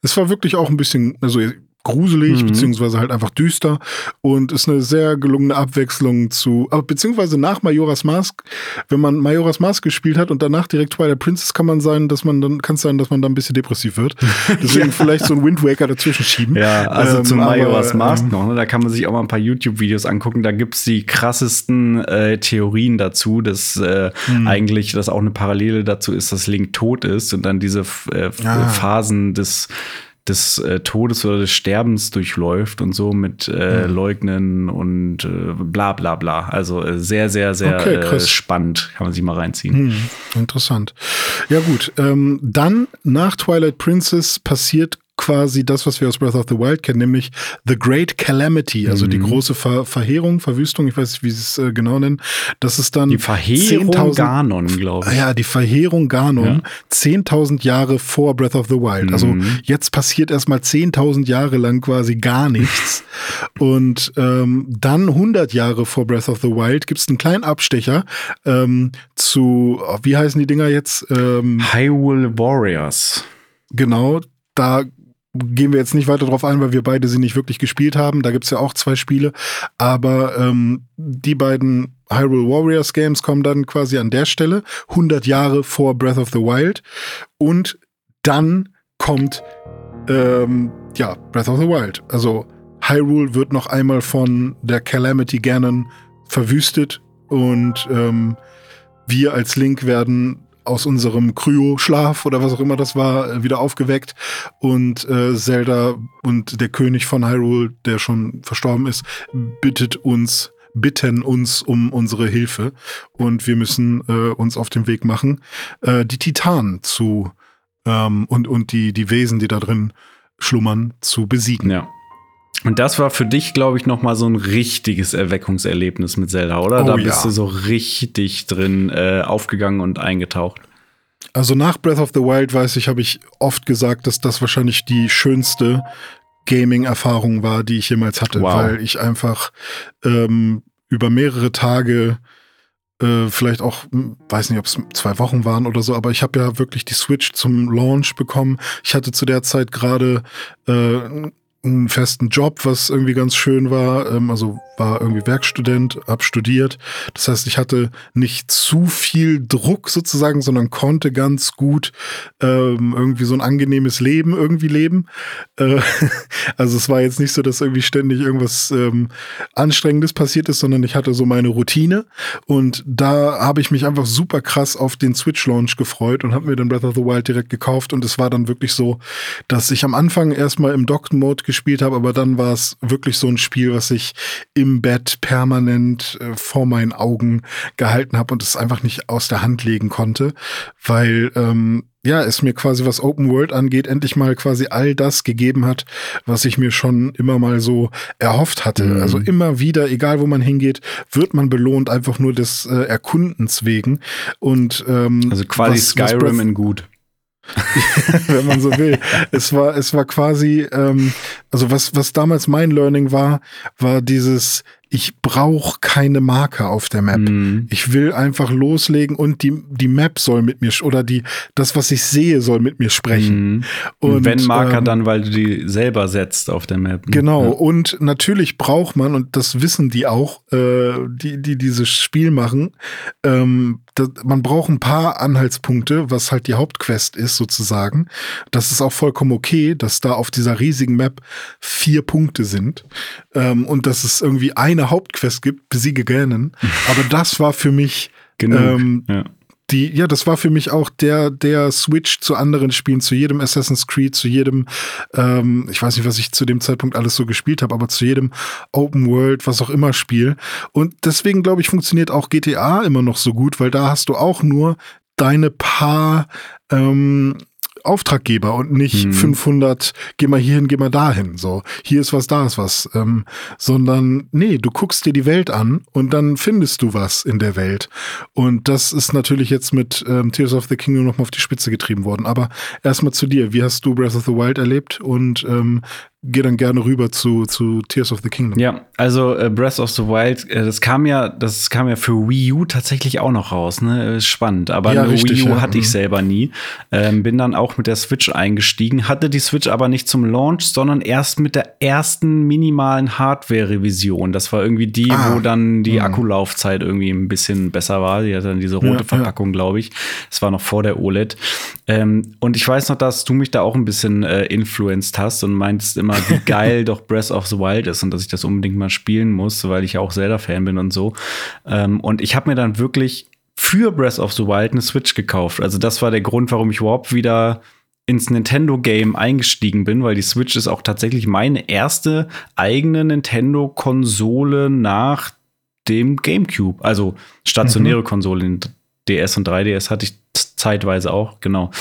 Es war wirklich auch ein bisschen, also gruselig, mhm. beziehungsweise halt einfach düster und ist eine sehr gelungene Abwechslung zu, aber beziehungsweise nach Majora's Mask, wenn man Majora's Mask gespielt hat und danach direkt Twilight Princess kann man sein, dass man dann, kann es sein, dass man dann ein bisschen depressiv wird. Deswegen ja. vielleicht so ein Wind Waker dazwischen schieben. Ja, also ähm, zu Majora's aber, Mask ähm, noch, ne? da kann man sich auch mal ein paar YouTube-Videos angucken, da gibt's die krassesten äh, Theorien dazu, dass äh, mhm. eigentlich das auch eine Parallele dazu ist, dass Link tot ist und dann diese äh, ah. Phasen des des äh, Todes oder des Sterbens durchläuft und so mit äh, mhm. Leugnen und äh, bla bla bla. Also äh, sehr, sehr, sehr okay, äh, spannend. Kann man sich mal reinziehen. Mhm. Interessant. Ja, gut. Ähm, dann nach Twilight Princess passiert quasi das, was wir aus Breath of the Wild kennen, nämlich The Great Calamity, also mhm. die große Ver Verheerung, Verwüstung, ich weiß nicht, wie sie es äh, genau nennen. Das ist dann die Verheerung Ganon, glaube ich. Ja, die Verheerung Ganon, ja. 10.000 Jahre vor Breath of the Wild. Also mhm. Also jetzt passiert erstmal 10.000 Jahre lang quasi gar nichts. Und ähm, dann 100 Jahre vor Breath of the Wild gibt es einen kleinen Abstecher ähm, zu, wie heißen die Dinger jetzt? Ähm, Hyrule Warriors. Genau, da gehen wir jetzt nicht weiter drauf ein, weil wir beide sie nicht wirklich gespielt haben. Da gibt's ja auch zwei Spiele. Aber ähm, die beiden Hyrule Warriors Games kommen dann quasi an der Stelle, 100 Jahre vor Breath of the Wild. Und dann kommt ähm, ja Breath of the Wild. Also Hyrule wird noch einmal von der Calamity Ganon verwüstet und ähm, wir als Link werden aus unserem Kryo-Schlaf oder was auch immer das war, äh, wieder aufgeweckt und äh, Zelda und der König von Hyrule, der schon verstorben ist, bittet uns, bitten uns um unsere Hilfe und wir müssen äh, uns auf den Weg machen, äh, die Titanen zu ähm, und, und die, die Wesen, die da drin schlummern, zu besiegen. Ja. Und das war für dich, glaube ich, noch mal so ein richtiges Erweckungserlebnis mit Zelda, oder? Oh, da bist ja. du so richtig drin äh, aufgegangen und eingetaucht. Also nach Breath of the Wild, weiß ich, habe ich oft gesagt, dass das wahrscheinlich die schönste Gaming-Erfahrung war, die ich jemals hatte, wow. weil ich einfach ähm, über mehrere Tage äh, vielleicht auch, hm, weiß nicht, ob es zwei Wochen waren oder so, aber ich habe ja wirklich die Switch zum Launch bekommen. Ich hatte zu der Zeit gerade äh, einen festen Job, was irgendwie ganz schön war. Ähm, also war irgendwie Werkstudent, hab studiert. Das heißt, ich hatte nicht zu viel Druck sozusagen, sondern konnte ganz gut ähm, irgendwie so ein angenehmes Leben irgendwie leben. Äh, also es war jetzt nicht so, dass irgendwie ständig irgendwas ähm, Anstrengendes passiert ist, sondern ich hatte so meine Routine und da habe ich mich einfach super krass auf den Switch-Launch gefreut und habe mir dann Breath of the Wild direkt gekauft und es war dann wirklich so, dass ich am Anfang erstmal im Docked-Mode gespielt habe, aber dann war es wirklich so ein Spiel, was ich im Bett permanent äh, vor meinen Augen gehalten habe und es einfach nicht aus der Hand legen konnte, weil ähm, ja, es mir quasi, was Open World angeht, endlich mal quasi all das gegeben hat, was ich mir schon immer mal so erhofft hatte. Mhm. Also immer wieder, egal wo man hingeht, wird man belohnt, einfach nur des äh, Erkundens wegen. Und ähm, also quasi was, Skyrim was in gut. wenn man so will. Es war, es war quasi, ähm, also was, was damals mein Learning war, war dieses, ich brauche keine Marker auf der Map. Mhm. Ich will einfach loslegen und die, die Map soll mit mir oder die, das, was ich sehe, soll mit mir sprechen. Mhm. Und, wenn Marker, ähm, dann, weil du die selber setzt auf der Map. Ne? Genau. Ja. Und natürlich braucht man, und das wissen die auch, äh, die, die dieses Spiel machen, ähm, das, man braucht ein paar Anhaltspunkte, was halt die Hauptquest ist, sozusagen. Das ist auch vollkommen okay, dass da auf dieser riesigen Map vier Punkte sind. Ähm, und dass es irgendwie eine eine Hauptquest gibt, besiege Ganon. Aber das war für mich Genug. ähm, ja. die, ja, das war für mich auch der, der Switch zu anderen Spielen, zu jedem Assassin's Creed, zu jedem, ähm, ich weiß nicht, was ich zu dem Zeitpunkt alles so gespielt habe, aber zu jedem Open World, was auch immer Spiel. Und deswegen glaube ich, funktioniert auch GTA immer noch so gut, weil da hast du auch nur deine paar ähm, Auftraggeber und nicht Mhm. 500, geh mal hierhin, geh mal dahin. So, hier ist was, da ist was. Ähm, sondern, nee, du guckst dir die Welt an und dann findest du was in der Welt. Und das ist natürlich jetzt mit ähm, Tears of the Kingdom nochmal auf die Spitze getrieben worden. Aber erstmal zu dir. Wie hast du Breath of the Wild erlebt? Und ähm, geh dann gerne rüber zu, zu Tears of the Kingdom. Ja, also äh, Breath of the Wild, äh, das kam ja, das kam ja für Wii U tatsächlich auch noch raus, ne? Spannend. Aber Ja, eine richtig, Wii U ja. hatte ich Mhm. selber nie. Ähm, bin dann auch mit der Switch eingestiegen, hatte die Switch aber nicht zum Launch, sondern erst mit der ersten minimalen Hardware-Revision. Das war irgendwie die, Ah. wo dann die Mhm. Akkulaufzeit irgendwie ein bisschen besser war. Die hat dann diese rote ja. Verpackung, glaube ich. Das war noch vor der OLED. Ähm, und ich weiß noch, dass du mich da auch ein bisschen äh, influenced hast und meintest immer, wie geil doch Breath of the Wild ist und dass ich das unbedingt mal spielen muss, weil ich ja auch Zelda-Fan bin und so. Ähm, und ich habe mir dann wirklich für Breath of the Wild eine Switch gekauft. Also das war der Grund, warum ich überhaupt wieder ins Nintendo-Game eingestiegen bin, weil die Switch ist auch tatsächlich meine erste eigene Nintendo-Konsole nach dem GameCube. Also stationäre Konsole. Den DS und 3DS hatte ich zeitweise auch, genau.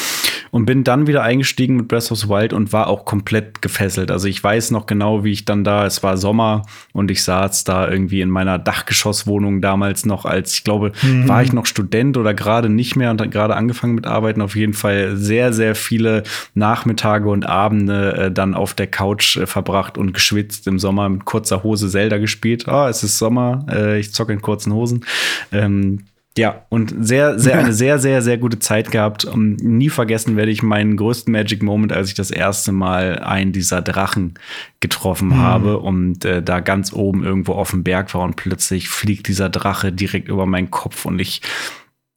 Und bin dann wieder eingestiegen mit Breath of the Wild und war auch komplett gefesselt. Also ich weiß noch genau, wie ich dann da, es war Sommer und ich saß da irgendwie in meiner Dachgeschosswohnung damals noch als, ich glaube, war ich noch Student oder gerade nicht mehr und hat gerade angefangen mit Arbeiten. Auf jeden Fall sehr, sehr viele Nachmittage und Abende äh, dann auf der Couch äh, verbracht und geschwitzt im Sommer mit kurzer Hose Zelda gespielt. Ah, es ist Sommer, äh, ich zocke in kurzen Hosen. Ähm, ja, und sehr, sehr, eine sehr, sehr, sehr gute Zeit gehabt. Um, nie vergessen werde ich meinen größten Magic Moment, als ich das erste Mal einen dieser Drachen getroffen habe und äh, da ganz oben irgendwo auf dem Berg war und plötzlich fliegt dieser Drache direkt über meinen Kopf und ich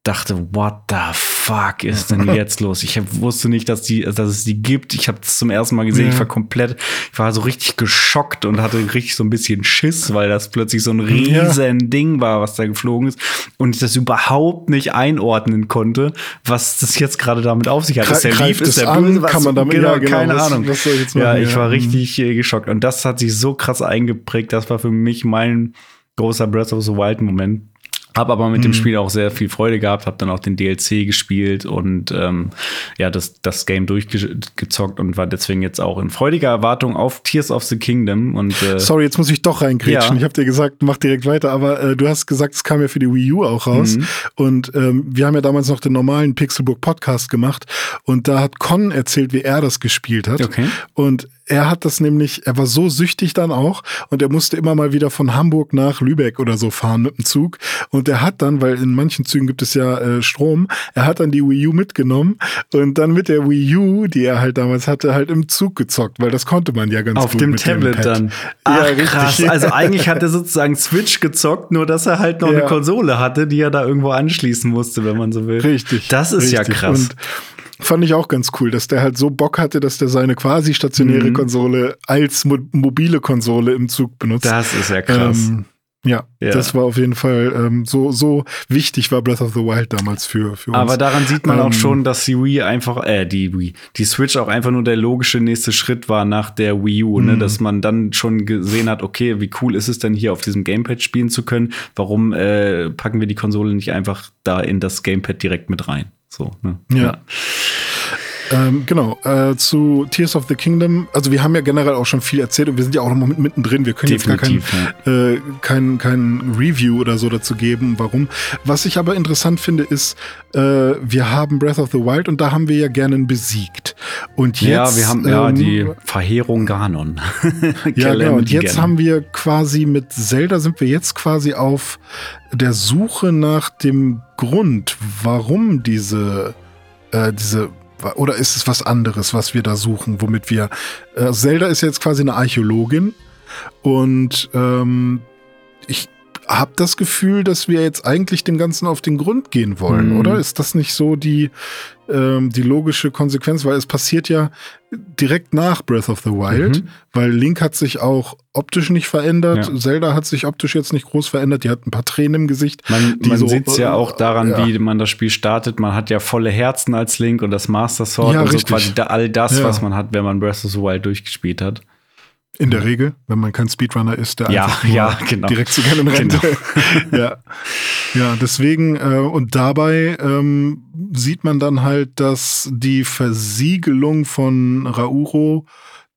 dachte, what the fuck ist denn jetzt los? Ich hab, wusste nicht, dass, die, dass es die gibt. Ich habe es zum ersten Mal gesehen. Ja. Ich war komplett, ich war so richtig geschockt und hatte richtig so ein bisschen Schiss, weil das plötzlich so ein Ja. riesen Ding war, was da geflogen ist und ich das überhaupt nicht einordnen konnte, was das jetzt gerade damit auf sich hat. Gre- Ist der lieb, ist der an? Was, Kann man damit- genau, ja, genau, keine was- Ahnung. was jetzt ja, machen? ich Ja, war richtig äh, geschockt und das hat sich so krass eingeprägt. Das war für mich mein großer Breath of the Wild Moment. Hab aber mit dem Spiel auch sehr viel Freude gehabt, hab dann auch den DLC gespielt und ähm, ja, das, das Game durchgezockt und war deswegen jetzt auch in freudiger Erwartung auf Tears of the Kingdom. Und äh, Sorry, jetzt muss ich doch reingrätschen. Ja. Ich habe dir gesagt, mach direkt weiter, aber äh, du hast gesagt, es kam ja für die Wii U auch raus. Mhm. Und ähm, wir haben ja damals noch den normalen Pixelbook Podcast gemacht und da hat Con erzählt, wie er das gespielt hat. Okay. Und er hat das nämlich, er war so süchtig dann auch und er musste immer mal wieder von Hamburg nach Lübeck oder so fahren mit dem Zug. Und er hat dann, weil in manchen Zügen gibt es ja äh, Strom, er hat dann die Wii U mitgenommen und dann mit der Wii U, die er halt damals hatte, halt im Zug gezockt, weil das konnte man ja ganz auf gut dem mit Tablet Pad. dann. Ja, Ach, richtig. krass. Also eigentlich hat er sozusagen Switch gezockt, nur dass er halt noch Ja. eine Konsole hatte, die er da irgendwo anschließen musste, wenn man so will. Richtig. Das ist ja richtig. krass. Und fand ich auch ganz cool, dass der halt so Bock hatte, dass der seine quasi stationäre Mhm. Konsole als mo mobile Konsole im Zug benutzt. das ist ja krass. Ähm, ja, Ja. das war auf jeden Fall ähm, so, so wichtig war Breath of the Wild damals für, für uns. Aber daran sieht man Ähm, auch schon, dass die Wii einfach, äh, die Wii, die Switch auch einfach nur der logische nächste Schritt war nach der Wii U, Mhm. ne? dass man dann schon gesehen hat, okay, wie cool ist es denn hier auf diesem Gamepad spielen zu können? Warum äh, packen wir die Konsole nicht einfach da in das Gamepad direkt mit rein? So, ne? Ja. Ähm, genau, äh, zu Tears of the Kingdom. Also wir haben ja generell auch schon viel erzählt und wir sind ja auch noch mit, mittendrin. Wir können Definitiv, jetzt gar kein, äh, kein, kein Review oder so dazu geben, warum. Was ich aber interessant finde, ist, äh, wir haben Breath of the Wild und da haben wir ja gerne besiegt. Und jetzt, ja, wir haben ja ähm, die Verheerung Ganon. Ja, genau. Und jetzt Ganon. haben wir quasi mit Zelda sind wir jetzt quasi auf der Suche nach dem Grund, warum diese, äh, diese, oder ist es was anderes, was wir da suchen, womit wir, äh, Zelda ist jetzt quasi eine Archäologin und ähm, ich habe das Gefühl, dass wir jetzt eigentlich dem Ganzen auf den Grund gehen wollen, mhm. oder? Ist das nicht so die, ähm, die logische Konsequenz? Weil es passiert ja direkt nach Breath of the Wild, mhm. weil Link hat sich auch optisch nicht verändert, ja. Zelda hat sich optisch jetzt nicht groß verändert, die hat ein paar Tränen im Gesicht. Man, man so, sieht es ja auch daran, ja. wie man das Spiel startet. Man hat ja volle Herzen als Link und das Master Sword ja, und so quasi all das, was man hat, wenn man Breath of the Wild durchgespielt hat. In der Regel, wenn man kein Speedrunner ist, der ja, einfach ja, genau. direkt zu gerne rennt. Genau. ja. ja, deswegen, äh, und dabei ähm, sieht man dann halt, dass die Versiegelung von Rauro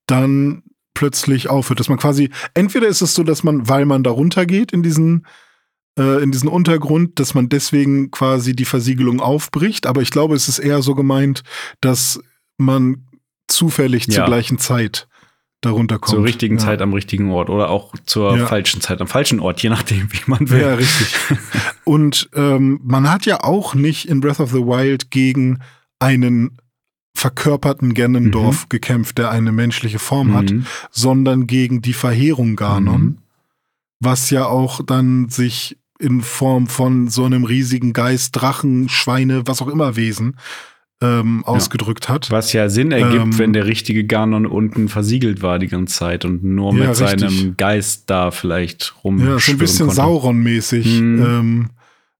dann plötzlich aufhört. Dass man quasi, entweder ist es so, dass man, weil man da runtergeht in diesen äh, in diesen Untergrund, dass man deswegen quasi die Versiegelung aufbricht. Aber ich glaube, es ist eher so gemeint, dass man zufällig ja. zur gleichen Zeit darunter kommt. Zur richtigen ja. Zeit am richtigen Ort oder auch zur ja. falschen Zeit am falschen Ort, je nachdem, wie man will. Ja, richtig. Und ähm, man hat ja auch nicht in Breath of the Wild gegen einen verkörperten Ganondorf mhm. gekämpft, der eine menschliche Form mhm. hat, sondern gegen die Verheerung Ganon, mhm. was ja auch dann sich in Form von so einem riesigen Geist, Drachen, Schweine, was auch immer Wesen ähm, ausgedrückt ja. hat. Was ja Sinn ergibt, ähm, wenn der richtige Ganon unten versiegelt war die ganze Zeit und nur ja, mit richtig. seinem Geist da vielleicht rum. Ja, schon ein bisschen Sauron-mäßig. Mhm. Ähm,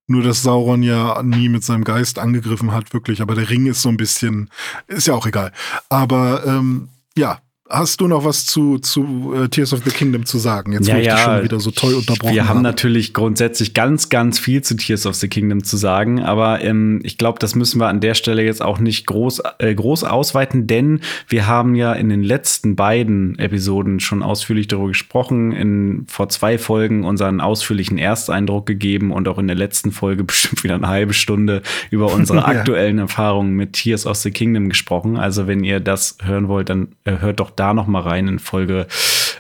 nur, dass Sauron ja nie mit seinem Geist angegriffen hat, wirklich. Aber der Ring ist so ein bisschen, ist ja auch egal. Aber ähm, ja, Hast du noch was zu, zu uh, Tears of the Kingdom zu sagen? Jetzt ja, ich ja, dich schon wieder so toll unterbrochen Wir haben habe. natürlich grundsätzlich ganz, ganz viel zu Tears of the Kingdom zu sagen, aber ähm, ich glaube, das müssen wir an der Stelle jetzt auch nicht groß, äh, groß ausweiten, denn wir haben ja in den letzten beiden Episoden schon ausführlich darüber gesprochen, in vor zwei Folgen unseren ausführlichen Ersteindruck gegeben und auch in der letzten Folge bestimmt wieder eine halbe Stunde über unsere aktuellen ja. Erfahrungen mit Tears of the Kingdom gesprochen. Also wenn ihr das hören wollt, dann äh, hört doch da noch mal rein in Folge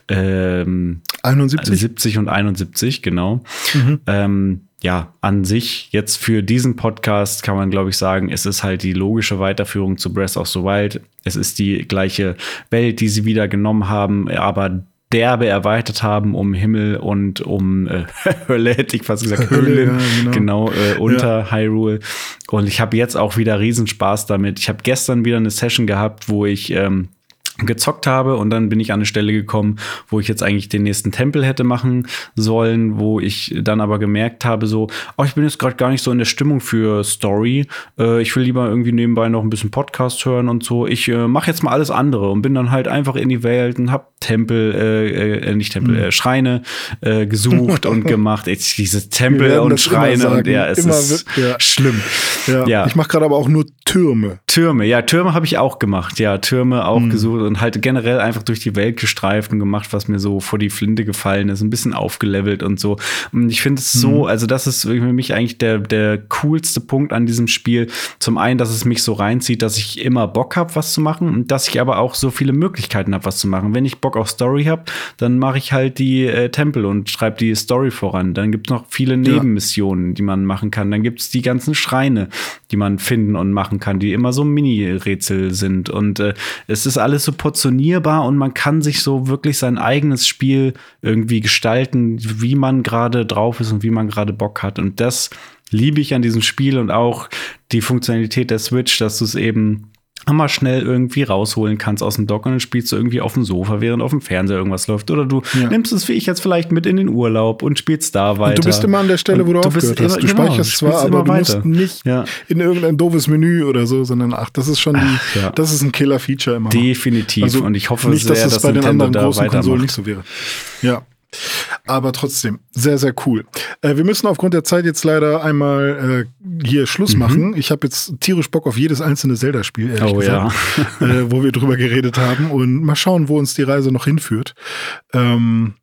ähm, 71? 70 und 71, genau. Mhm. Ähm, ja, an sich jetzt für diesen Podcast kann man, glaube ich, sagen, es ist halt die logische Weiterführung zu Breath of the Wild. Es ist die gleiche Welt, die sie wieder genommen haben, aber derbe erweitert haben um Himmel und um äh, Hölle, hätte ich fast gesagt, Höhlen, ja, genau, genau äh, unter ja. Hyrule. Und ich habe jetzt auch wieder Riesenspaß damit. Ich habe gestern wieder eine Session gehabt, wo ich ähm, gezockt habe und dann bin ich an eine Stelle gekommen, wo ich jetzt eigentlich den nächsten Tempel hätte machen sollen, wo ich dann aber gemerkt habe, so, oh, ich bin jetzt gerade gar nicht so in der Stimmung für Story. Äh, ich will lieber irgendwie nebenbei noch ein bisschen Podcast hören und so. Ich äh, mache jetzt mal alles andere und bin dann halt einfach in die Welt und hab Tempel, äh, äh nicht Tempel, mhm. äh, Schreine äh, gesucht und gemacht. Jetzt diese Tempel und Schreine und ja, es immer ist ja. schlimm. Ja. ja. Ich mache gerade aber auch nur Türme. Türme, ja, Türme habe ich auch gemacht. Ja, Türme auch mhm. gesucht und halt generell einfach durch die Welt gestreift und gemacht, was mir so vor die Flinte gefallen ist, ein bisschen aufgelevelt und so. Und ich finde es so, mhm. also das ist für mich eigentlich der, der coolste Punkt an diesem Spiel. Zum einen, dass es mich so reinzieht, dass ich immer Bock habe, was zu machen und dass ich aber auch so viele Möglichkeiten habe, was zu machen. Wenn ich Bock auf Story habe, dann mache ich halt die äh, Tempel und schreibe die Story voran. Dann gibt es noch viele Nebenmissionen, ja. die man machen kann. Dann gibt es die ganzen Schreine, die man finden und machen kann, die immer so Mini-Rätsel sind. Und äh, es ist alles so portionierbar und man kann sich so wirklich sein eigenes Spiel irgendwie gestalten, wie man gerade drauf ist und wie man gerade Bock hat. Und das liebe ich an diesem Spiel und auch die Funktionalität der Switch, dass du es eben mal schnell irgendwie rausholen kannst aus dem Dock und dann spielst du irgendwie auf dem Sofa, während auf dem Fernseher irgendwas läuft. Oder du ja. nimmst es wie ich jetzt vielleicht mit in den Urlaub und spielst da weiter. Und du bist immer an der Stelle, wo du, du aufgehört hast. Du genau, speicherst zwar, aber du musst nicht ja. in irgendein doofes Menü oder so, sondern ach, das ist schon die, ach, ja. das ist ein Killer-Feature immer. Definitiv. Also und ich hoffe nicht, sehr, dass das bei den anderen großen Konsolen nicht so wäre. Ja. Aber trotzdem, sehr, sehr cool. Äh, wir müssen aufgrund der Zeit jetzt leider einmal äh, hier Schluss mhm. machen. Ich habe jetzt tierisch Bock auf jedes einzelne Zelda-Spiel, ehrlich oh, gesagt, ja. äh, wo wir drüber geredet haben. Und mal schauen, wo uns die Reise noch hinführt. Ähm,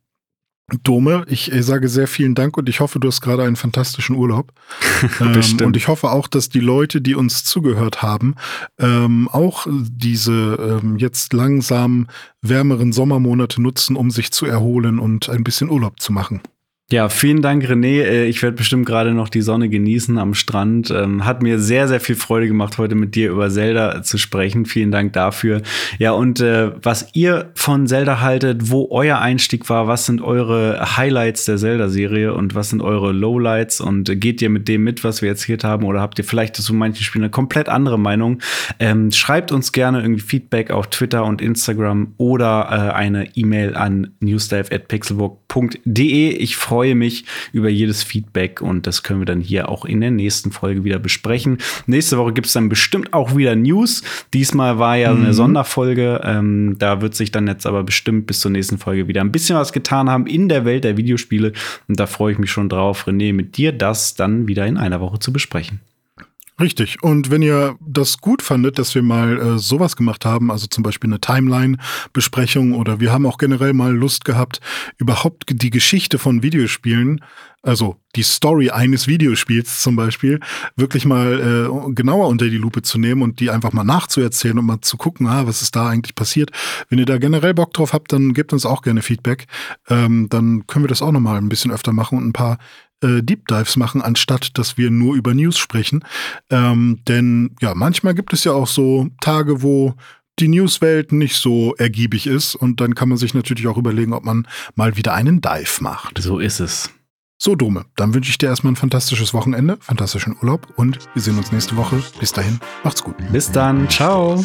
Dome, ich sage sehr vielen Dank und ich hoffe, du hast gerade einen fantastischen Urlaub. ähm, und ich hoffe auch, dass die Leute, die uns zugehört haben, ähm, auch diese ähm, jetzt langsam wärmeren Sommermonate nutzen, um sich zu erholen und ein bisschen Urlaub zu machen. Ja, vielen Dank, René. Äh, ich werde bestimmt gerade noch die Sonne genießen am Strand. Ähm, hat mir sehr, sehr viel Freude gemacht, heute mit dir über Zelda zu sprechen. Vielen Dank dafür. Ja, und äh, was ihr von Zelda haltet, wo euer Einstieg war, was sind eure Highlights der Zelda-Serie und was sind eure Lowlights und geht ihr mit dem mit, was wir erzählt haben oder habt ihr vielleicht zu manchen Spielen eine komplett andere Meinung? Ähm, schreibt uns gerne irgendwie Feedback auf Twitter und Instagram oder äh, eine E-Mail an newsdive.pixelbook.de. Ich freue freue mich über jedes Feedback und das können wir dann hier auch in der nächsten Folge wieder besprechen. Nächste Woche gibt es dann bestimmt auch wieder News. Diesmal war ja mhm. eine Sonderfolge. Ähm, da wird sich dann jetzt aber bestimmt bis zur nächsten Folge wieder ein bisschen was getan haben in der Welt der Videospiele. Und da freue ich mich schon drauf, René, mit dir das dann wieder in einer Woche zu besprechen. Richtig. Und wenn ihr das gut fandet, dass wir mal äh, sowas gemacht haben, also zum Beispiel eine Timeline-Besprechung oder wir haben auch generell mal Lust gehabt, überhaupt die Geschichte von Videospielen, also die Story eines Videospiels zum Beispiel, wirklich mal äh, genauer unter die Lupe zu nehmen und die einfach mal nachzuerzählen und mal zu gucken, ah, was ist da eigentlich passiert. Wenn ihr da generell Bock drauf habt, dann gebt uns auch gerne Feedback. Ähm, dann können wir das auch noch mal ein bisschen öfter machen und ein paar äh, Deep Dives machen, anstatt dass wir nur über News sprechen. Ähm, denn ja, manchmal gibt es ja auch so Tage, wo die Newswelt nicht so ergiebig ist und dann kann man sich natürlich auch überlegen, ob man mal wieder einen Dive macht. So ist es. So, Dome, dann wünsche ich dir erstmal ein fantastisches Wochenende, fantastischen Urlaub und wir sehen uns nächste Woche. Bis dahin, macht's gut. Bis dann, ciao.